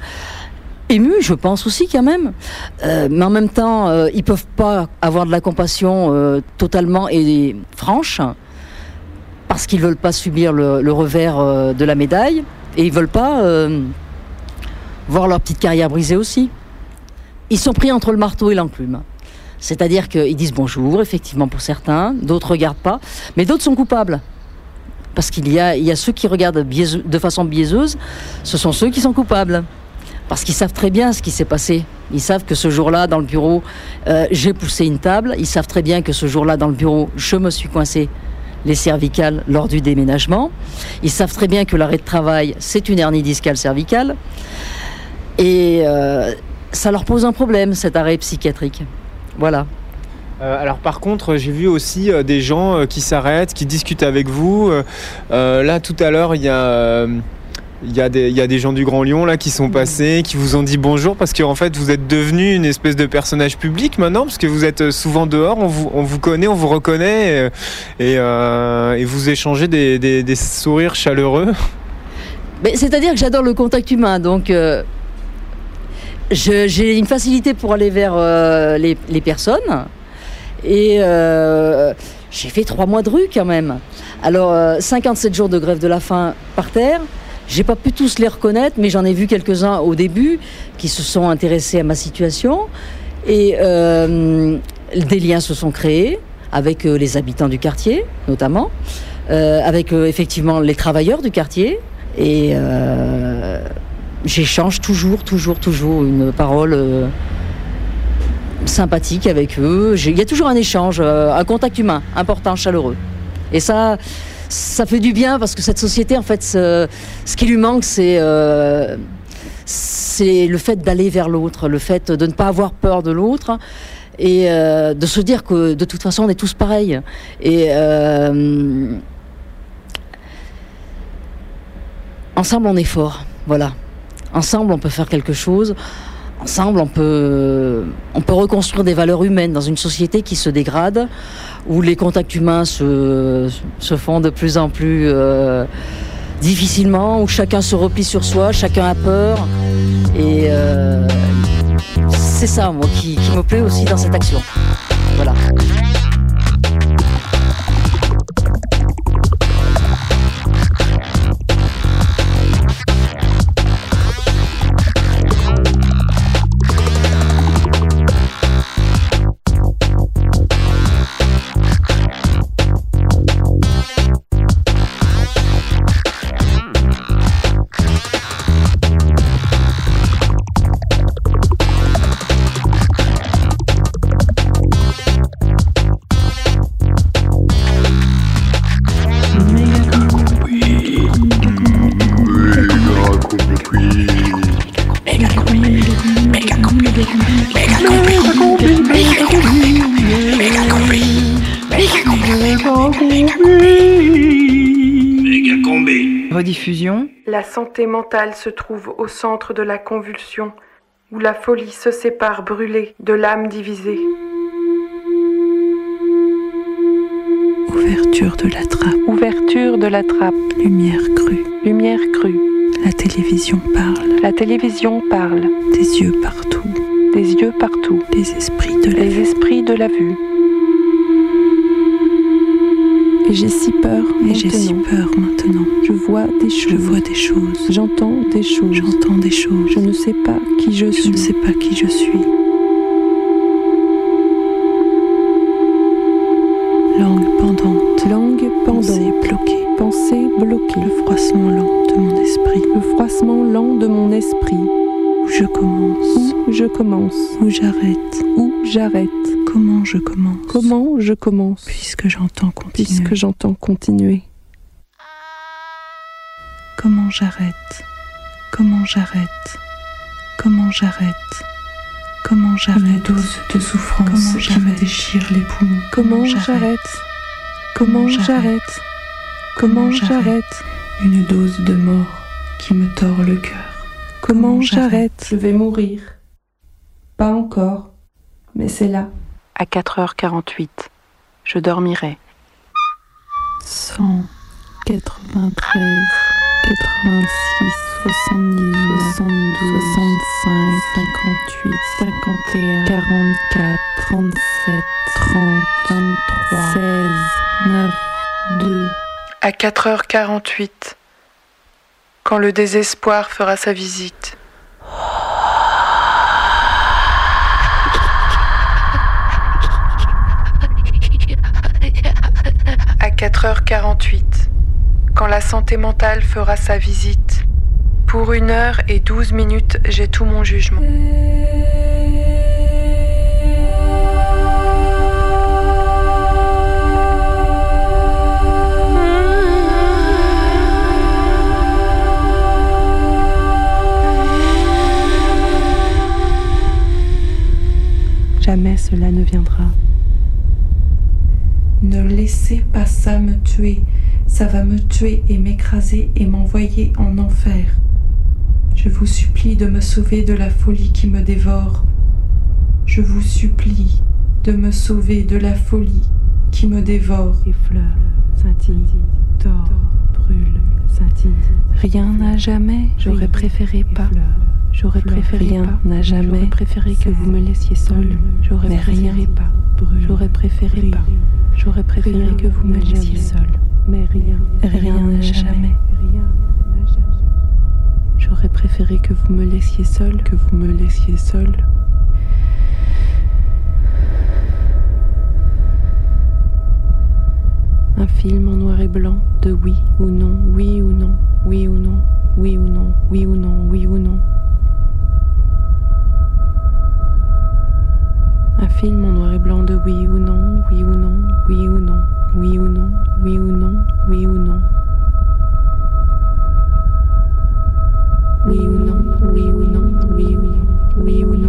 Speaker 60: émus, je pense aussi quand même, Euh, mais en même temps, ils peuvent pas avoir de la compassion totalement et franche, parce qu'ils veulent pas subir le, revers de la médaille, et ils veulent pas voir leur petite carrière brisée aussi. Ils sont pris entre le marteau et l'enclume. C'est-à-dire qu'ils disent bonjour, effectivement, pour certains, d'autres regardent pas, mais d'autres sont coupables. Parce qu'il y a, ceux qui regardent de façon biaiseuse, ce sont ceux qui sont coupables. Parce qu'ils savent très bien ce qui s'est passé. Ils savent que ce jour-là, dans le bureau, euh, j'ai poussé une table. Ils savent très bien que ce jour-là, dans le bureau, je me suis coincé les cervicales lors du déménagement. Ils savent très bien que l'arrêt de travail, c'est une hernie discale cervicale. Et euh, ça leur pose un problème, cet arrêt psychiatrique. Voilà.
Speaker 61: Euh, alors par contre, j'ai vu aussi euh, des gens euh, qui s'arrêtent, qui discutent avec vous. Là, tout à l'heure, il y a... il y, a des, il y a des gens du Grand Lyon là qui sont passés, qui vous ont dit bonjour parce qu'en fait vous êtes devenu une espèce de personnage public maintenant parce que vous êtes souvent dehors, on vous, on vous connaît, on vous reconnaît et, euh, et vous échangez des, des- des sourires chaleureux.
Speaker 60: C'est-à-dire que j'adore le contact humain, donc euh, j'ai une facilité pour aller vers euh, les, les personnes. Et euh, j'ai fait trois mois de rue quand même. Alors, euh, 57 jours de grève de la faim par terre. J'ai pas pu tous les reconnaître, mais j'en ai vu quelques-uns au début qui se sont intéressés à ma situation. Et euh, des liens se sont créés avec euh, les habitants du quartier, notamment, euh, avec effectivement les travailleurs du quartier. Et j'échange toujours, toujours, toujours une parole euh, sympathique avec eux. Il y a toujours un échange, euh, un contact humain important, chaleureux. Et ça, ça fait du bien parce que cette société, en fait, ce, qui lui manque, c'est euh, c'est le fait d'aller vers l'autre, le fait de ne pas avoir peur de l'autre et de se dire que de toute façon, on est tous pareils. Et ensemble, on est fort. Voilà. Ensemble, on peut faire quelque chose. Ensemble, on peut, on peut reconstruire des valeurs humaines dans une société qui se dégrade, où les contacts humains se, se font de plus en plus euh, difficilement, où chacun se replie sur soi, chacun a peur. Et euh, c'est ça, moi, qui, qui me plaît aussi dans cette action. Voilà.
Speaker 18: La santé mentale se trouve au centre de la convulsion, où la folie se sépare brûlée de l'âme divisée.
Speaker 45: Ouverture de la trappe.
Speaker 18: Ouverture de la trappe.
Speaker 45: Lumière crue.
Speaker 18: Lumière crue.
Speaker 45: La télévision parle.
Speaker 18: La télévision parle.
Speaker 45: Des yeux partout.
Speaker 18: Des yeux partout.
Speaker 45: Les esprits de la
Speaker 18: Les esprits de la vue.
Speaker 45: Et j'ai si peur. Et j'ai si
Speaker 18: maintenant.
Speaker 45: peur maintenant.
Speaker 18: Je vois des choses.
Speaker 45: Je vois des choses.
Speaker 18: J'entends des choses.
Speaker 45: J'entends des choses.
Speaker 18: Je ne sais pas qui je
Speaker 45: Je
Speaker 18: suis.
Speaker 45: ne sais pas qui je suis. Langue pendante.
Speaker 18: Langue
Speaker 45: Pensée
Speaker 18: pendante.
Speaker 45: bloquée.
Speaker 18: Pensée bloquée.
Speaker 45: Le froissement lent de mon esprit.
Speaker 18: Le froissement lent de mon esprit.
Speaker 45: Où je commence.
Speaker 18: Où je commence.
Speaker 45: Où j'arrête.
Speaker 18: Où j'arrête.
Speaker 45: Comment je commence.
Speaker 18: Comment je commence.
Speaker 45: Puisque j'entends continuer.
Speaker 18: Puisque j'entends continuer.
Speaker 45: Comment j'arrête Comment j'arrête Comment j'arrête Comment j'arrête Une dose de souffrance
Speaker 18: Comment
Speaker 45: qui me déchire les poumons.
Speaker 18: Comment j'arrête Comment j'arrête Comment j'arrête
Speaker 45: Une dose de mort qui me tord le cœur.
Speaker 18: Comment j'arrête
Speaker 45: Je vais mourir.
Speaker 18: Pas encore, mais c'est là.
Speaker 62: À 4h48, je dormirai.
Speaker 45: 100, 93, 86, 79, 62, 65, 58, 51, 44, 37, 30, 23, 16, 9, 2.
Speaker 18: À 4h48, quand le désespoir fera sa visite.
Speaker 63: 4h48, quand la santé mentale fera sa visite. Pour une heure et douze minutes, j'ai tout mon jugement.
Speaker 18: Jamais cela ne viendra.
Speaker 64: Ne laissez pas ça me tuer. Ça va me tuer et m'écraser et m'envoyer en enfer. Je vous supplie de me sauver de la folie qui me dévore. Je vous supplie de me sauver de la folie qui me dévore.
Speaker 18: Effleure, scintille, tord, brûle, scintille. Rien n'a jamais. J'aurais préféré pas. J'aurais préféré rien n'a jamais. J'aurais préféré que vous me laissiez seule. J'aurais préféré pas. J'aurais préféré pas. J'aurais préféré que vous me laissiez seule. Mais rien, rien n'a jamais. J'aurais préféré que vous me laissiez seule, que vous me laissiez seule. Un film en noir et blanc de oui ou non, oui ou non, oui ou non, oui ou non, oui ou non, oui ou non. Un film en noir et blanc de oui ou non, oui ou non, oui ou non, oui ou non, oui ou non, oui ou non. Oui ou non, oui ou non, oui ou non, oui ou non,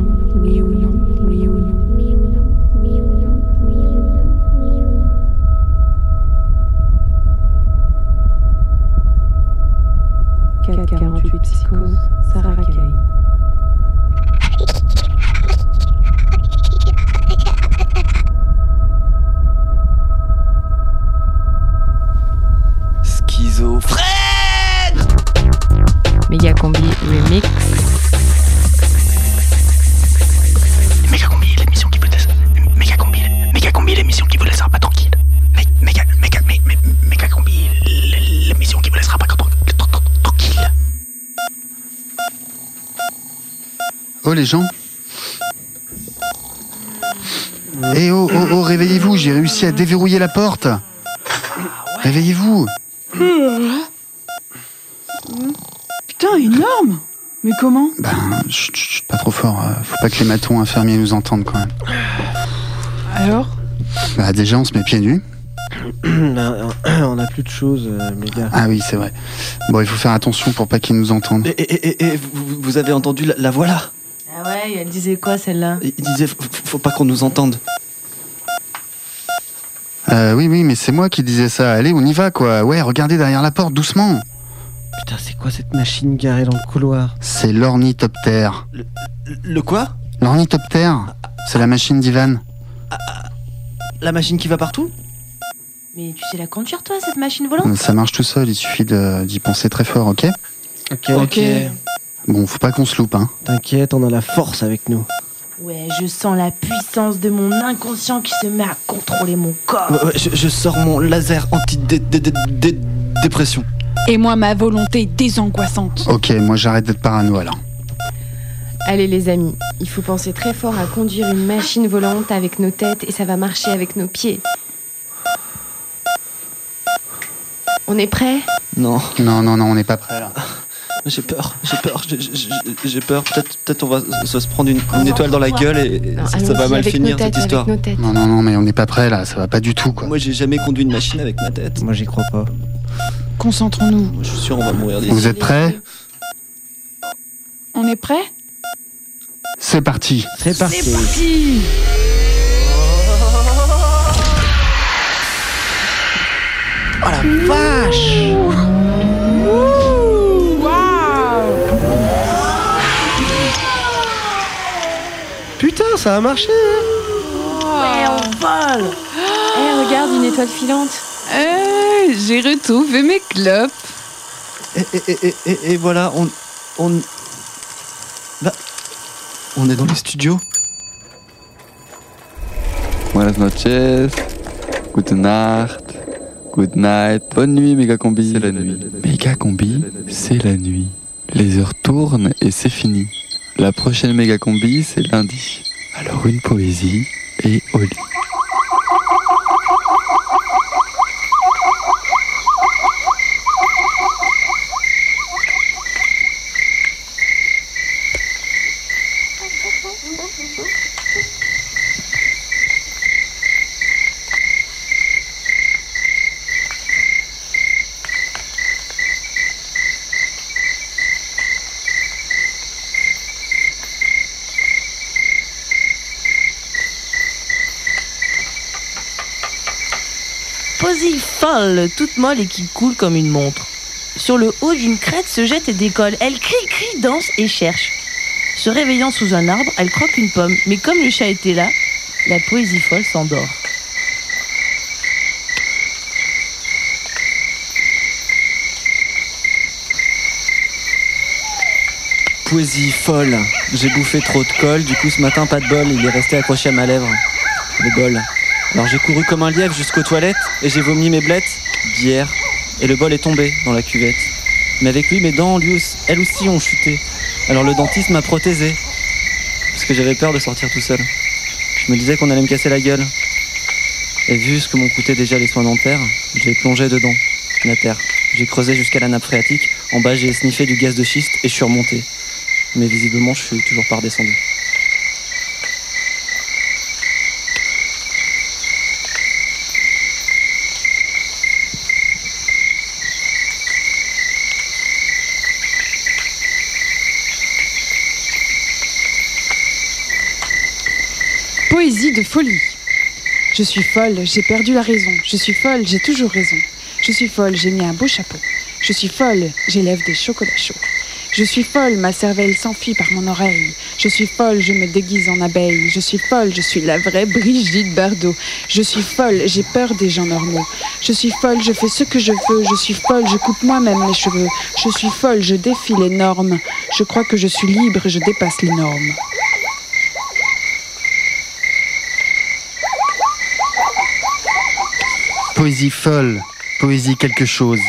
Speaker 17: réussi à déverrouiller la porte. Réveillez-vous.
Speaker 45: Putain, énorme Mais comment
Speaker 17: Ben, chut, chut, pas trop fort. euh, Faut pas que les matons infirmiers nous entendent quand même.
Speaker 45: Alors
Speaker 17: Bah déjà, on se met pieds nus.
Speaker 46: Ben, on a plus de choses, euh, les gars.
Speaker 17: Ah oui, c'est vrai. Bon, il faut faire attention pour pas qu'ils nous entendent.
Speaker 14: Et, et- et- et vous, vous avez entendu la, la voix là?
Speaker 44: Ah ouais, elle disait quoi celle-là?
Speaker 14: Il disait faut, faut pas qu'on nous entende.
Speaker 17: Euh, oui, oui, mais c'est moi qui disais ça. Allez, on y va, quoi. Ouais, regardez derrière la porte, doucement.
Speaker 46: Putain, c'est quoi cette machine garée dans le couloir?
Speaker 17: C'est l'ornithoptère.
Speaker 14: Le quoi?
Speaker 17: L'ornithoptère C'est la machine d'Ivan.
Speaker 14: La machine qui va partout?
Speaker 44: Mais tu sais la conduire toi, cette machine volante?
Speaker 17: Ça marche tout seul, il suffit de- d'y penser très fort, ok
Speaker 46: Ok.
Speaker 44: Ok.
Speaker 17: Bon, faut pas qu'on se loupe, hein.
Speaker 46: T'inquiète, on a la force avec nous.
Speaker 44: Ouais, je sens la puissance de mon inconscient qui se met à contrôler mon corps.
Speaker 14: Ouais, ouais, je, je sors mon laser anti-dépression.
Speaker 45: Et moi, ma volonté désangoissante.
Speaker 17: Ok, moi j'arrête d'être parano alors.
Speaker 59: Allez les amis, il faut penser très fort à conduire une machine volante avec nos têtes et ça va marcher avec nos pieds. On est prêt
Speaker 14: Non.
Speaker 17: Non, non, non, on n'est pas prêt là.
Speaker 14: J'ai peur, j'ai peur, j'ai- peur. Peut-être peut on va se se prendre une, une étoile dans la gueule et,
Speaker 59: Non,
Speaker 14: ça, ça va mal finir
Speaker 59: têtes,
Speaker 14: cette histoire.
Speaker 17: Non, non, non, mais on n'est pas prêt là, ça va pas du tout quoi.
Speaker 14: Moi j'ai jamais conduit une machine avec ma tête.
Speaker 46: Moi j'y crois pas.
Speaker 45: Concentrons-nous.
Speaker 14: Je suis sûr on va mourir d'ici.
Speaker 17: Vous êtes prêts
Speaker 45: On est prêt
Speaker 17: C'est parti.
Speaker 46: C'est parti.
Speaker 45: C'est parti
Speaker 14: Oh la vache
Speaker 46: Putain, ça a marché hein.
Speaker 44: Ouais, on vole
Speaker 59: Eh, regarde, une étoile filante.
Speaker 45: Eh, J'ai retrouvé mes clopes.
Speaker 14: et, et, et, et, et voilà, on. On. On est dans les studios.
Speaker 13: Buenas noches, gute Nacht, good night, bonne nuit méga combi. C'est la nuit. Méga combi, c'est la nuit. Les heures tournent et c'est fini. La prochaine méga combi, c'est lundi. Alors une poésie et au lit.
Speaker 44: poésie folle, toute molle et qui coule comme une montre. Sur le haut d'une crête se jette et décolle. Elle crie, crie, danse et cherche. Se réveillant sous un arbre, elle croque une pomme. Mais comme le chat était là, la poésie folle s'endort.
Speaker 14: Poésie folle. J'ai bouffé trop de colle, du coup ce matin pas de bol, il est resté accroché à ma lèvre. Le bol. Alors j'ai couru comme un lièvre jusqu'aux toilettes et j'ai vomi mes blettes d'hier. Et le bol est tombé dans la cuvette. Mais avec lui, mes dents, elles aussi ont chuté. Alors le dentiste m'a prothésé. Parce que j'avais peur de sortir tout seul. Je me disais qu'on allait me casser la gueule. Et vu ce que m'ont coûté déjà les soins dentaires, j'ai plongé dedans, la terre. J'ai creusé jusqu'à la nappe phréatique. En bas, j'ai sniffé du gaz de schiste et je suis remonté. Mais visiblement, je suis toujours pas redescendu.
Speaker 45: Poésie de folie. Je suis folle, j'ai perdu la raison. Je suis folle, j'ai toujours raison. Je suis folle, j'ai mis un beau chapeau. Je suis folle, j'élève des chocolats chauds. Je suis folle, ma cervelle s'enfuit par mon oreille. Je suis folle, je me déguise en abeille. Je suis folle, je suis la vraie Brigitte Bardot. Je suis folle, j'ai peur des gens normaux. Je suis folle, je fais ce que je veux. Je suis folle, je coupe moi-même mes cheveux. Je suis folle, je défie les normes. Je crois que je suis libre, je dépasse les normes.
Speaker 65: Poésie folle, poésie quelque chose.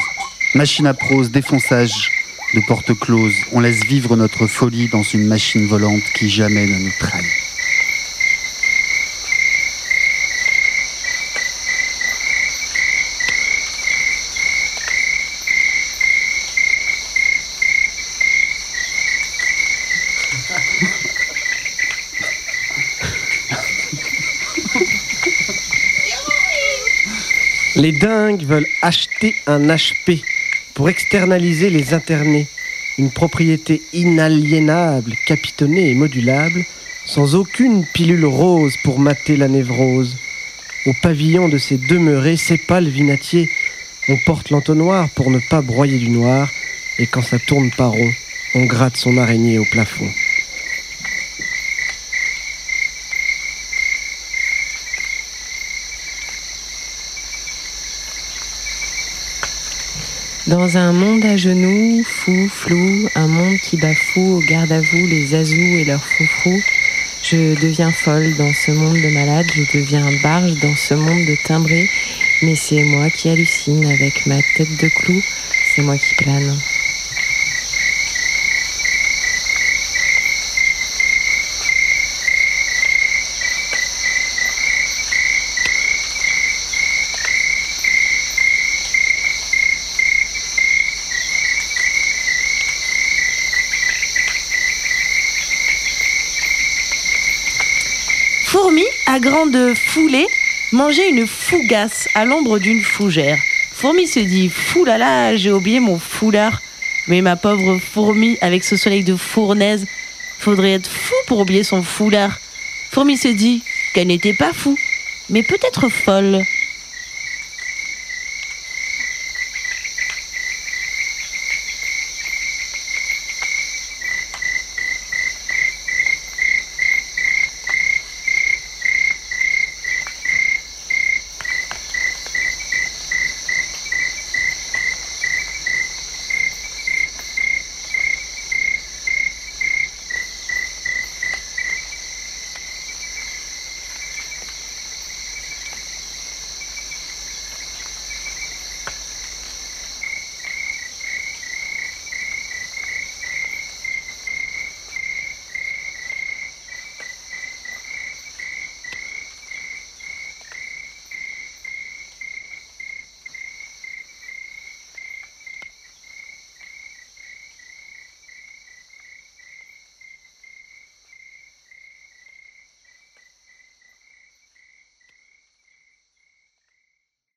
Speaker 65: Machine à prose, défonçage de porte close. On laisse vivre notre folie dans une machine volante qui jamais ne nous trahit.
Speaker 46: Les dingues veulent acheter un HP pour externaliser les internés. Une propriété inaliénable, capitonnée et modulable, sans aucune pilule rose pour mater la névrose. Au pavillon de ces demeurés, c'est pas le vinatier. On porte l'entonnoir pour ne pas broyer du noir, et quand ça tourne pas rond, on gratte son araignée au plafond.
Speaker 16: Dans un monde à genoux, fou, flou, un monde qui bafoue au garde à vous les azous et leurs froufrous, je deviens folle dans ce monde de malades, je deviens barge dans ce monde de timbrés, mais c'est moi qui hallucine avec ma tête de clou, c'est moi qui plane.
Speaker 44: Fourmi, grande foulée, mangeait une fougasse à l'ombre d'une fougère. Fourmi se dit Fou là là, j'ai oublié mon foulard. Mais ma pauvre fourmi, avec ce soleil de fournaise, faudrait être fou pour oublier son foulard. Fourmi se dit qu'elle n'était pas fou, mais peut-être folle.